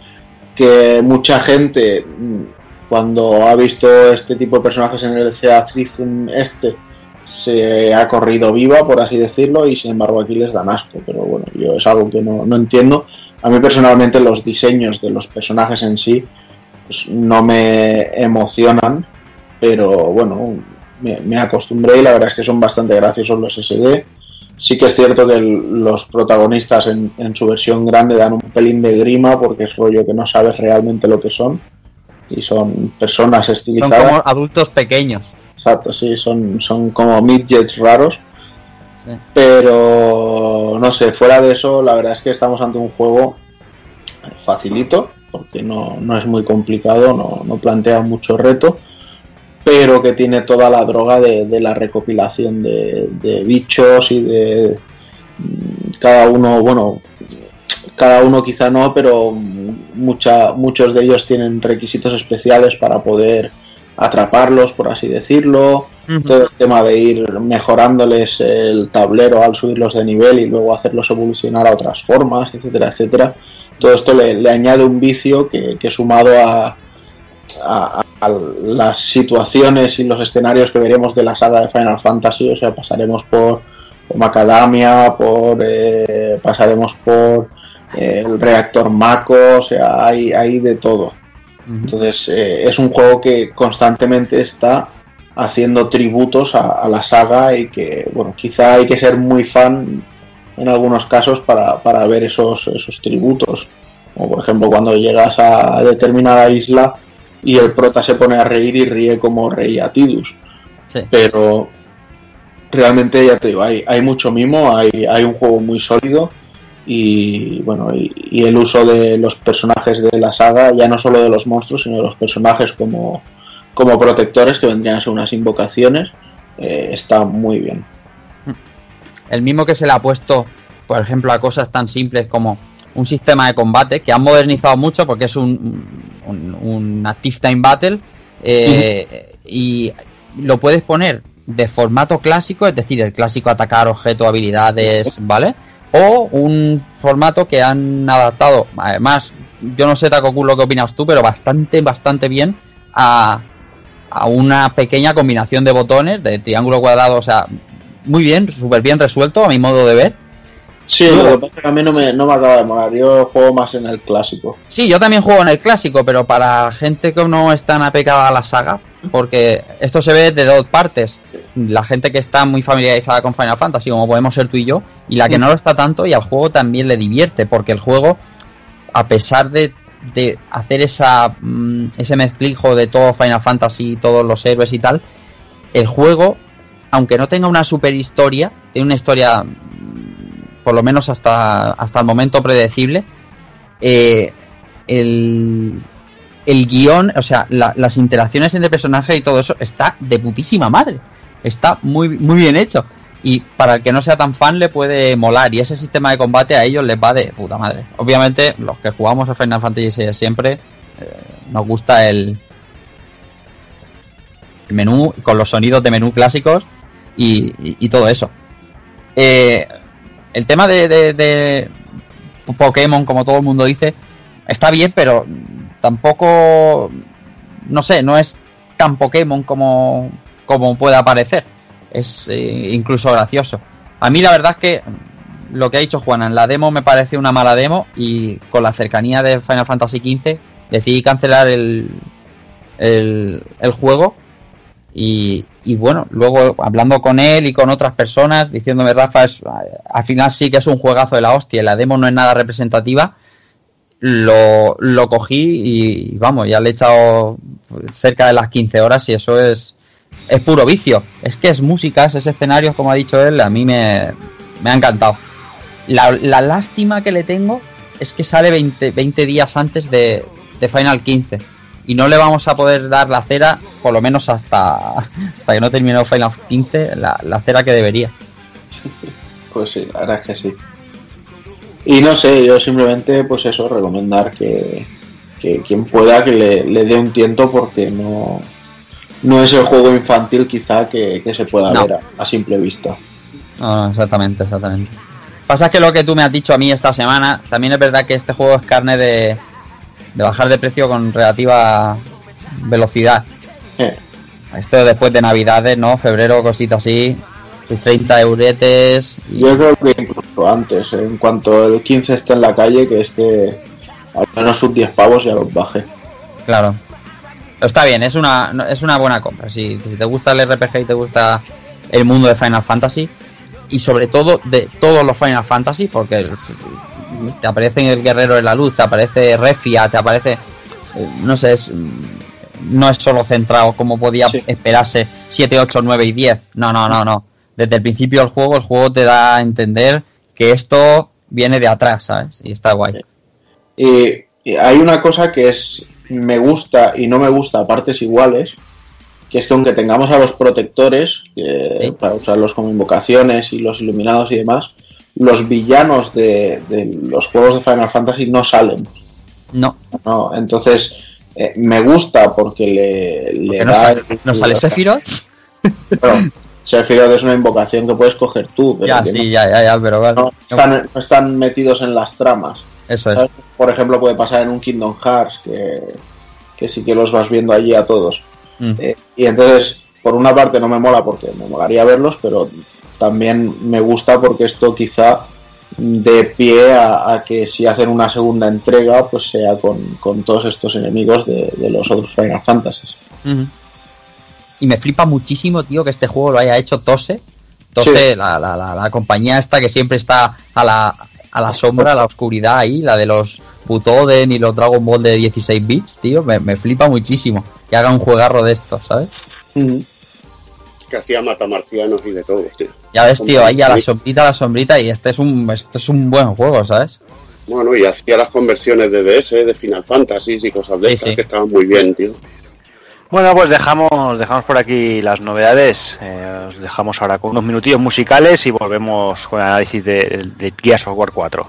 que mucha gente mm, cuando ha visto este tipo de personajes en el Theatrhythm este se ha corrido viva, por así decirlo, y sin embargo aquí les dan asco, pero bueno, yo es algo que no, no entiendo. A mí personalmente los diseños de los personajes en sí pues, no me emocionan, pero bueno, me, me acostumbré y la verdad es que son bastante graciosos los SD. Sí que es cierto que el- los protagonistas en, en su versión grande dan un pelín de grima porque es rollo que no sabes realmente lo que son y son personas Son estilizadas. como adultos pequeños. Exacto, sí, son, son como midgets raros. Sí. Pero no sé, fuera de eso, la verdad es que estamos ante un juego facilito, porque no, no es muy complicado, no, no plantea mucho reto, pero que tiene toda la droga de, de la recopilación de, de bichos y de mm, cada uno, bueno, cada uno quizá no, pero mucha, muchos de ellos tienen requisitos especiales para poder atraparlos, por así decirlo. Todo el tema de ir mejorándoles el tablero al subirlos de nivel y luego hacerlos evolucionar a otras formas, etcétera, etcétera. Todo esto le, le añade un vicio que, que sumado a, a- a las situaciones y los escenarios que veremos de la saga de Final Fantasy, o sea, pasaremos por, por Macadamia, por eh, pasaremos por eh, el reactor Mako, o sea, hay, hay de todo. Entonces eh, es un juego que constantemente está haciendo tributos a, a la saga y que, bueno, quizá hay que ser muy fan en algunos casos para, para ver esos, esos tributos. Como por ejemplo cuando llegas a determinada isla y el prota se pone a reír y ríe como reía Tidus. Sí. Pero realmente ya te digo, hay, hay mucho mimo, hay, hay un juego muy sólido y bueno, y, y el uso de los personajes de la saga, ya no solo de los monstruos, sino de los personajes como, como protectores, que vendrían a ser unas invocaciones, eh, está muy bien. El mismo que se le ha puesto, por ejemplo, a cosas tan simples como un sistema de combate que han modernizado mucho porque es un, un, Active Time Battle eh, y lo puedes poner de formato clásico, es decir, el clásico atacar objetos, habilidades, ¿vale? O un formato que han adaptado, además, yo no sé, Takoku, lo que opinas tú, pero bastante, bastante bien a, a una pequeña combinación de botones, de triángulo cuadrado, o sea, muy bien, súper bien resuelto a mi modo de ver. Sí, No. lo que pasa es que a mí no me, no me acaba de molar, yo juego más en el clásico. Sí, yo también juego en el clásico, pero para gente que no es tan apegada a la saga, porque esto se ve de dos partes. La gente que está muy familiarizada con Final Fantasy, como podemos ser tú y yo, y la que no lo está tanto, y al juego también le divierte, porque el juego, a pesar de, de hacer esa, mm, ese mezclijo de todo Final Fantasy, todos los héroes y tal, el juego, aunque no tenga una super historia, tiene una historia, por lo menos hasta, hasta el momento predecible, eh, el, el guion, o sea, la- las interacciones entre personajes y todo eso está de putísima madre. Está muy, muy bien hecho. Y para el que no sea tan fan le puede molar. Y ese sistema de combate a ellos les va de puta madre. Obviamente, los que jugamos a Final Fantasy VI siempre eh, nos gusta el, el menú con los sonidos de menú clásicos y, y- y todo eso. Eh, el tema de, Pokémon, como todo el mundo dice, está bien, pero tampoco, no sé, no es tan Pokémon como, como pueda parecer. Es eh, incluso gracioso. A mí la verdad es que lo que ha dicho Juana en la demo me parece una mala demo y con la cercanía de Final Fantasy XV decidí cancelar el, el, el juego y, y bueno, luego hablando con él y con otras personas, diciéndome Rafa, es, al final sí que es un juegazo de la hostia, la demo no es nada representativa, lo, lo cogí y vamos, ya le he echado cerca de las 15 horas y eso es, es puro vicio. Es que es música, es ese escenario, como ha dicho él, a mí me, me ha encantado. La, la, lástima que le tengo es que sale 20, 20 días antes de, de, Final 15 y no le vamos a poder dar la cera, por lo menos hasta, hasta que no termine Final 15, la, la cera que debería. Pues sí, la verdad es que sí. Y no sé, yo simplemente, pues eso, recomendar que, que quien pueda que le, le, dé un tiento porque no, no es el juego infantil quizá que, que se pueda no. ver a, a, simple vista. No, exactamente, exactamente. Pasa que lo que tú me has dicho a mí esta semana, también es verdad que este juego es carne de, de bajar de precio con relativa velocidad. [LAUGHS] Esto después de Navidades, ¿no? Febrero, cositas así. Sus 30 euretes. Y... Yo creo que incluso antes, ¿eh? en cuanto el 15 esté en la calle, que esté al menos sus 10 pavos ya los baje. Claro. Pero está bien, es una, es una buena compra. Si, si te gusta el RPG y te gusta el mundo de Final Fantasy, y sobre todo de todos los Final Fantasy, porque te aparece el Guerrero de la Luz, te aparece Refia, te aparece. No sé, es, no es solo centrado como podía sí. esperarse 7, 8, 9 y 10. No, no, no, no. Desde el principio del juego, el juego te da a entender que esto viene de atrás, ¿sabes? Y está guay. Y, y hay una cosa que es me gusta y no me gusta a partes iguales, que es que aunque tengamos a los protectores, eh, sí. para usarlos como invocaciones y los iluminados y demás, los villanos de, de, los juegos de Final Fantasy no salen. No. no entonces, eh, me gusta porque le, le da... ¿No sale, ¿no sale Sephiroth? Bueno, Sephiroth es una invocación que puedes coger tú. Pero ya, sí, no, ya, ya, ya, pero vale. no, están, no están metidos en las tramas. Eso es. Por ejemplo, puede pasar en un Kingdom Hearts, que, que sí que los vas viendo allí a todos. Mm. Eh, y entonces, por una parte no me mola porque me molaría verlos, pero también me gusta porque esto quizá de pie a, a que si hacen una segunda entrega, pues sea con, con todos estos enemigos de, de, los otros Final Fantasy. Y me flipa muchísimo, tío, que este juego lo haya hecho Tose. Tose, sí. la, la, la, la, compañía esta que siempre está a la, a la sombra, a la oscuridad ahí, la de los Butoden y los Dragon Ball de 16 bits, tío, me, me flipa muchísimo que haga un juegarro de estos, ¿sabes? Mm -hmm. Que hacía matamarcianos y de todo, tío. Ya ves, tío, ahí a la sombrita, a la sombrita, y este es un, este es un buen juego, ¿sabes? Bueno, y hacía las conversiones de DS, de Final Fantasy y cosas de sí, estas sí. que estaban muy bien, tío. Bueno, pues dejamos, dejamos por aquí las novedades. Eh, os dejamos ahora con unos minutillos musicales y volvemos con el análisis de, de Gears of War 4.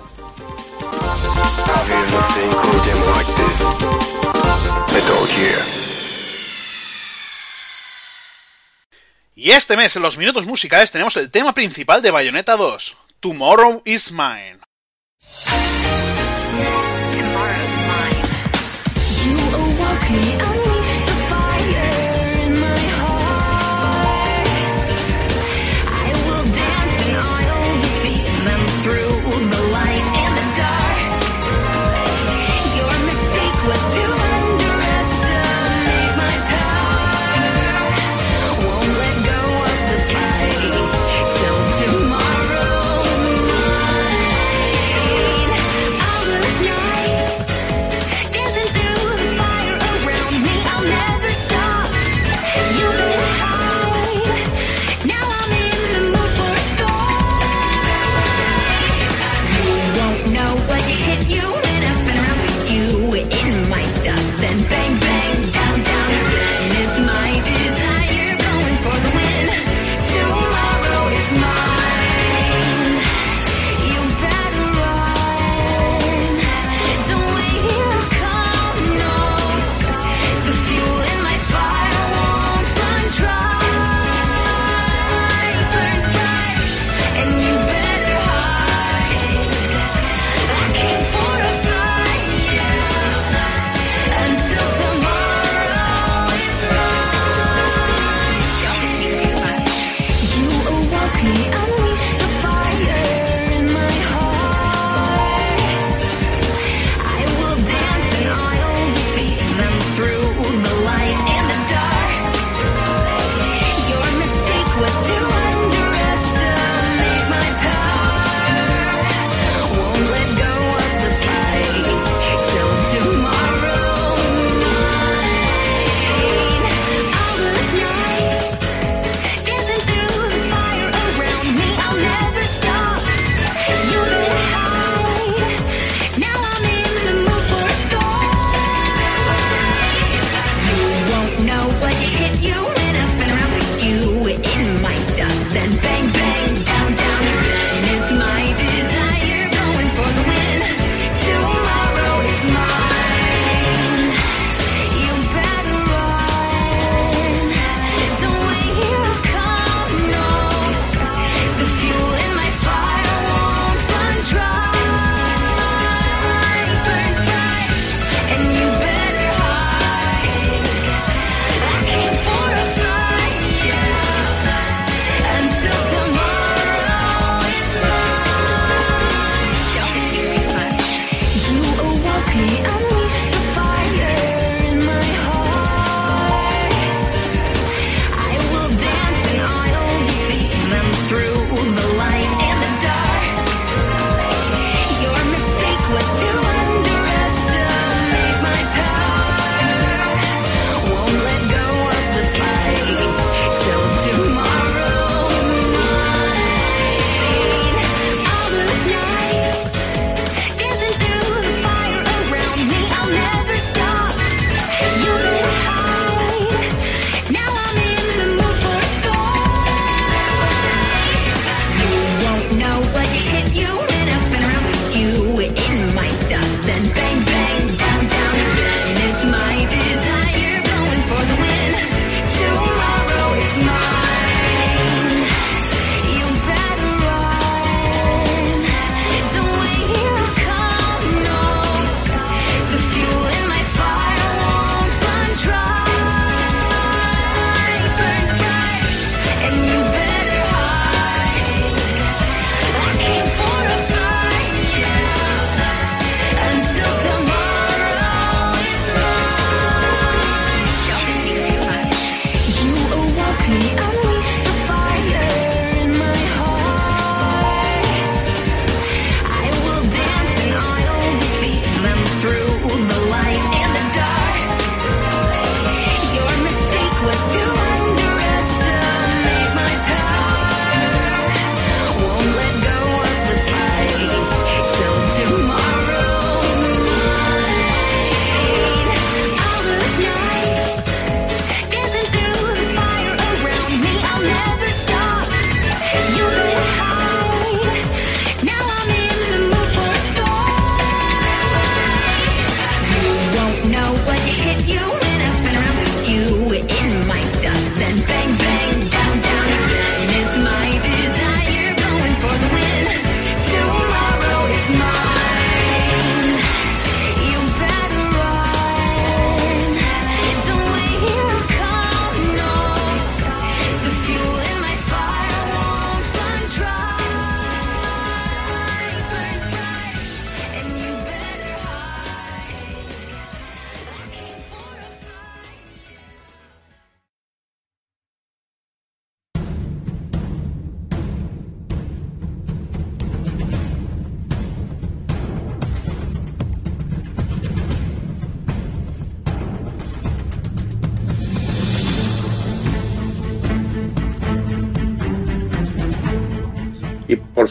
Y este mes en los minutos musicales tenemos el tema principal de Bayonetta 2, Tomorrow is Mine.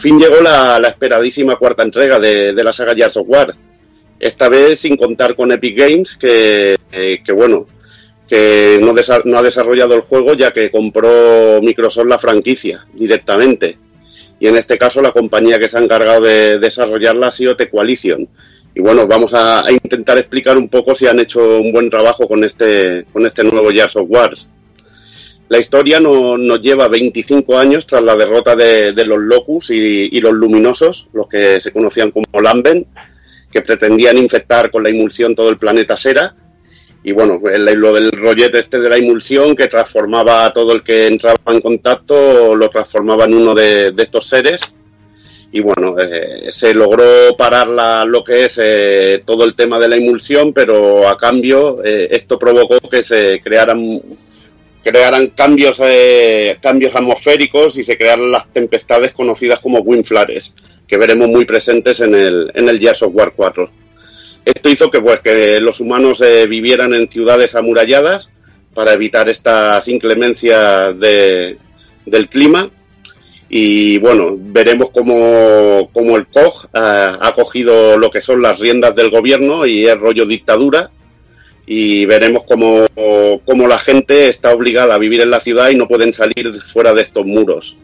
Fin llegó la, esperadísima cuarta entrega de, la saga Gears of War. Esta vez sin contar con Epic Games, que, eh, bueno, que no, ha desarrollado el juego ya que compró Microsoft la franquicia directamente. Y en este caso la compañía que se ha encargado de desarrollarla ha sido The Coalition. Y bueno, vamos a, a intentar explicar un poco si han hecho un buen trabajo con este, con este nuevo Gears of Wars. La historia no, nos lleva 25 años tras la derrota de, los Locus y, los Luminosos, los que se conocían como Lamben, que pretendían infectar con la emulsión todo el planeta Sera. Y bueno, el, lo del rollete este de la emulsión que transformaba a todo el que entraba en contacto, lo transformaba en uno de, estos seres. Y bueno, eh, se logró parar lo que es eh, todo el tema de la emulsión, pero a cambio eh, esto provocó que se crearan crearan cambios, eh, cambios atmosféricos y se crearan las tempestades conocidas como windflares, que veremos muy presentes en el, en el Gears of War 4. Esto hizo que, pues, que los humanos eh, vivieran en ciudades amuralladas para evitar estas inclemencias de, del clima. Y bueno, veremos cómo, cómo el COG eh, ha cogido lo que son las riendas del gobierno y es rollo dictadura y veremos cómo, cómo, la gente está obligada a vivir en la ciudad y no pueden salir fuera de estos muros.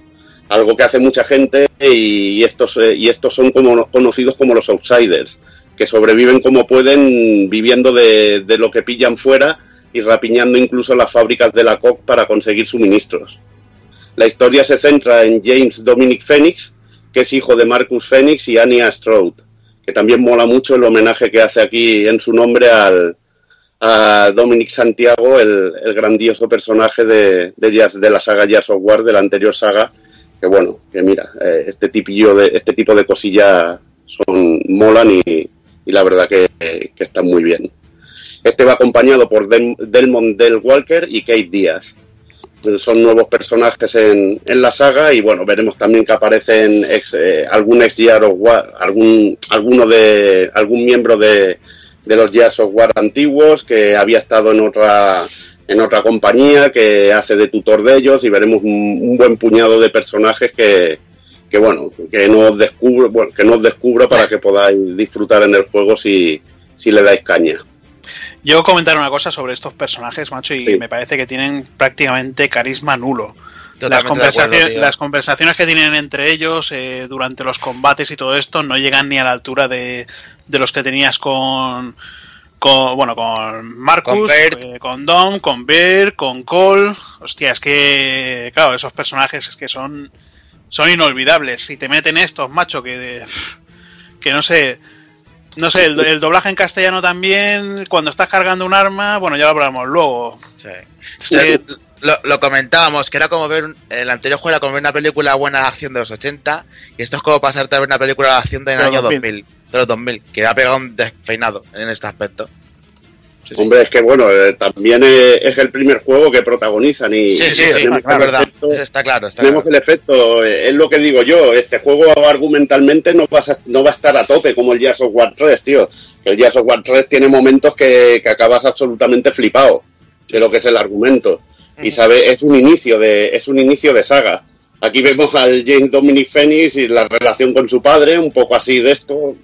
Algo que hace mucha gente y estos, y estos son como, conocidos como los outsiders, que sobreviven como pueden viviendo de, de lo que pillan fuera y rapiñando incluso las fábricas de la COC para conseguir suministros. La historia se centra en James Dominic Phoenix, que es hijo de Marcus Phoenix y Anya Strode, que también mola mucho el homenaje que hace aquí en su nombre al, a Dominic Santiago, el, el grandioso personaje de, de, de, la saga Jazz of War, de la anterior saga, que bueno, que mira, eh, este tipillo de, este tipo de cosillas son, molan y, y la verdad que, que, están muy bien. Este va acompañado por Del, Delmont Del Walker y Kate Díaz. Son nuevos personajes en, en, la saga y bueno, veremos también que aparecen ex, eh, algún ex War, algún, alguno de, algún miembro de, de los Gears of War antiguos, que había estado en otra, en otra compañía, que hace de tutor de ellos, y veremos un, un buen puñado de personajes que, que bueno, que nos descubro, bueno, que nos descubro para que podáis disfrutar en el juego si, si le dais caña. Yo comentar una cosa sobre estos personajes, macho, y sí. me parece que tienen prácticamente carisma nulo. Las conversaciones, acuerdo, las conversaciones, que tienen entre ellos eh, durante los combates y todo esto no llegan ni a la altura de, de los que tenías con, con bueno, con Marcus, con, eh, con Dom, con Bear, con Cole. Hostia, es que, claro, esos personajes es que son, son inolvidables. Si te meten estos, macho, que, que no sé, no sé, el, el, doblaje en castellano también, cuando estás cargando un arma, bueno, ya lo hablamos luego. Sí. Eh, lo, lo, comentábamos, que era como ver, el anterior juego era como ver una película buena de acción de los 80, y esto es como pasarte a ver una película de acción del año 2000. 2000 de los 2000, que ha pegado un despeinado en este aspecto. Sí, sí. Hombre, es que bueno, eh, también eh, es el primer juego que protagonizan y sí, sí, sí, verdad, efecto, está claro. Está tenemos claro. el efecto, eh, es lo que digo yo, este juego argumentalmente no va, a, no va a estar a tope como el Gears of War 3, tío. El Gears of War 3 tiene momentos que, que acabas absolutamente flipado de lo que es el argumento. Y sabe, es un inicio de, es un inicio de saga. Aquí vemos al James Dominic Phoenix y la relación con su padre, un poco así de esto.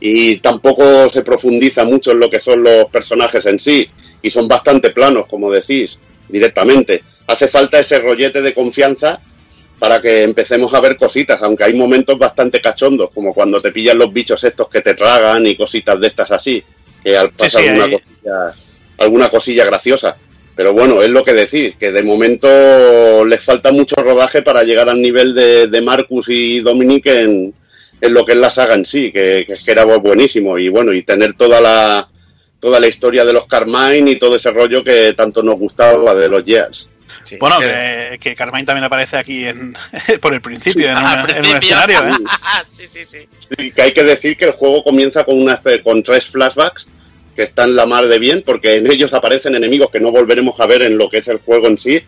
Y tampoco se profundiza mucho en lo que son los personajes en sí. Y son bastante planos, como decís, directamente. Hace falta ese rollete de confianza para que empecemos a ver cositas, aunque hay momentos bastante cachondos, como cuando te pillan los bichos estos que te tragan y cositas de estas así, que al pasar sí, sí, alguna, cosilla, alguna cosilla graciosa. Pero bueno, es lo que decís, que de momento les falta mucho rodaje para llegar al nivel de, de Marcus y Dominic en, en, lo que es la saga en sí, que, que, que era buenísimo. Y bueno, y tener toda la, toda la historia de los Carmine y todo ese rollo que tanto nos gustaba de los. Sí, bueno, que, que, Carmine también aparece aquí en, [LAUGHS] por el principio, sí, en, una, principio. en, un escenario. ¿eh? [LAUGHS] sí, sí, sí. sí, que hay que decir que el juego comienza con, una, con tres flashbacks que están la mar de bien, porque en ellos aparecen enemigos que no volveremos a ver en lo que es el juego en sí,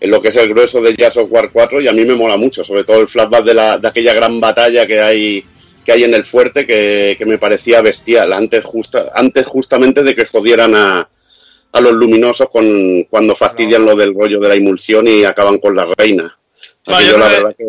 en lo que es el grueso de Jazz of War 4, y a mí me mola mucho, sobre todo el flashback de, la, de aquella gran batalla que hay que hay en el fuerte que, que me parecía bestial, antes, justa, antes justamente de que jodieran a, a los luminosos con, cuando fastidian no. lo del rollo de la emulsión y acaban con la reina. No, yo, yo la verdad que...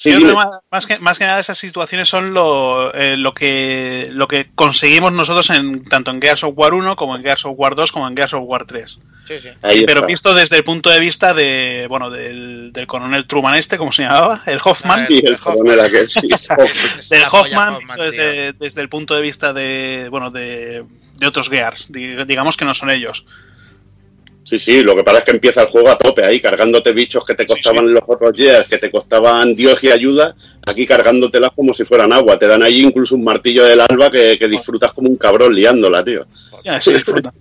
Sí, Yo creo más, más que, más que nada esas situaciones son lo, eh, lo que lo que conseguimos nosotros en tanto en Gears of War 1 como en Gears of War 2 como en Gears of War 3. Sí, sí. Ahí Pero está. visto desde el punto de vista de bueno del, del coronel Truman este, ¿cómo se llamaba? El Hoffman. Sí, el El Hoffman. coronel aquel, sí. [LAUGHS] Del Hoffman, Hoffman, visto desde, desde el punto de vista de bueno de, de otros Gears, di- digamos que no son ellos. Sí, sí, lo que pasa es que empieza el juego a tope ahí, cargándote bichos que te costaban los otros días, que te costaban Dios y ayuda, aquí cargándotelas como si fueran agua. Te dan ahí incluso un martillo del alba que, que disfrutas como un cabrón liándola, tío. Ya. Es la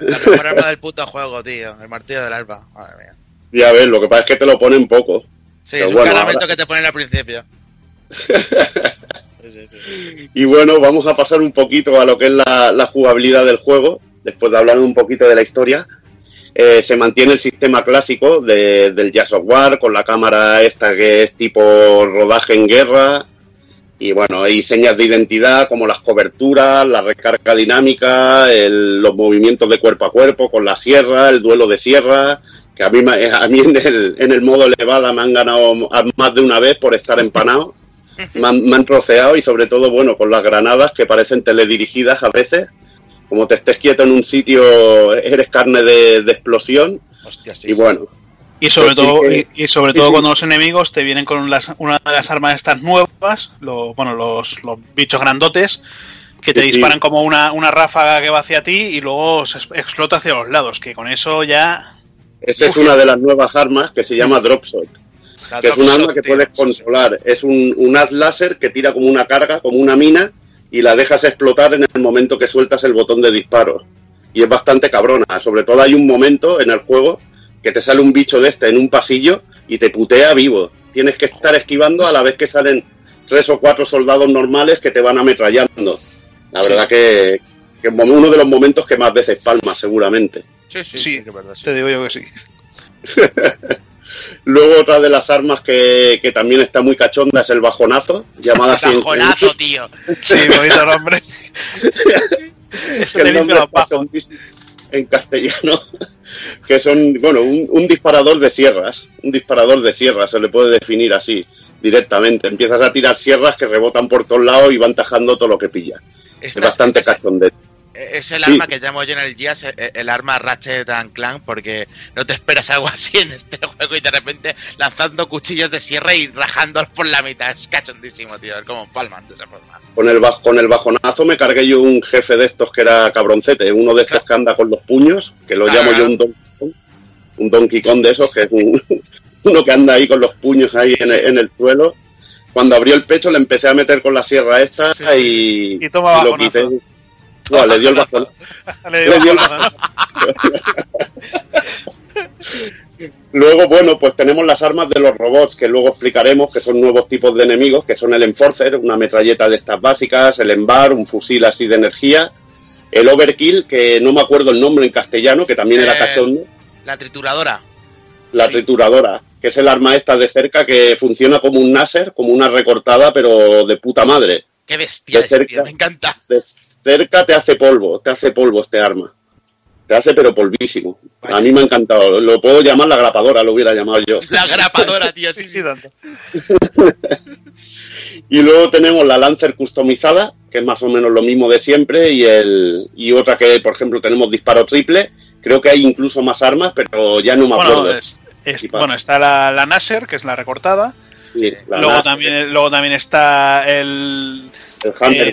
la mejor arma del puto juego, tío. El martillo del alba. Madre mía. Ya ves, lo que pasa es que te lo ponen poco. Sí, Pero es un bueno, caramelo ahora- que te ponen al principio. [LAUGHS] Sí, sí, sí. Y bueno, vamos a pasar un poquito a lo que es la, la jugabilidad del juego, después de hablar un poquito de la historia. Eh, se mantiene el sistema clásico de- del Jazz of War, con la cámara esta que es tipo rodaje en guerra. Y bueno, hay señas de identidad como las coberturas, la recarga dinámica, el- los movimientos de cuerpo a cuerpo con la sierra, el duelo de sierra, que a mí, a mí en, el, en el modo elevada me han ganado más de una vez por estar empanado. Me han, me han troceado y sobre todo, bueno, con las granadas que parecen teledirigidas a veces. Como te estés quieto en un sitio, eres carne de, de explosión. Hostia, sí. Y bueno, Y sobre todo, que- y, y sobre sí, todo sí. cuando los enemigos te vienen con las- una de las armas estas nuevas, lo- bueno, los, los bichos grandotes, que te Sí, sí. disparan como una, una ráfaga que va hacia ti y luego se explota hacia los lados, que con eso ya... esa es una de las nuevas armas que se llama Drop Shot. La que es un arma shot, que tío. puedes controlar. Es un, un haz láser que tira como una carga, como una mina, y la dejas explotar en el momento que sueltas el botón de disparo. Y es bastante cabrona. Sobre todo hay un momento en el juego que te sale un bicho de este en un pasillo y te putea vivo. Tienes que estar esquivando a la vez que salen tres o cuatro soldados normales que te van ametrallando. La Sí. verdad que, que es uno de los momentos que más veces palmas, seguramente. Sí, sí, Sí, es verdad, sí. te digo yo que sí. [LAUGHS] Luego otra de las armas que, que también está muy cachonda es el bajonazo, llamada así [LAUGHS] Bajonazo, tío. Sí, bonito nombre. [LAUGHS] Eso que el nombre es en castellano, [LAUGHS] que son, bueno, un, un disparador de sierras, un disparador de sierras, se le puede definir así, directamente. Empiezas a tirar sierras que rebotan por todos lados y van tajando todo lo que pilla. Es bastante esta es- cachondete. Es el Sí. arma que llamo yo en el Gears el, el arma Ratchet and Clank porque no te esperas algo [LAUGHS] así en este juego y de repente lanzando cuchillos de sierra y rajándolos por la mitad. Es cachondísimo, tío. Es como palman de esa forma. Con el, baj- con el bajonazo me cargué yo un jefe de estos que era cabroncete, uno de estos que anda con los puños, que lo llamo yo un Donkey Kong, un Donkey Kong de esos, que es un- [LAUGHS] uno que anda ahí con los puños ahí en el, en el suelo. Cuando abrió el pecho le empecé a meter con la sierra esta Sí. y, Y toma lo quité. No, le dio el. [LAUGHS] Le dio el-. Luego, bueno, pues tenemos las armas de los robots que luego explicaremos, que son nuevos tipos de enemigos, que son el Enforcer, una metralleta de estas básicas, el Embar, un fusil así de energía, el Overkill, que no me acuerdo el nombre en castellano, que también era Eh, cachondo, La trituradora. la sí. trituradora, que es el arma esta de cerca que funciona como un láser, como una recortada, pero de puta madre. Qué bestia De cerca. Me encanta. De cerca te hace polvo, te hace polvo este arma. Te hace pero polvísimo. A mí me ha encantado. Lo puedo llamar la grapadora, lo hubiera llamado yo. La grapadora, tío. Sí, Sí, tanto. [LAUGHS] Y luego tenemos la Lancer customizada, que es más o menos lo mismo de siempre, y el y otra que, por ejemplo, tenemos disparo triple. Creo que hay incluso más armas, pero ya no me Bueno, acuerdo. es- es- bueno, está la, la Nasser, que es la recortada. Sí, la Luego también, luego también está el, el Hammer eh,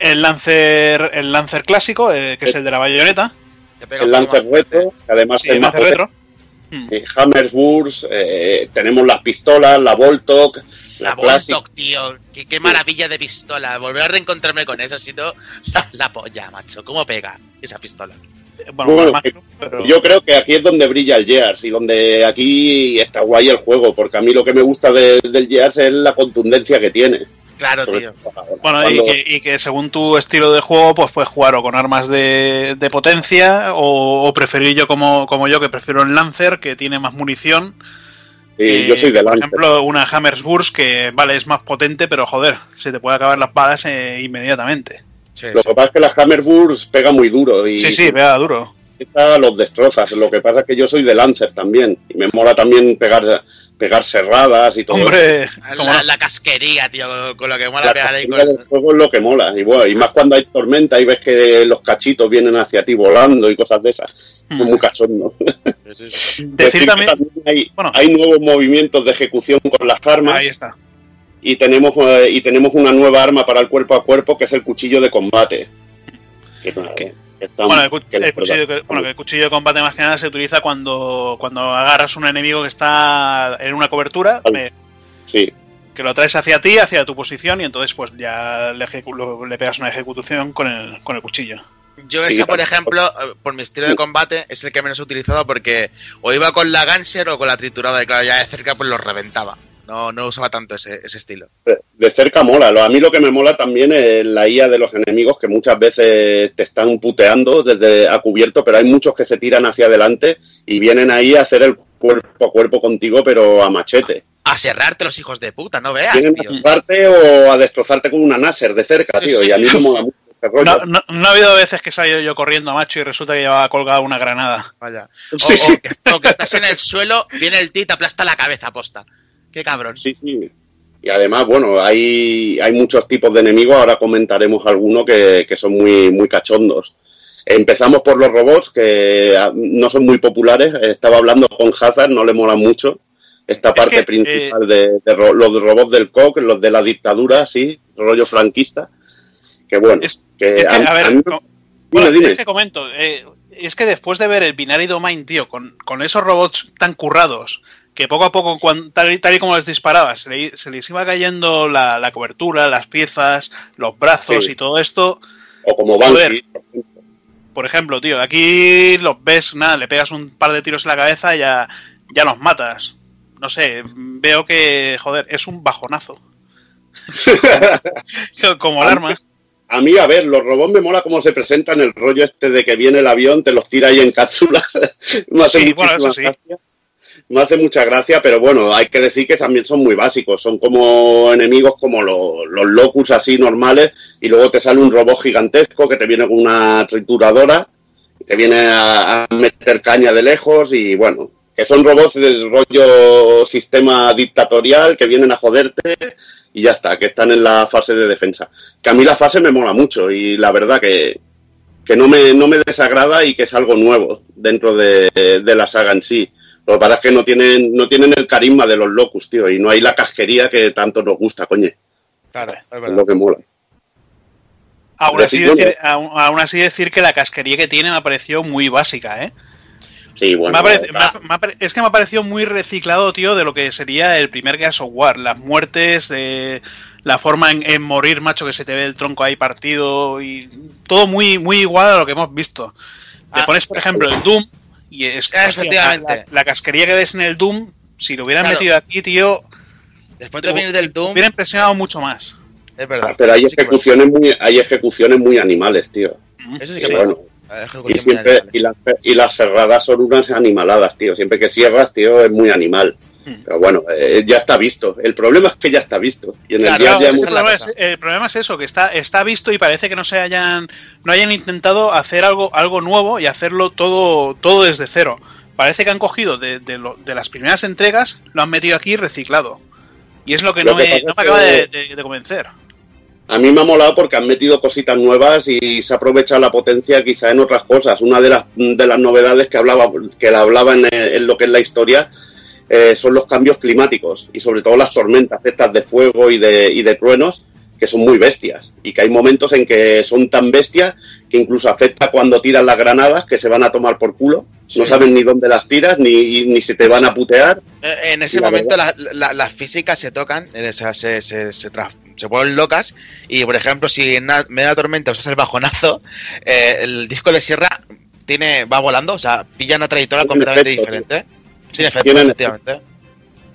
el Lancer, el Lancer clásico, eh, que es el de la bayoneta. El Lancer retro, que además Sí, es el más potente. retro. Eh, Hammersburgs, eh, tenemos las pistolas, la Voltok, La la. Voltok, tío. Qué, qué maravilla de pistola. Volver a reencontrarme con eso ha sido la, [LAUGHS] la polla, macho. ¿Cómo pega esa pistola? Bueno, Bueno, más eh, pero- Yo creo que aquí es donde brilla el Gears y donde aquí está guay el juego, porque a mí lo que me gusta de- del Gears es la contundencia que tiene. Claro, Sobre tío. todo Bueno, y que, y que según tu estilo de juego, pues puedes jugar o con armas de, de potencia o, o preferir yo como, como yo, que prefiero el Lancer, que tiene más munición. sí, eh, yo soy de Por Lancer. ejemplo, una Hammersburg que, vale, es más potente, pero joder, se te puede acabar las balas eh, inmediatamente. Sí, Lo sí. que pasa es que las Hammersburgs pega muy duro y Sí, sí, vea duro. Los destrozas. Lo que pasa es que yo soy de Lancer también. Y me mola también pegar, pegar cerradas y todo. Hombre, ¿cómo La, casquería, tío, con lo que mola La pegar ahí con... del juego es lo que mola. Y, bueno, y más cuando hay tormenta y ves que los cachitos vienen hacia ti volando y cosas de esas. Es muy cachondo. [LAUGHS] Decir también. hay, bueno. hay nuevos movimientos de ejecución con las armas. Ahí está. y tenemos eh, y tenemos una nueva arma para el cuerpo a cuerpo que es el cuchillo de combate que, que Bueno, el, cu- que el cuchillo, verdad- que- bueno, que el cuchillo de combate más que nada se utiliza cuando, cuando agarras un enemigo que está en una cobertura, Al- me- sí. que lo traes hacia ti, hacia tu posición, y entonces pues ya le, ejecu- lo- le pegas una ejecución con el, con el cuchillo. Yo Sí, ese, por ejemplo, eh, por mi estilo de combate, es el que menos he utilizado porque o iba con la Ganser o con la triturada y claro, ya de cerca pues lo reventaba. No, no usaba tanto ese, ese estilo. de cerca mola Lo- a mí lo que me mola también es la IA de los enemigos que muchas veces te están puteando desde a cubierto pero hay muchos que se tiran hacia adelante y vienen ahí a hacer el cuerpo a cuerpo contigo pero a machete A cerrarte los hijos de puta, no veas, vienen tío. a cerrarte o a destrozarte con una Nasser de cerca tío sí, y a mí sí. me mola mucho este. No, no, no ha habido veces que salgo yo corriendo, macho, y resulta que llevaba colgada una granada. Vaya. O, Sí, o que, o que estás en el suelo, viene el tío y te aplasta la cabeza posta. Qué cabrón. Sí, sí. Y además, bueno, hay, hay muchos tipos de enemigos, ahora comentaremos algunos que, que son muy, muy cachondos. Empezamos por los robots, que ah, no son muy populares. Estaba hablando con Hazard, no le mola mucho. Esta Es parte que, principal de, de los robots del COC, los de la dictadura, sí, rollo franquista. Que bueno, Es- que Es que, a- a ver, a mí- dime, bueno, dime. es que comento, eh, es que después de ver el Binary Domain, tío, con, con esos robots tan currados, que poco a poco, tal, y- tal y como les disparabas, se, le- se les iba cayendo la, la cobertura, las piezas, los brazos Sí. y todo esto. o como. Banshee, Por ejemplo, tío, aquí los ves, nada, le pegas un par de tiros en la cabeza y ya, ya los matas. No sé, veo que, joder, es un bajonazo. [LAUGHS] como el arma. A mí, a ver, los robots me mola cómo se presentan el rollo este de que viene el avión, te los tira ahí en cápsulas. [LAUGHS] me hace Sí, bueno, muchísima eso sí. gracia. Me hace mucha gracia, pero bueno, hay que decir que también son muy básicos. Son como enemigos como los, los locus así normales y luego te sale un robot gigantesco que te viene con una trituradora te viene a, a meter caña de lejos y bueno, que son robots del rollo sistema dictatorial que vienen a joderte y ya está, que están en la fase de defensa. Que a mí la fase me mola mucho y la verdad que, que no, me, no me desagrada y que es algo nuevo dentro de, de la saga en sí. Lo que pasa es que no tienen, no tienen el carisma de los locus, tío, y no hay la casquería que tanto nos gusta, coño. Claro, es lo que mola. Aún así, Decir, aún, aún así decir que la casquería que tiene me ha parecido muy básica, ¿eh? Sí, bueno. Me ha parec- está- me ha- me ha pare- es que me ha parecido muy reciclado, tío, de lo que sería el primer Gears of War. Las muertes, eh, la forma en, en morir, macho, que se te ve el tronco ahí partido y todo muy, muy igual a lo que hemos visto. Te Ah. pones, por ejemplo, el Doom y es, Ah, efectivamente. La, la casquería que ves en el Doom, si lo hubieran Claro. metido aquí, tío, Después de venir del Doom, hubiera impresionado mucho más. es verdad. Ah, pero hay sí ejecuciones muy, hay ejecuciones muy animales, tío. Eso sí que Y es bueno, y siempre, y las, y las cerradas son unas animaladas, tío. Siempre que cierras, tío, es muy animal. Pero bueno, eh, ya está visto. El problema es que ya está visto. Y en el día no, ya es problema es, el problema es eso, que está, está visto y parece que no se hayan, no hayan intentado hacer algo, algo nuevo y hacerlo todo, todo desde cero. Parece que han cogido de, de lo- de las primeras entregas, lo han metido aquí reciclado. Y es lo que Lo no, que me, no me acaba de, que- de- de convencer. A mí me ha molado porque han metido cositas nuevas y se ha aprovechado la potencia quizá en otras cosas. Una de las, de las novedades que hablaba, que la hablaba en, en lo que es la historia eh, son los cambios climáticos y sobre todo las tormentas estas de fuego y de, y de truenos que son muy bestias y que hay momentos en que son tan bestias que incluso afecta cuando tiran las granadas que se van a tomar por culo. No saben ni dónde las tiras ni, ni si te van a putear. Eh, En ese La momento la- la- las físicas se tocan, eh, o sea, se, se, se, se vuelven locas. Y por ejemplo, si en una media tormenta usas el bajonazo, eh, el disco de sierra tiene va volando, o sea, pilla una trayectoria completamente efecto, diferente. Sin efecto, Tienen efectivamente.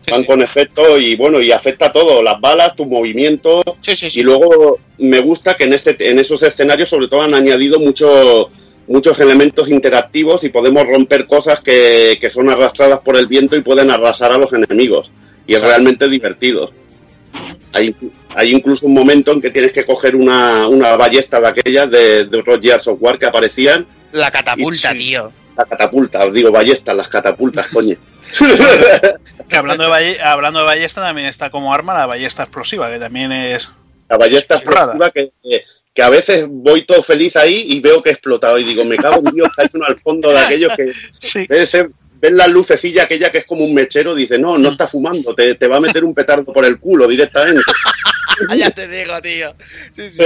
Sí, van sí. con efecto y bueno, y afecta todo, las balas, tu movimiento, Sí, sí, sí. Y luego me gusta que en, este, en esos escenarios sobre todo han añadido mucho, muchos elementos interactivos y podemos romper cosas que, que son arrastradas por el viento y pueden arrasar a los enemigos. Y es realmente divertido. Hay, hay incluso un momento en que tienes que coger una, una ballesta de aquellas de, de otros Gears of War que aparecían La catapulta, Sí. tío. La catapulta, os digo, ballestas, las catapultas, coño. [LAUGHS] Que hablando de, balle- hablando de ballesta, también está como arma la ballesta explosiva, que también es. La ballesta explosiva que, que, que a veces voy todo feliz ahí y veo que he explotado y digo, me cago en Dios, que hay uno al fondo de aquello que [LAUGHS] Sí. ves, eh, ves la lucecilla aquella que es como un mechero, dice, no, no está fumando, te, te va a meter un petardo por el culo directamente. [LAUGHS] Ya te digo, tío. Sí, sí.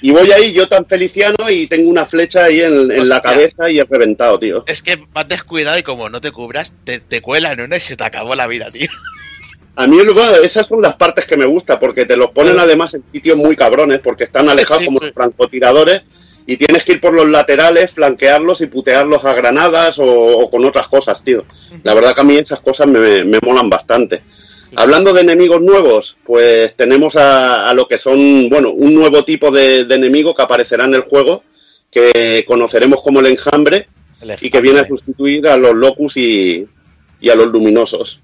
Y voy ahí yo tan feliciano y tengo una flecha ahí en, en la cabeza y he reventado, tío. Es que vas descuidado y como no te cubras, te, te cuelan una y se te acabó la vida, tío. A mí bueno, esas son las partes que me gusta, porque te los ponen además en sitios muy cabrones, porque están alejados Sí, como sí. los francotiradores y tienes que ir por los laterales, flanquearlos y putearlos a granadas o, o con otras cosas, tío. La verdad que a mí esas cosas me, me molan bastante. Hablando de enemigos nuevos, pues tenemos a, a lo que son, bueno, un nuevo tipo de, de enemigo que aparecerá en el juego, que conoceremos como el enjambre, y que viene a sustituir a los locus y, y a los luminosos.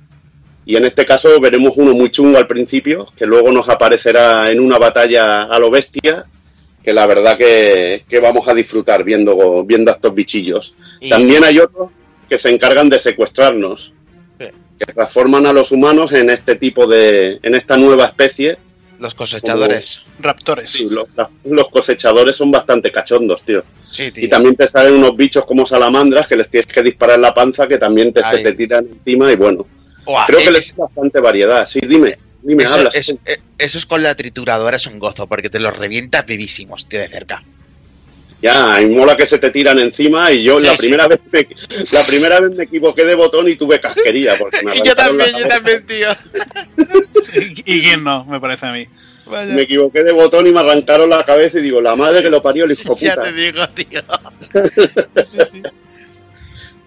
Y en este caso veremos uno muy chungo al principio, que luego nos aparecerá en una batalla a lo bestia, que la verdad que, que vamos a disfrutar viendo, viendo a estos bichillos. Y- También hay otros que se encargan de secuestrarnos. Que transforman a los humanos en este tipo de, en esta nueva especie. Los cosechadores. Raptores. Sí, los, los cosechadores son bastante cachondos, tío. Sí, tío. Y también te salen unos bichos como salamandras que les tienes que disparar en la panza que también te, se te tiran encima y bueno. Creo que eh, les es- da bastante variedad. Sí, dime, dime, eso, hablas. es- eh, eso es con la trituradora, es un gozo, porque te los revientas vivísimos, tío, de cerca. Ya, y mola que se te tiran encima y yo Sí, la sí. primera vez me, la primera vez me equivoqué de botón y tuve casquería porque me [LAUGHS] Y yo también, yo también, tío. ¿Y, [LAUGHS] y quién no? Me parece a mí. Me equivoqué de botón y me arrancaron la cabeza y digo, la madre que lo parió el hijo Ya puta. te digo, tío. [LAUGHS]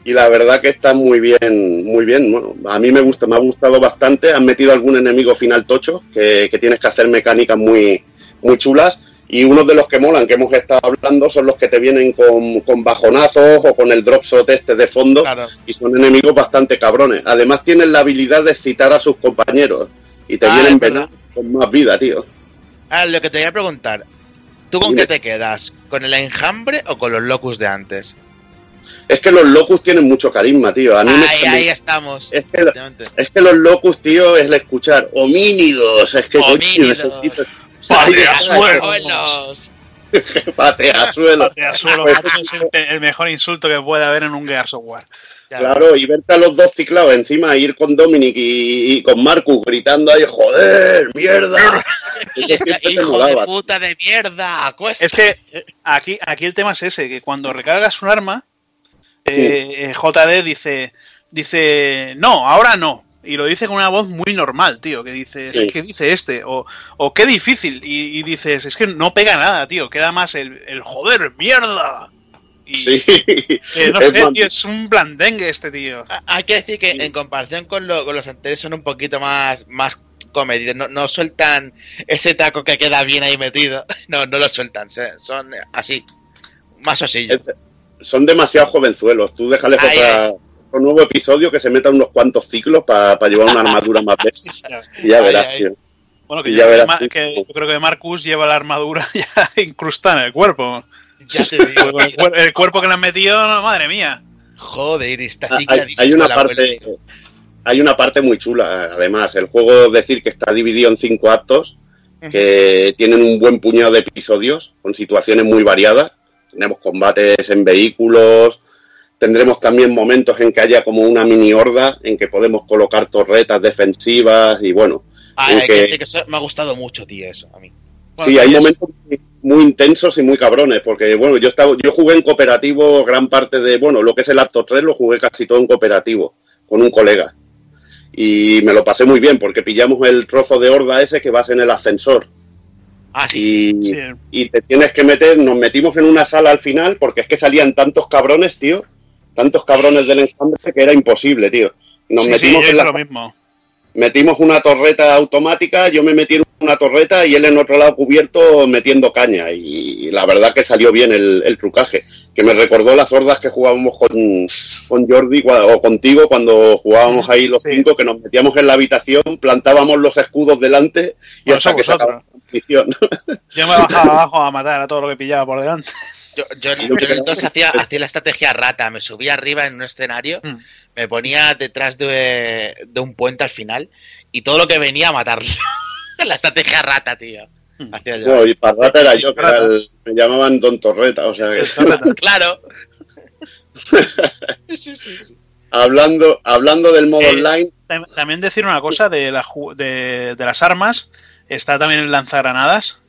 Y la verdad que está muy bien, muy bien. Bueno, a mí me gusta, me ha gustado bastante. Han metido algún enemigo final tocho que, que tienes que hacer mecánicas muy, muy chulas. Y uno de los que molan, que hemos estado hablando, son los que te vienen con, con bajonazos o con el drop shot este de fondo. Claro. Y son enemigos bastante cabrones. Además tienen la habilidad de excitar a sus compañeros. Y te Ah, vienen verdad. con más vida, tío. Ah, lo que te voy a preguntar. ¿Tú con Dime. qué te quedas? ¿Con el enjambre o con los locus de antes? Es que los locus tienen mucho carisma, tío. A mí me- Ahí, ahí estamos. Es que, es que los locus, tío, es el escuchar homínidos. Es que coño, Homínidos. ese Pateasuelos. patea suelo. Pateasuelo, Pues, macho, es el, el mejor insulto que puede haber en un Gear Software. Ya. Claro, y verte a los dos ciclados encima, ir con Dominic y, y con Marcus gritando ahí, joder, mierda. [LAUGHS] Hijo de puta de mierda, acuesta. Es que aquí, aquí el tema es ese, que cuando recargas un arma, eh, eh, JD dice, dice, no, ahora no. Y lo dice con una voz muy normal, tío, que dice, Sí. ¿qué dice este? O, o qué difícil. Y, y dices, es que no pega nada, tío, queda más el, el joder, mierda. Y, Sí. eh, no [LAUGHS] Es sé, tío, es un blandengue este tío. Hay que decir que en comparación con, lo- con los anteriores son un poquito más, más comedidos. No, no sueltan ese taco que queda bien ahí metido. [LAUGHS] No, no lo sueltan. Son así. Más osillos. Son demasiado jovenzuelos. Tú déjales otra- otro nuevo episodio que se meta unos cuantos ciclos para llevar una armadura más [LAUGHS] bestia. Y ya verás, tío. Bueno, que, ya verás que yo creo que Marcus lleva la armadura [LAUGHS] ya incrustada en el cuerpo. Ya te [LAUGHS] digo. El, cuer- el cuerpo que le han metido, madre mía. Joder, está Ah, Hay, cicladísimo hay una parte hay una parte muy chula además el juego decir que está dividido en cinco actos que tienen un buen puñado de episodios con situaciones muy variadas tenemos combates en vehículos tendremos también momentos en que haya como una mini horda en que podemos colocar torretas defensivas y bueno Ay, en hay que que- decir que eso me ha gustado mucho, tío, eso a mí. Bueno, sí, hay momentos muy, muy intensos y muy cabrones, porque bueno, yo estaba, yo jugué en cooperativo gran parte de, bueno, lo que es el acto 3 lo jugué casi todo en cooperativo, con un colega. Y me lo pasé muy bien, porque pillamos el trozo de horda ese que vas en el ascensor. Ah, sí. Y, Sí. y te tienes que meter, nos metimos en una sala al final, porque es que salían tantos cabrones, tío, tantos cabrones del enjambre que era imposible, tío. Nos Sí, metimos en la lo mismo. metimos una torreta automática, yo me metí en una torreta y él en otro lado cubierto metiendo caña. Y la verdad que salió bien el, el trucaje, que me recordó las hordas que jugábamos con, con Jordi o contigo cuando jugábamos ahí los Sí. cinco, que nos metíamos en la habitación, plantábamos los escudos delante y Bueno, hasta que se la transmisión. Yo me bajaba abajo a matar a todo lo que pillaba por delante. Yo, yo, en- yo en el 2 hacía, hacía la estrategia rata, me subía arriba en un escenario, Mm. me ponía detrás de, de un puente al final y todo lo que venía a matarlo. [LAUGHS] la estrategia rata, tío. Mm. Hacía yo. No, y Parrata era yo, que era el- me llamaban Don Torreta, o sea que... [LAUGHS] Claro. [LAUGHS] hablando, hablando del modo Eh, online, Tam- También decir una cosa de, la de, de las armas. Está también el lanzagranadas.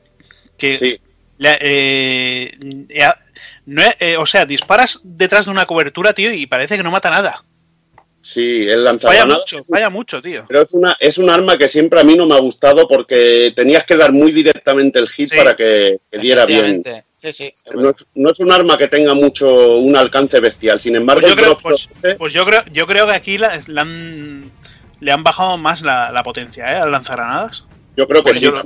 Que le- eh, eh, no eh, o sea, disparas detrás de una cobertura, tío, y parece que no mata nada. sí, el Falla lanzagranadas mucho, falla mucho, tío. Pero es una, es un arma que siempre a mí no me ha gustado porque tenías que dar muy directamente el hit Sí. para que, que diera bien. Sí, sí. es No es, no es un arma que tenga mucho un alcance bestial. Sin embargo, Pues yo, creo, pues, pues yo creo, yo creo que aquí la- la han- le han bajado más la, la potencia, ¿eh? Al lanzagranadas. yo creo que sí. yo lo-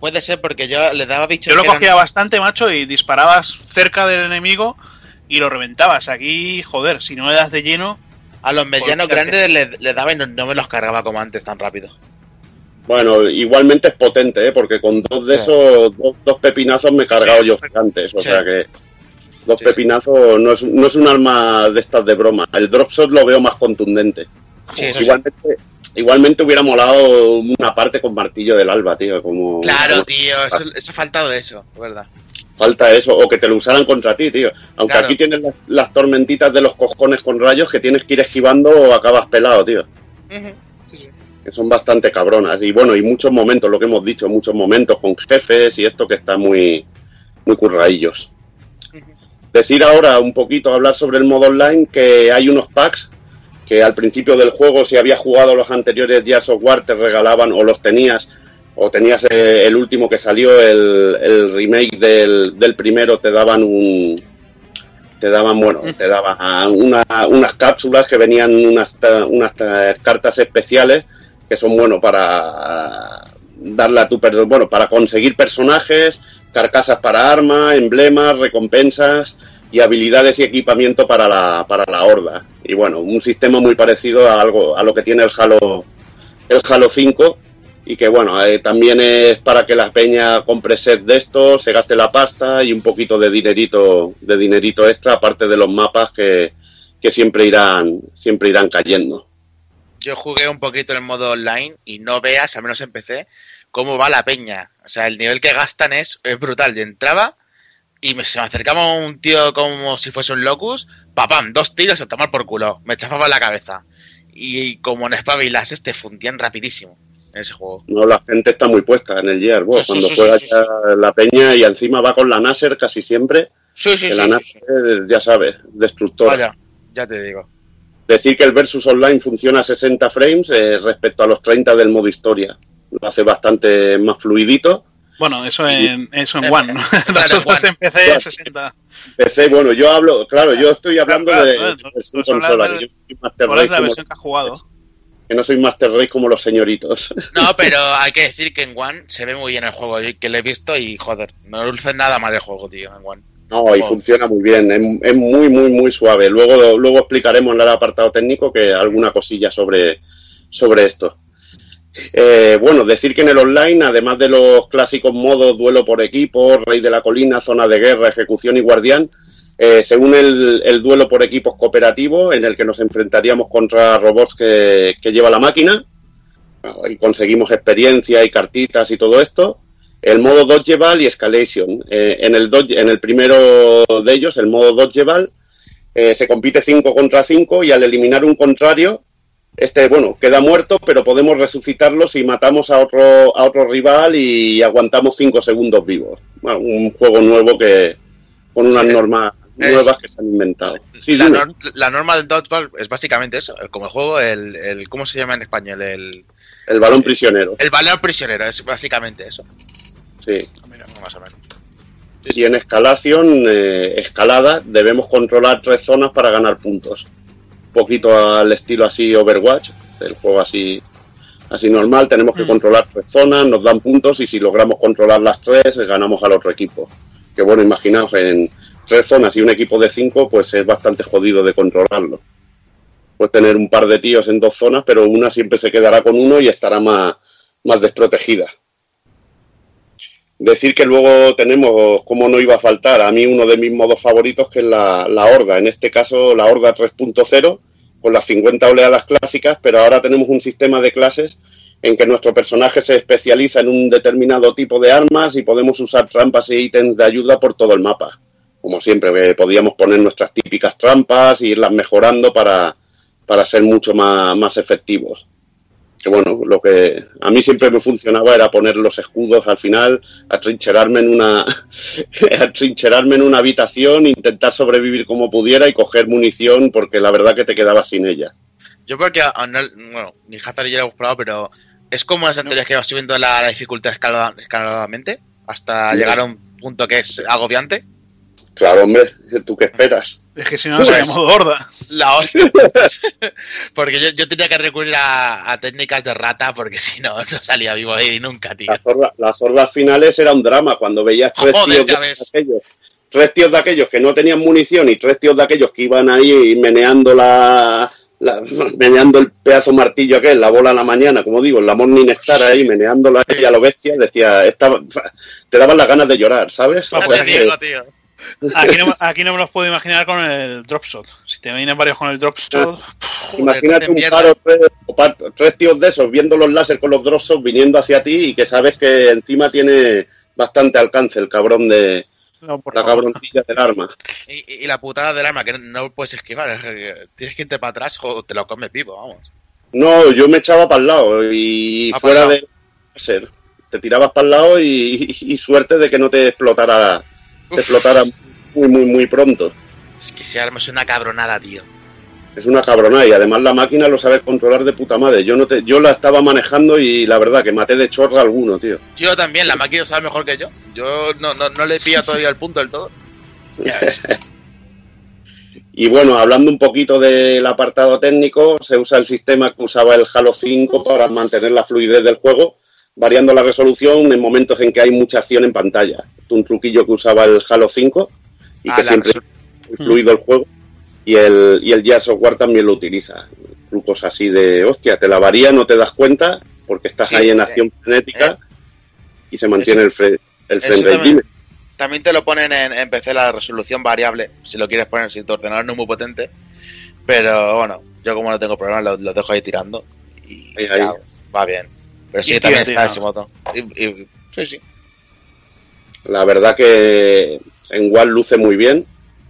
Puede ser porque yo le daba bichos Yo lo eran- cogía bastante, macho, y disparabas cerca del enemigo y lo reventabas. Aquí, joder, si no le das de lleno, a los medianos grandes le, le daba y no, no me los cargaba como antes tan rápido. Bueno, igualmente es potente, ¿eh? porque con dos de Sí. esos, dos, dos pepinazos me he cargado Sí. yo gigantes. O Sí. sea que dos Sí. pepinazos no es, no es un arma de estas de broma. El drop shot lo veo más contundente. Sí, eso sí. igualmente, igualmente hubiera molado una parte con martillo del alba, tío. Como, Claro, como- tío, eso, eso ha faltado eso, es verdad. Falta eso, o que te lo usaran contra ti, tío. Aunque Claro. aquí tienes las, las tormentitas de los cojones con rayos que tienes que ir esquivando o acabas pelado, tío. Sí, sí. Que son bastante cabronas. Y bueno, y muchos momentos, lo que hemos dicho, muchos momentos con jefes y esto que está muy, muy curraillos. Decir ahora un poquito, hablar sobre el modo online, que hay unos packs que al principio del juego, si habías jugado los anteriores Gears of War, te regalaban o los tenías, o tenías eh, el último que salió, el, el remake del, del primero, te daban un. Te daban, bueno, te daban una- unas cápsulas que venían unas, unas ta- cartas especiales que son, bueno, para darle a tu bueno, para conseguir personajes, carcasas para armas, emblemas, recompensas y habilidades y equipamiento para la, para la horda. Y bueno, un sistema muy parecido a algo a lo que tiene el Halo el Halo 5 y que bueno, eh, también es para que la peña compre set de esto, se gaste la pasta y un poquito de dinerito de dinerito extra aparte de los mapas que, que siempre irán siempre irán cayendo. Yo jugué un poquito en modo online y no veas, al menos en PC, cómo va la peña. O sea, el nivel que gastan es, es brutal. Yo entraba y me, se me acercaba un tío como si fuese un locus, papam, dos tiros a tomar por culo. Me chafaba la cabeza. Y, como en espabilas, te fundían rapidísimo en ese juego. No, la gente está muy puesta en el Gear, Sí, sí, cuando sí, juega sí, la peña y encima va con la Nasser casi siempre, Sí, sí, que sí. la Nasser, ya sabes, destructora. Vaya, ya te digo. Decir que el Versus Online funciona a 60 frames eh, respecto a los 30 del modo historia. Lo hace bastante más fluidito. Bueno, eso en, eso en Eh, One. [LAUGHS] Nosotros en PC Claro. 60. PC, bueno, yo hablo, claro, yo estoy hablando Claro, de, claro, versión consola, del- que yo soy Master ¿Cuál es la versión que has jugado? que no soy Master Race como los señoritos. No, [LAUGHS] pero hay que decir que en One se ve muy bien el juego. Yo que lo he visto y joder, no luce nada mal el juego, tío, en One. No, y Oh. funciona muy bien, es, es muy, muy, muy suave. Luego, luego explicaremos en el apartado técnico que alguna cosilla sobre, sobre esto. Eh, bueno, decir que en el online, además de los clásicos modos duelo por equipo, rey de la colina, zona de guerra, ejecución y guardián, eh, según el, el duelo por equipos cooperativo, en el que nos enfrentaríamos contra robots que, que lleva la máquina, y conseguimos experiencia y cartitas y todo esto, el modo Dodgeball y Escalation. Eh, en, el dodge- en el primero de ellos, el modo Dodgeball, eh, se compite 5 contra 5 y al eliminar un contrario, este, bueno, queda muerto, pero podemos resucitarlo si matamos a otro, a otro rival y aguantamos 5 segundos vivos. Bueno, un juego nuevo que con unas Sí, normas es- nuevas que se han inventado. Sí, la, dime. nor- la norma del dodgeball es básicamente eso, como el juego, el, el ¿cómo se llama en español? El, el balón prisionero. el balón prisionero, es básicamente eso. Sí. Mira, más o menos. Y en escalación, eh, escalada, debemos controlar tres zonas para ganar puntos. Poquito al estilo así Overwatch, el juego así, así normal. Tenemos que Mm. controlar tres zonas, nos dan puntos y si logramos controlar las tres, ganamos al otro equipo. Que bueno, imaginaos, en tres zonas y un equipo de cinco, pues es bastante jodido de controlarlo. Puedes tener un par de tíos en dos zonas, pero una siempre se quedará con uno y estará más, más desprotegida. Decir que luego tenemos, como no iba a faltar, a mí uno de mis modos favoritos, que es la, la Horda. En este caso, la Horda 3.0, con las 50 oleadas clásicas, pero ahora tenemos un sistema de clases en que nuestro personaje se especializa en un determinado tipo de armas y podemos usar trampas e ítems de ayuda por todo el mapa. Como siempre, podíamos poner nuestras típicas trampas e irlas mejorando para, para ser mucho más, más efectivos. Que bueno, lo que a mí siempre me funcionaba era poner los escudos al final, atrincherarme en una [LAUGHS] atrincherarme en una habitación, intentar sobrevivir como pudiera y coger munición porque la verdad que te quedabas sin ella. Yo creo que, a- no- bueno, ni Hazard ya lo hemos probado, pero es como las anteriores que vas subiendo la, la dificultad escalada- escaladamente hasta llegar a un punto que es agobiante. Claro, hombre, ¿tú qué esperas? Es que si no, Pues- modo horda. La hostia. [LAUGHS] porque yo, yo tenía que recurrir a, a técnicas de rata porque si no, no salía vivo ahí nunca, tío. Las, horda- las hordas finales era un drama cuando veías tres Joder, tíos de aquellos, tres tíos de aquellos que no tenían munición y tres tíos de aquellos que iban ahí meneando la, la- meneando el pedazo martillo aquel, la bola a la mañana, como digo, en la Morning Star ahí meneándola ahí a lo bestia, decía, estaba, te daban las ganas de llorar, ¿sabes? Tío. Aquí no, aquí no me los puedo imaginar con el drop shot. Si te vienen varios con el drop shot, Joder, Imagínate un mierda. paro, tres, o par- tres tíos de esos viendo los láser con los drops viniendo hacia ti y que sabes que encima tiene bastante alcance el cabrón de no, por la favor. cabroncilla del arma. Y, la putada del arma, que no puedes esquivar. es que Tienes que irte para atrás o te lo comes vivo, vamos. No, yo me echaba para el lado y Ah, fuera de láser. Te tirabas para el lado y, y suerte de que no te explotara. Explotara muy, muy, muy pronto. Es que ese arma es una cabronada, tío. Es una cabronada y además la máquina lo sabes controlar de puta madre. Yo no te, yo la estaba manejando y la verdad que maté de chorra alguno, tío. Yo también, la máquina sabe mejor que yo. Yo no, no, no le pillo todavía el punto del todo. Ya ves. [LAUGHS] Y bueno, hablando un poquito del apartado técnico, se usa el sistema que usaba el Halo 5 para mantener la fluidez del juego, variando la resolución en momentos en que hay mucha acción en pantalla. Un truquillo que usaba el Halo 5 y Ah, que la siempre resol- es muy fluido el juego. Y el, y el Gears of War también lo utiliza. Trucos así de, hostia, te la varía, no te das cuenta, porque estás Sí, ahí en eh, acción frenética eh. y se mantiene el, fre- el eso frame rate. también. Te lo ponen en, en PC la resolución variable, si lo quieres poner, si tu ordenador no es muy potente. Pero bueno, yo como no tengo problema, lo, lo dejo ahí tirando. Y Ahí, ya, ahí. va bien. Pero sí, Y también tío, está tío. ese modo. Y- y- sí, sí. La verdad que en War luce muy bien.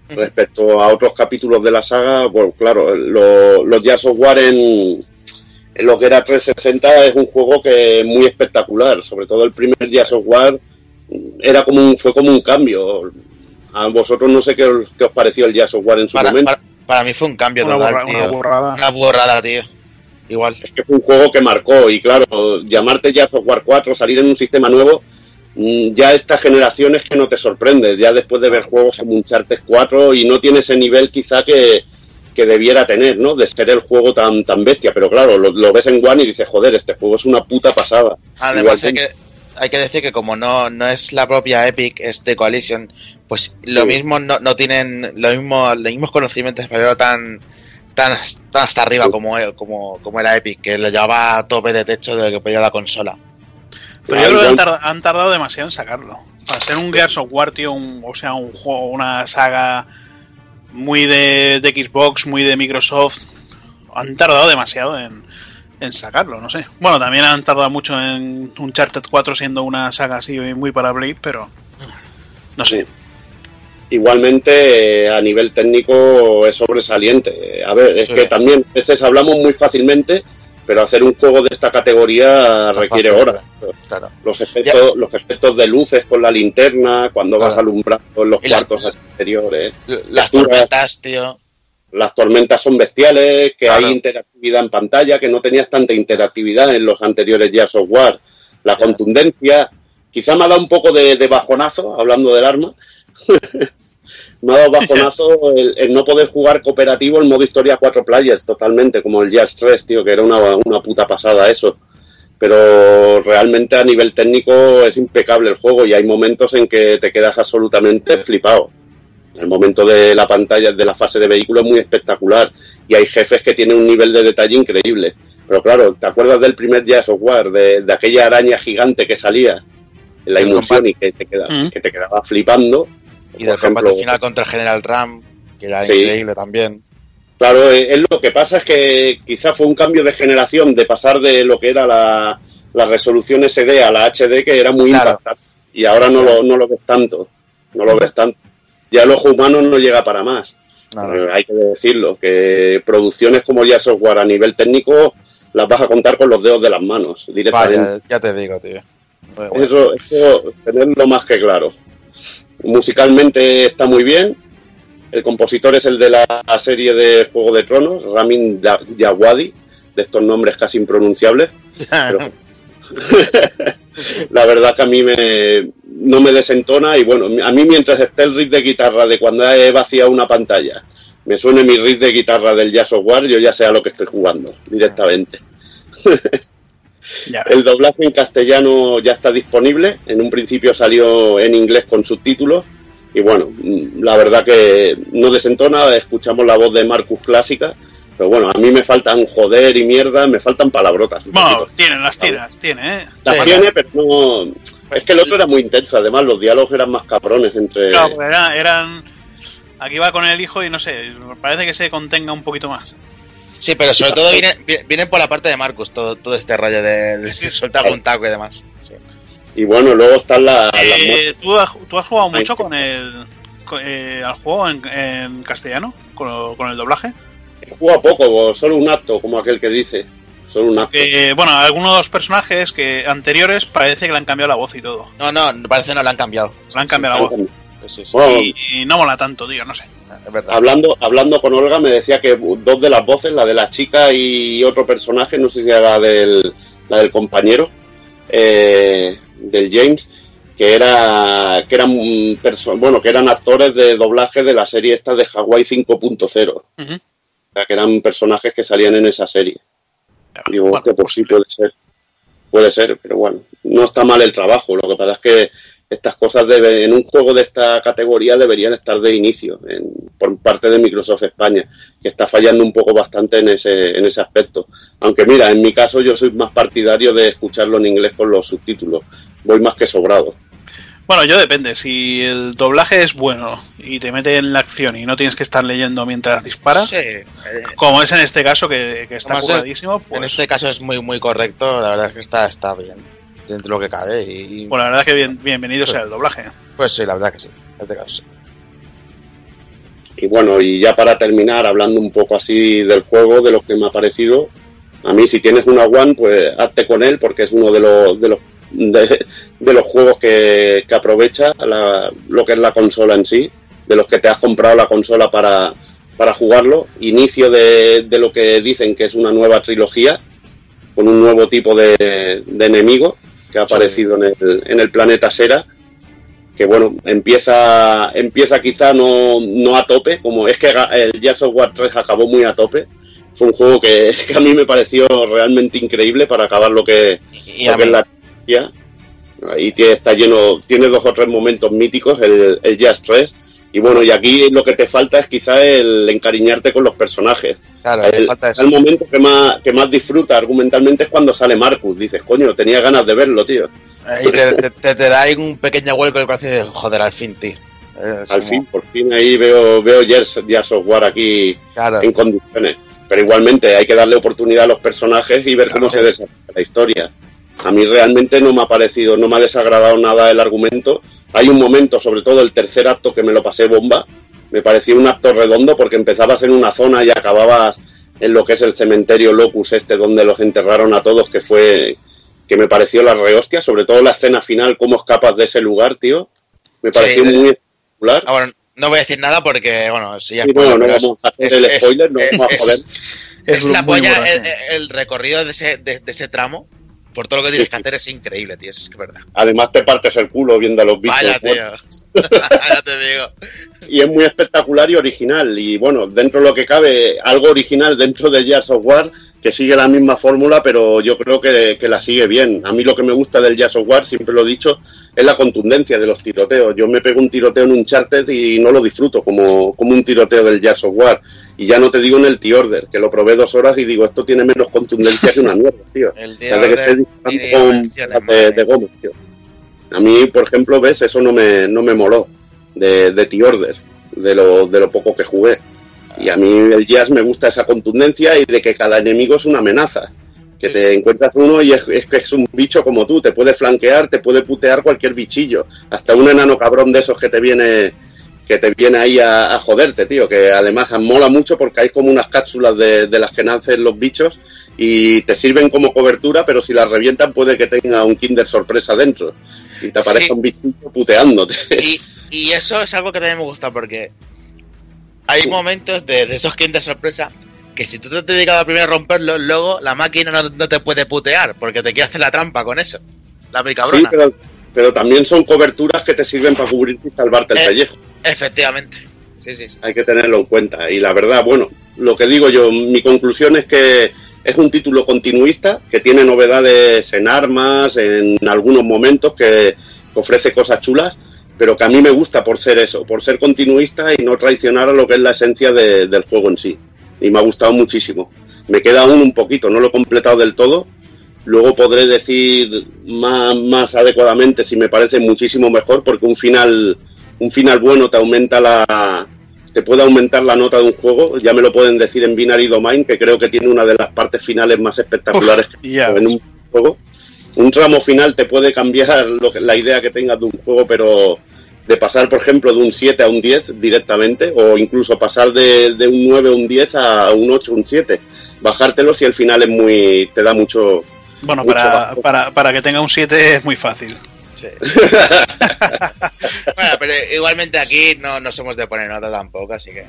Respecto a otros capítulos de la saga, bueno, claro, lo- los Gears of War en, en lo que era 360 es un juego que es muy espectacular. Sobre todo el primer Gears of War era como un, fue como un cambio. A vosotros no sé qué os, qué os pareció el Gears of War en su Para, momento. para, para mí fue un cambio una, total, borra- tío. una borrada. Una borrada, tío. Igual. Es que fue un juego que marcó y claro, llamarte Gears of War 4, salir en un sistema nuevo, ya esta generación es que no te sorprende, ya después de ver juegos como Uncharted 4 y no tiene ese nivel quizá que, que debiera tener, ¿no? De ser el juego tan, tan bestia, pero claro, lo, lo ves en One y dices, joder, este juego es una puta pasada. Además, hay que, hay que decir que como no, no es la propia Epic, es de Coalition, pues lo Sí. mismo no, no tienen lo mismo, los mismos conocimientos, pero tan, tan, tan hasta arriba Sí. como, como, como era Epic, que lo llevaba a tope de techo de que podía la consola. Pero yo creo que han, tardado demasiado en sacarlo. Para ser un Gears of War, tío, un- o sea, un juego, una saga muy de, de Xbox, muy de Microsoft, han tardado demasiado en, en sacarlo, no sé. Bueno, también han tardado mucho en Uncharted 4 siendo una saga así muy para Blade, pero no sé. Sí. Igualmente, a nivel técnico es sobresaliente. A ver, es Sí. que también a veces hablamos muy fácilmente, pero hacer un juego de esta categoría Está requiere fácil, horas. Claro. Los efectos, los efectos de luces con la linterna, cuando vas alumbrando en los Y las- cuartos exteriores. Las tormentas, tío. Las tormentas son bestiales, que Claro. hay interactividad en pantalla, que no tenías tanta interactividad en los anteriores Gears of War. La contundencia, quizá me ha dado un poco de, de bajonazo, hablando del arma. Me ha dado bajonazo el, el no poder jugar cooperativo en modo historia cuatro players totalmente, como el Gears 3, tío, que era una, una puta pasada eso. Pero realmente a nivel técnico es impecable el juego y hay momentos en que te quedas absolutamente flipado. El momento de la pantalla, de la fase de vehículo es muy espectacular y hay jefes que tienen un nivel de detalle increíble. Pero claro, ¿te acuerdas del primer Gears of War? De, de aquella araña gigante que salía. en la combate. y que te, Mm. que te quedaba flipando. Y del combate ejemplo, final contra el General Ram, que era Sí. increíble también. Claro, eh, es lo que pasa es que quizá fue un cambio de generación de pasar de lo que era la, la resolución SD a la HD, que era muy Claro. impactante. Y ahora no lo, no lo ves tanto. No lo ves tanto. Ya el ojo humano no llega para más. Eh, hay que decirlo, que producciones como ya software a nivel técnico las vas a contar con los dedos de las manos directamente. Vaya, ya te digo, tío. Bueno. Eso, eso, tenerlo más que claro. Musicalmente está muy bien. El compositor es el de la serie de Juego de Tronos, Ramin Djawadi, de estos nombres casi impronunciables. Pero- [LAUGHS] [LAUGHS] la verdad que a mí me, no me desentona y bueno, a mí mientras esté el riff de guitarra de cuando he vaciado una pantalla, me suene mi riff de guitarra del Jazz of War, yo ya sé a lo que estoy jugando directamente. [LAUGHS] Ya. El doblaje en castellano ya está disponible. En un principio salió en inglés con subtítulos. Y bueno, la verdad que no desentona. Escuchamos la voz de Marcus clásica. Pero bueno, a mí me faltan joder y mierda, me faltan palabrotas. Bueno, tienen, las tiras, tiene, ¿eh? Las Sí, tiene, pero no. Es que el otro era muy intenso. Además, los diálogos eran más cabrones entre. Claro, eran... Aquí va con el hijo y no sé, parece que se contenga un poquito más. Sí, pero sobre todo viene, viene- por la parte de Marcus, todo, todo este rollo de, de [LAUGHS] soltar un taco y demás. Sí. Y bueno, luego están la-. Eh, ¿tú, has, tú has jugado mucho con el, con- eh, al juego en, en castellano? Con, con el doblaje? Juega poco, solo un acto, como aquel que dice. Solo un acto. Que, bueno, algunos de los personajes que anteriores parece que le han cambiado la voz y todo. No, no, parece que no la han cambiado. Le han cambiado la voz. Sí, sí, sí, Bueno, Y, y no mola tanto, tío, no sé. es verdad. Hablando, hablando con Olga me decía que dos de las voces, la de la chica y otro personaje, no sé si era del, la del compañero, eh, del James, que era que eran bueno que eran actores de doblaje de la serie esta de Hawaii 5.0. O Ujú. sea, que eran personajes que salían en esa serie. Digo, Bueno, hostia, pues sí puede ser. Puede ser, pero bueno, no está mal el trabajo. Lo que pasa es que estas cosas deben, en un juego de esta categoría deberían estar de inicio en- por parte de Microsoft España, que está fallando un poco bastante en ese, en ese aspecto. Aunque mira, en mi caso yo soy más partidario de escucharlo en inglés con los subtítulos. Voy más que sobrado. Bueno, yo depende. Si el doblaje es bueno y te mete en la acción y no tienes que estar leyendo mientras disparas, Sí, eh, como es en este caso que, que está Además, curradísimo, pues, en este caso es muy muy correcto, la verdad es que está, está bien, dentro de lo que cabe. Y, pues la verdad que bien, bienvenido sea el doblaje. Pues sí, la verdad que sí, en este caso sí. Y bueno, y ya para terminar, hablando un poco así del juego, de lo que me ha parecido, a mí si tienes una One, pues hazte con él, porque es uno de los, de los, de, de los juegos que, que aprovecha la- lo que es la consola en sí, de los que te has comprado la consola para, para jugarlo. Inicio de, de lo que dicen que es una nueva trilogía, con un nuevo tipo de, de enemigo que ha Sí. aparecido en el, en el planeta Sera que bueno, empieza, empieza quizá no, no a tope, como es que el Gears of War 3 acabó muy a tope. Fue un juego que, [LAUGHS] que a mí me pareció realmente increíble para acabar lo que, Y lo que es la. Ahí está lleno, tiene dos o tres momentos míticos, el, el Gears 3. Y bueno, y aquí lo que te falta es quizá el encariñarte con los personajes. claro, El, falta eso. el momento que más, que más disfruta argumentalmente es cuando sale Marcus. Dices, coño, tenía ganas de verlo, tío. Y te, te, te- te da ahí un pequeño vuelco del corazón y dices, joder, al fin, tío. Es Al como- fin, por fin ahí veo, veo Gears, Gears of War aquí Claro, en condiciones. Pero igualmente hay que darle oportunidad a los personajes y ver cómo se desarrolla la historia. A mí realmente no me ha parecido, no me ha desagradado nada el argumento. Hay un momento, sobre todo el tercer acto, que me lo pasé bomba. Me pareció un acto redondo porque empezabas en una zona y acababas en lo que es el cementerio Locus este, donde los enterraron a todos, que fue que me pareció la rehostia, sobre todo la escena final, cómo escapas de ese lugar, tío. Me pareció muy espectacular. Ah, bueno, no voy a decir nada porque, bueno, si ya Sí, spoiler, no, no vamos a hacer es- el es- spoiler, no es- vamos a es- joder. Es, la polla el, recorrido de ese, de, de ese tramo. Por todo lo que tienes que hacer es increíble, tío. Es verdad. Además te partes el culo viendo a los bichos. Vaya, muertos. tío. [LAUGHS] [LAUGHS] ya te digo. y es muy espectacular y original. Y bueno, dentro de lo que cabe, algo original dentro de Gears of War, que sigue la misma fórmula, pero yo creo que, que la sigue bien. A mí lo que me gusta del Gears of War, siempre lo he dicho, es la contundencia de los tiroteos. Yo me pego un tiroteo en un Uncharted y no lo disfruto como, como un tiroteo del Gears of War. Y ya no te digo en el T-Order, que lo probé dos horas y digo, esto tiene menos contundencia que una mierda, tío. El balas de, de goma, tío. A mí, por ejemplo, ves, eso no me, no me moló de, de T-Order, de lo, de lo poco que jugué. Y a mí el jazz me gusta esa contundencia y de que cada enemigo es una amenaza. Que te encuentras uno y es, es que es un bicho como tú, te puede flanquear, te puede putear cualquier bichillo. Hasta un enano cabrón de esos que te viene que te viene ahí a, a joderte, tío. Que además mola mucho porque hay como unas cápsulas de, de las que nacen los bichos y te sirven como cobertura, pero si las revientan puede que tenga un Kinder sorpresa dentro y te aparezca Sí. un bichito puteándote. Y, y eso es algo que también me gusta porque hay momentos de, de esos de sorpresa que si tú te dedicas a primero a romperlo, luego la máquina no, no te puede putear porque te quiere hacer la trampa con eso. La Sí, picabrona. pero, pero también son coberturas que te sirven para cubrirte y salvarte el Eh. pellejo. Efectivamente. Sí, sí, sí. Hay que tenerlo en cuenta. Y la verdad, bueno, lo que digo yo, mi conclusión es que es un título continuista que tiene novedades en armas, en algunos momentos, que ofrece cosas chulas, pero que a mí me gusta por ser eso, por ser continuista y no traicionar a lo que es la esencia de- del juego en sí. Y me ha gustado muchísimo. Me queda aún un poquito, no lo he completado del todo. Luego podré decir más, más adecuadamente si me parece muchísimo mejor, porque un final, un final bueno te aumenta la, te puede aumentar la nota de un juego. Ya me lo pueden decir en Binary Domain, que creo que tiene una de las partes finales más espectaculares que Ya. en un juego. Un tramo final te puede cambiar lo que- la idea que tengas de un juego, pero de pasar, por ejemplo, de un 7 a un 10 directamente, o incluso pasar de, de un 9 a un 10 a un 8 un 7. Bajártelo si al final es muy. te da mucho. Bueno, Mucho para, para, para que tenga un 7 es muy fácil. Sí. [LAUGHS] bueno, pero igualmente aquí no, no somos de poner nota tampoco, así que.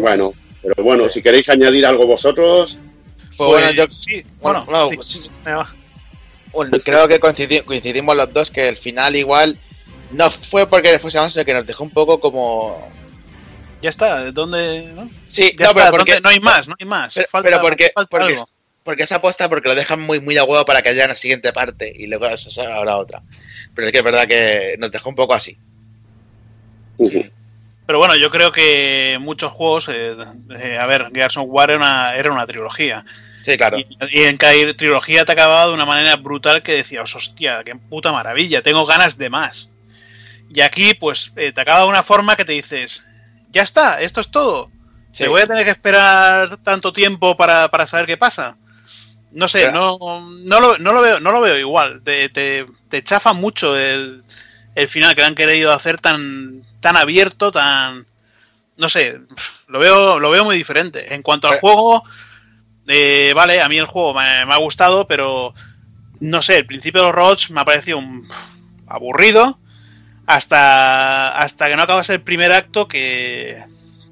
Bueno, pero bueno, si queréis añadir algo vosotros. Pues bueno, yo sí, bueno, bueno, no, sí. sí, Venga, va. Bueno, creo que coincidi- coincidimos los dos que el final igual no fue porque fuese avanzado, sino que nos dejó un poco como. ya está, ¿dónde? no? Sí, Ya no, está, pero porque. ¿dónde? no hay más, no hay más. Pero, Falta- pero porque, falta porque, algo. porque esa apuesta porque lo dejan muy, muy a huevo para que haya una siguiente parte y luego eso se habrá otra. Pero es que es verdad que nos dejó un poco así. Pero bueno, yo creo que muchos juegos, eh, eh, a ver, Gears of War era una, era una trilogía. Sí, claro. Y, y en cada trilogía te acababa de una manera brutal que decías, hostia, qué puta maravilla, tengo ganas de más. Y aquí, pues, eh, te acaba de una forma que te dices, ya está, esto es todo. Sí. ¿Te voy a tener que esperar tanto tiempo para, para saber qué pasa? No sé, no, no, lo, no, lo veo, no lo veo igual. Te, te, te chafa mucho el, el final que han querido hacer tan, tan abierto, tan... No sé, lo veo, lo veo muy diferente. En cuanto al Pero- juego, eh, vale, a mí el juego me, me ha gustado, pero no sé, el principio de los robots me ha parecido un, aburrido hasta, hasta que no acabas el primer acto que,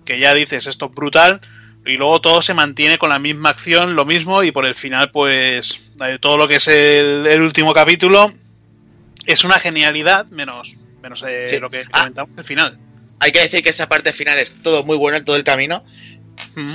que ya dices esto es brutal y luego todo se mantiene con la misma acción, lo mismo y por el final pues eh, todo lo que es el, el último capítulo es una genialidad menos, menos eh, Sí. lo que Ah. comentamos al final. Hay que decir que esa parte final es todo muy bueno en todo el camino. Mm.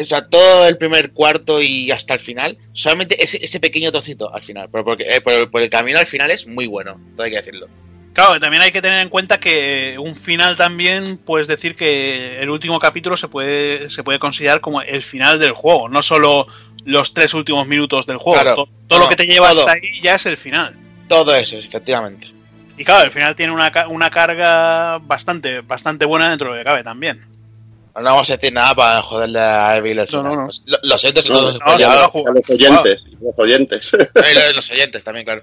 O sea, todo el primer cuarto y hasta el final. Solamente ese, ese pequeño trocito al final. Pero porque, eh, por, el- camino al final es muy bueno. Todo hay que decirlo. Claro, también hay que tener en cuenta que un final también puedes decir que el último capítulo se puede, se puede considerar como el final del juego, no solo los tres últimos minutos del juego. Claro. Todo No, lo que te lleva todo. hasta ahí ya es el final. Todo eso, efectivamente. Y claro, el final tiene una, una carga bastante, bastante buena dentro de lo que cabe también. No vamos a decir nada para joderle a Evil el No, final. no, no. Lo, lo siento si No, todos no, pues no, a jugado. los oyentes, los oyentes también, claro.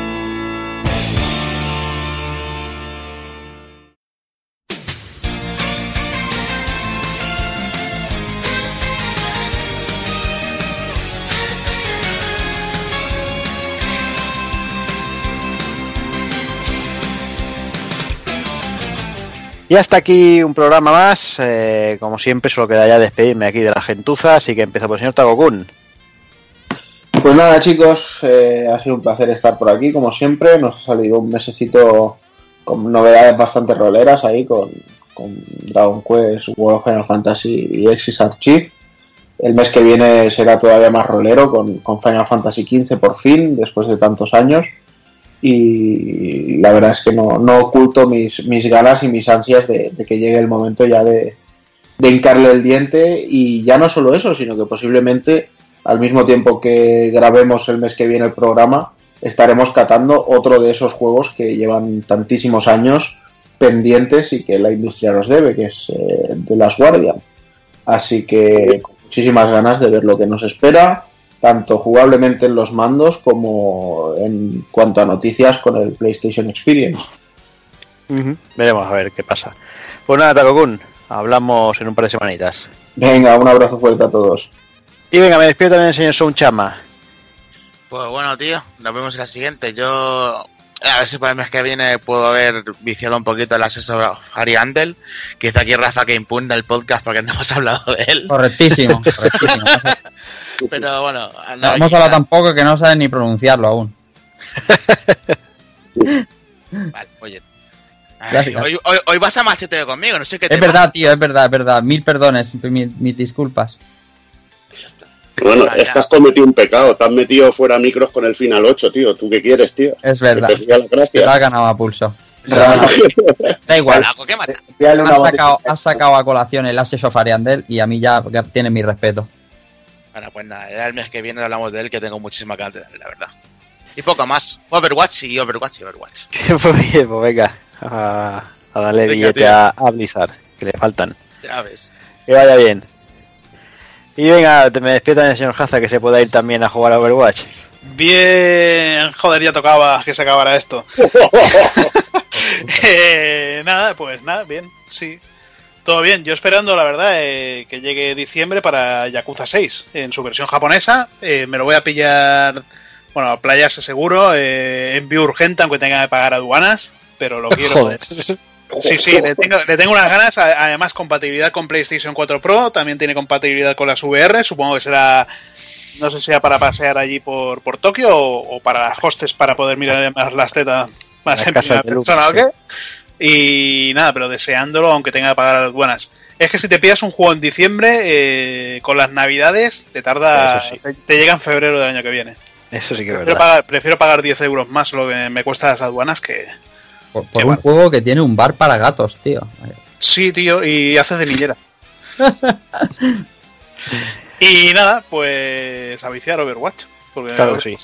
Y hasta aquí un programa más. eh, como siempre, solo queda ya despedirme aquí de la gentuza, así que empiezo por el señor Tagokun. Pues nada, chicos, eh, ha sido un placer estar por aquí, como siempre. Nos ha salido un mesecito con novedades bastante roleras ahí, con, Dragon Quest, World of Final Fantasy y Exis Archive. El mes que viene será todavía más rolero con Final Fantasy XV por fin, después de tantos años. Y la verdad es que no, no oculto mis, mis ganas y mis ansias de, que llegue el momento ya de, de hincarle el diente. Y ya no solo eso, sino que posiblemente al mismo tiempo que grabemos el mes que viene el programa, estaremos catando otro de esos juegos que llevan tantísimos años pendientes y que la industria nos debe, que es eh, The Last Guardian. Así que con muchísimas ganas de ver lo que nos espera, tanto jugablemente en los mandos como en cuanto a noticias con el PlayStation Experience. Veremos a ver qué pasa. Pues nada, Takokun, hablamos en un par de semanitas. Venga, un abrazo fuerte a todos. Y venga, me despido también señor Sounchama. Pues bueno, tío, nos vemos en la siguiente. Yo, a ver si para el mes que viene puedo haber viciado un poquito el asesor Harry Andel. Quizá aquí Rafa que impugna el podcast porque no hemos [LAUGHS] hablado de él. Correctísimo, correctísimo. [LAUGHS] [LAUGHS] Pero bueno, No hemos hablado tampoco que no saben ni pronunciarlo aún. [LAUGHS] Vale, oye. Ay, hoy, hoy- hoy vas a macheteo conmigo, no sé qué Es tema. verdad, tío, es verdad, es verdad. Mil perdones, mi- mis disculpas. Bueno, es que has cometido un pecado. Te has metido fuera micros con el final 8, tío. ¿Tú qué quieres, tío? Es Que verdad. te la Te gracia. ganado a pulso. [LAUGHS] Da igual. Has sacado, has sacado a colación el Ashes of Ariandel y a mí ya ya tiene mi respeto. Bueno, pues nada, ya el mes que viene hablamos de él, que tengo muchísima ganas de él, la verdad. Y poco más. Overwatch y Overwatch y Overwatch. [LAUGHS] pues bien, pues venga, a, a darle Venga, billete a, a Blizzard, que le faltan. Ya ves. Que vaya bien. Y venga, te me despido también del señor Haza, que se pueda ir también a jugar a Overwatch. Bien, joder, ya tocaba que se acabara esto. [LAUGHS] [LAUGHS] Eh, nada, pues nada, bien, sí. Todo bien, yo esperando, la verdad, eh, que llegue diciembre para Yakuza 6 en su versión japonesa. Eh, me lo voy a pillar, bueno, a playas seguro, eh, envío urgente, aunque tenga que pagar aduanas, pero lo quiero. Joder. Sí, sí, le tengo, le tengo unas ganas. Además, compatibilidad con PlayStation 4 Pro. También tiene compatibilidad con las VR. Supongo que será. No sé si sea para pasear allí por, por Tokio o, o para las hostes para poder mirar más las tetas más Las en persona o qué. Y nada, pero deseándolo, aunque tenga que pagar las buenas. Es que si te pillas un juego en diciembre, eh, con las navidades, te tarda. Sí. te, te llega en febrero del año que viene. Eso sí que es Prefiero verdad. pagar, prefiero pagar 10 euros más lo que me cuesta las aduanas que. Por, un juego que tiene un bar para gatos, tío. Sí, tío, y haces de niñera. [LAUGHS] y nada, pues a viciar Overwatch. Porque Claro que sí.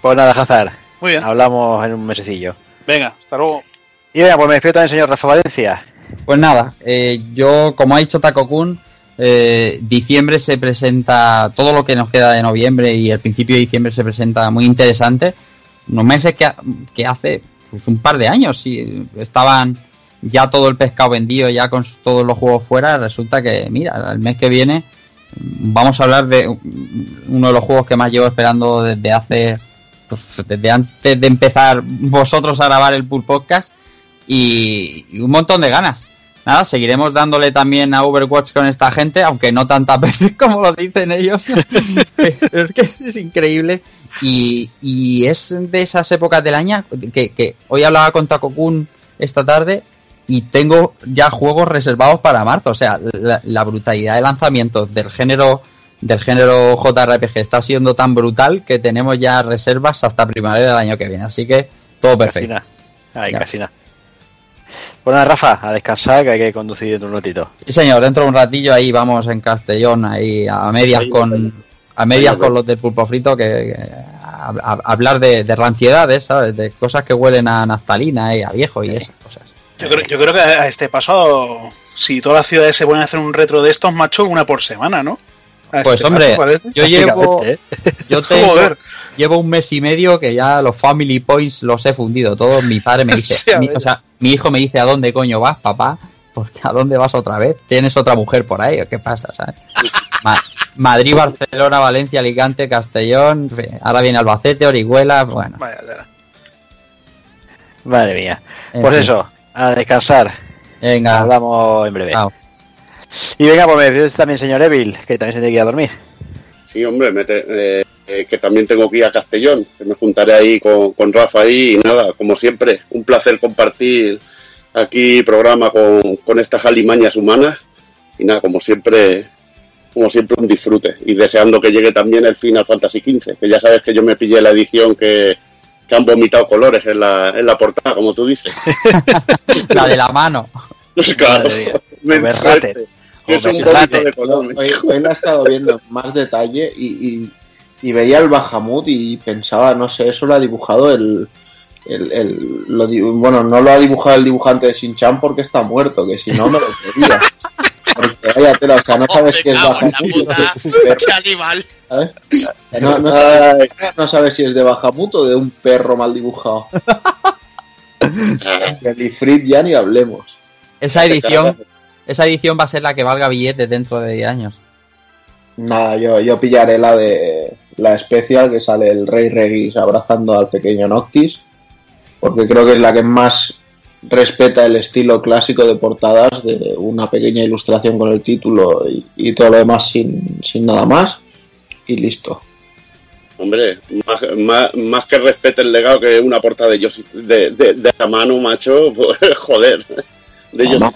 Pues nada, Hazard, Muy bien, hablamos en un mesecillo. venga, hasta luego. Y venga, pues me despido también señor Rafa Valencia. Pues nada, eh, yo, como ha dicho Takokun, eh, diciembre se presenta, todo lo que nos queda de noviembre y el principio de diciembre se presenta muy interesante. Unos meses que, que hace pues, un par de años, si estaban ya todo el pescado vendido, ya con todos los juegos fuera, resulta que, mira, el mes que viene vamos a hablar de uno de los juegos que más llevo esperando desde hace, pues, desde antes de empezar vosotros a grabar el Pool Podcast y, y un montón de ganas. Nada, seguiremos dándole también a Overwatch con esta gente, aunque no tantas [LAUGHS] veces como lo dicen ellos. [LAUGHS] es que es increíble. Y, y es de esas épocas del año que, que hoy hablaba con Takokun esta tarde y tengo ya juegos reservados para marzo. O sea, la, la brutalidad de lanzamientos del género del género JRPG está siendo tan brutal que tenemos ya reservas hasta primavera del año que viene. Así que todo Casi perfecto. nada. Ay, Ya. casi nada. Bueno, Rafa, a descansar que hay que conducir dentro de un ratito. Sí, señor, dentro de un ratillo ahí vamos en Castellón, ahí a medias Ahí, con a medias con los del pulpo frito que, que a- a- hablar de, de ranciedades, ¿sabes? De cosas que huelen a naftalina y a viejo y esas cosas. Yo creo, yo creo que a este paso, si todas las ciudades se pueden hacer un retro de estos, macho, una por semana, ¿no? A Pues este hombre, paso, yo llevo ¿eh? yo [LAUGHS] tengo, Joder. Llevo un mes y medio que ya los family points los he fundido todos. Mi padre me [LAUGHS] dice, Sí, mi- o sea, mi hijo me dice, ¿a dónde coño vas, papá? Porque ¿a dónde vas otra vez? ¿Tienes otra mujer por ahí qué pasa, sabes? Ma- Madrid, Barcelona, Valencia, Alicante, Castellón, ahora viene Albacete, Orihuela, bueno. Vaya, tela. Madre mía. en Pues fin. eso, a descansar. Venga, Hablamos en breve. chao. Y venga, pues me despido también, señor Evil, que también se tiene que ir a dormir. Sí, hombre, mete, eh, eh, que también tengo que ir a Castellón, que me juntaré ahí con, con Rafa ahí y nada, como siempre, un placer compartir aquí programa con, con estas alimañas humanas y nada, como siempre, como siempre un disfrute y deseando que llegue también el Final Fantasy XV, que ya sabes que yo me pillé la edición que, que han vomitado colores en la, en la portada, como tú dices. [LAUGHS] La de la mano. [LAUGHS] claro, me es un rate. de color. Hoy, hoy la he estado viendo en más detalle y, y- y veía el Bahamut y pensaba, no sé, eso lo ha dibujado el. el- el- lo bueno, no lo ha dibujado el dibujante de Shin-Chan porque está muerto, que si no me lo quería. Porque vaya tela, o sea, no sabes si es Bahamut ¡Qué. No, no sabes, no sabes si es de Bahamut o de un perro mal dibujado. [LAUGHS] Del Ifrit ya ni hablemos. Esa edición, esa edición va a ser la que valga billetes dentro de 10 años. Nada, yo, yo pillaré la de la especial que sale el Rey Regis abrazando al pequeño Noctis, porque creo que es la que más respeta el estilo clásico de portadas de una pequeña ilustración con el título y, y todo lo demás sin, sin nada más y listo. Hombre, más, más, más que respete el legado que una portada de Yoshi, de, de, de la mano, macho, pues, [LAUGHS] joder. De Yoshi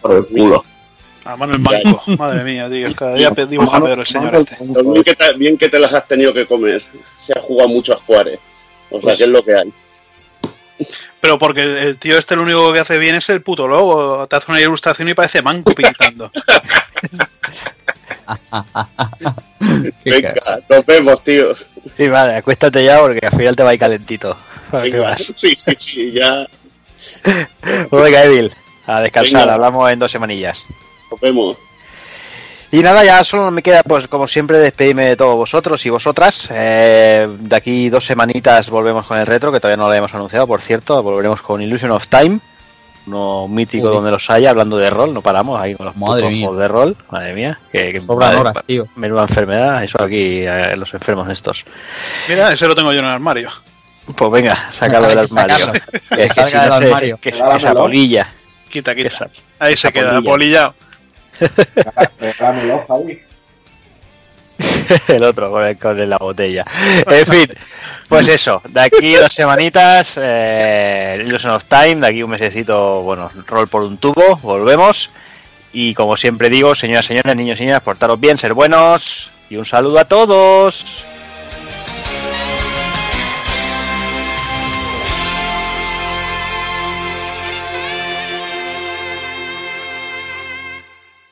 por el culo. A mano el manco. Madre mía, tío. Cada día pe- dibuja peor el señor este. bien, que te, bien que te las has tenido que comer. Se ha jugado mucho a Square. O sea, Pues- que es lo que hay. Pero porque el tío este lo único que hace bien es el puto logo. Te hace una ilustración y parece manco pintando. [LAUGHS] Venga, nos vemos, tío. Sí, vale, acuéstate ya porque al final te va a ir calentito. Sí, sí, sí, ya [LAUGHS] venga, Evil, a descansar, Venga. hablamos en dos semanillas. Nos vemos. Y nada, ya solo me queda, pues como siempre, despedirme de todos vosotros y vosotras. Eh, de aquí dos semanitas volvemos con el retro, que todavía no lo hemos anunciado, por cierto. Volveremos con Illusion of Time, uno mítico Uy. donde los haya, hablando de rol, no paramos ahí con los Madre mía. de rol. Madre mía, que, que Sobran madre- horas, tío. Menuda enfermedad, eso aquí, eh, los enfermos estos. Mira, ese lo tengo yo en el armario. Pues venga, sácalo del armario. Que, Que que salga si no del se- armario. que- esa polilla. Quita, quita. Esa- Ahí se queda, polilla. polillado. [LAUGHS] El otro con, el- con la botella. [LAUGHS] En fin, pues eso, de aquí dos semanitas, eh, Illusion of Time, de aquí un mesecito, bueno, rol por un tubo, volvemos. Y como siempre digo, señoras, señores, niños y niñas, portaros bien, ser buenos. Y un saludo a todos.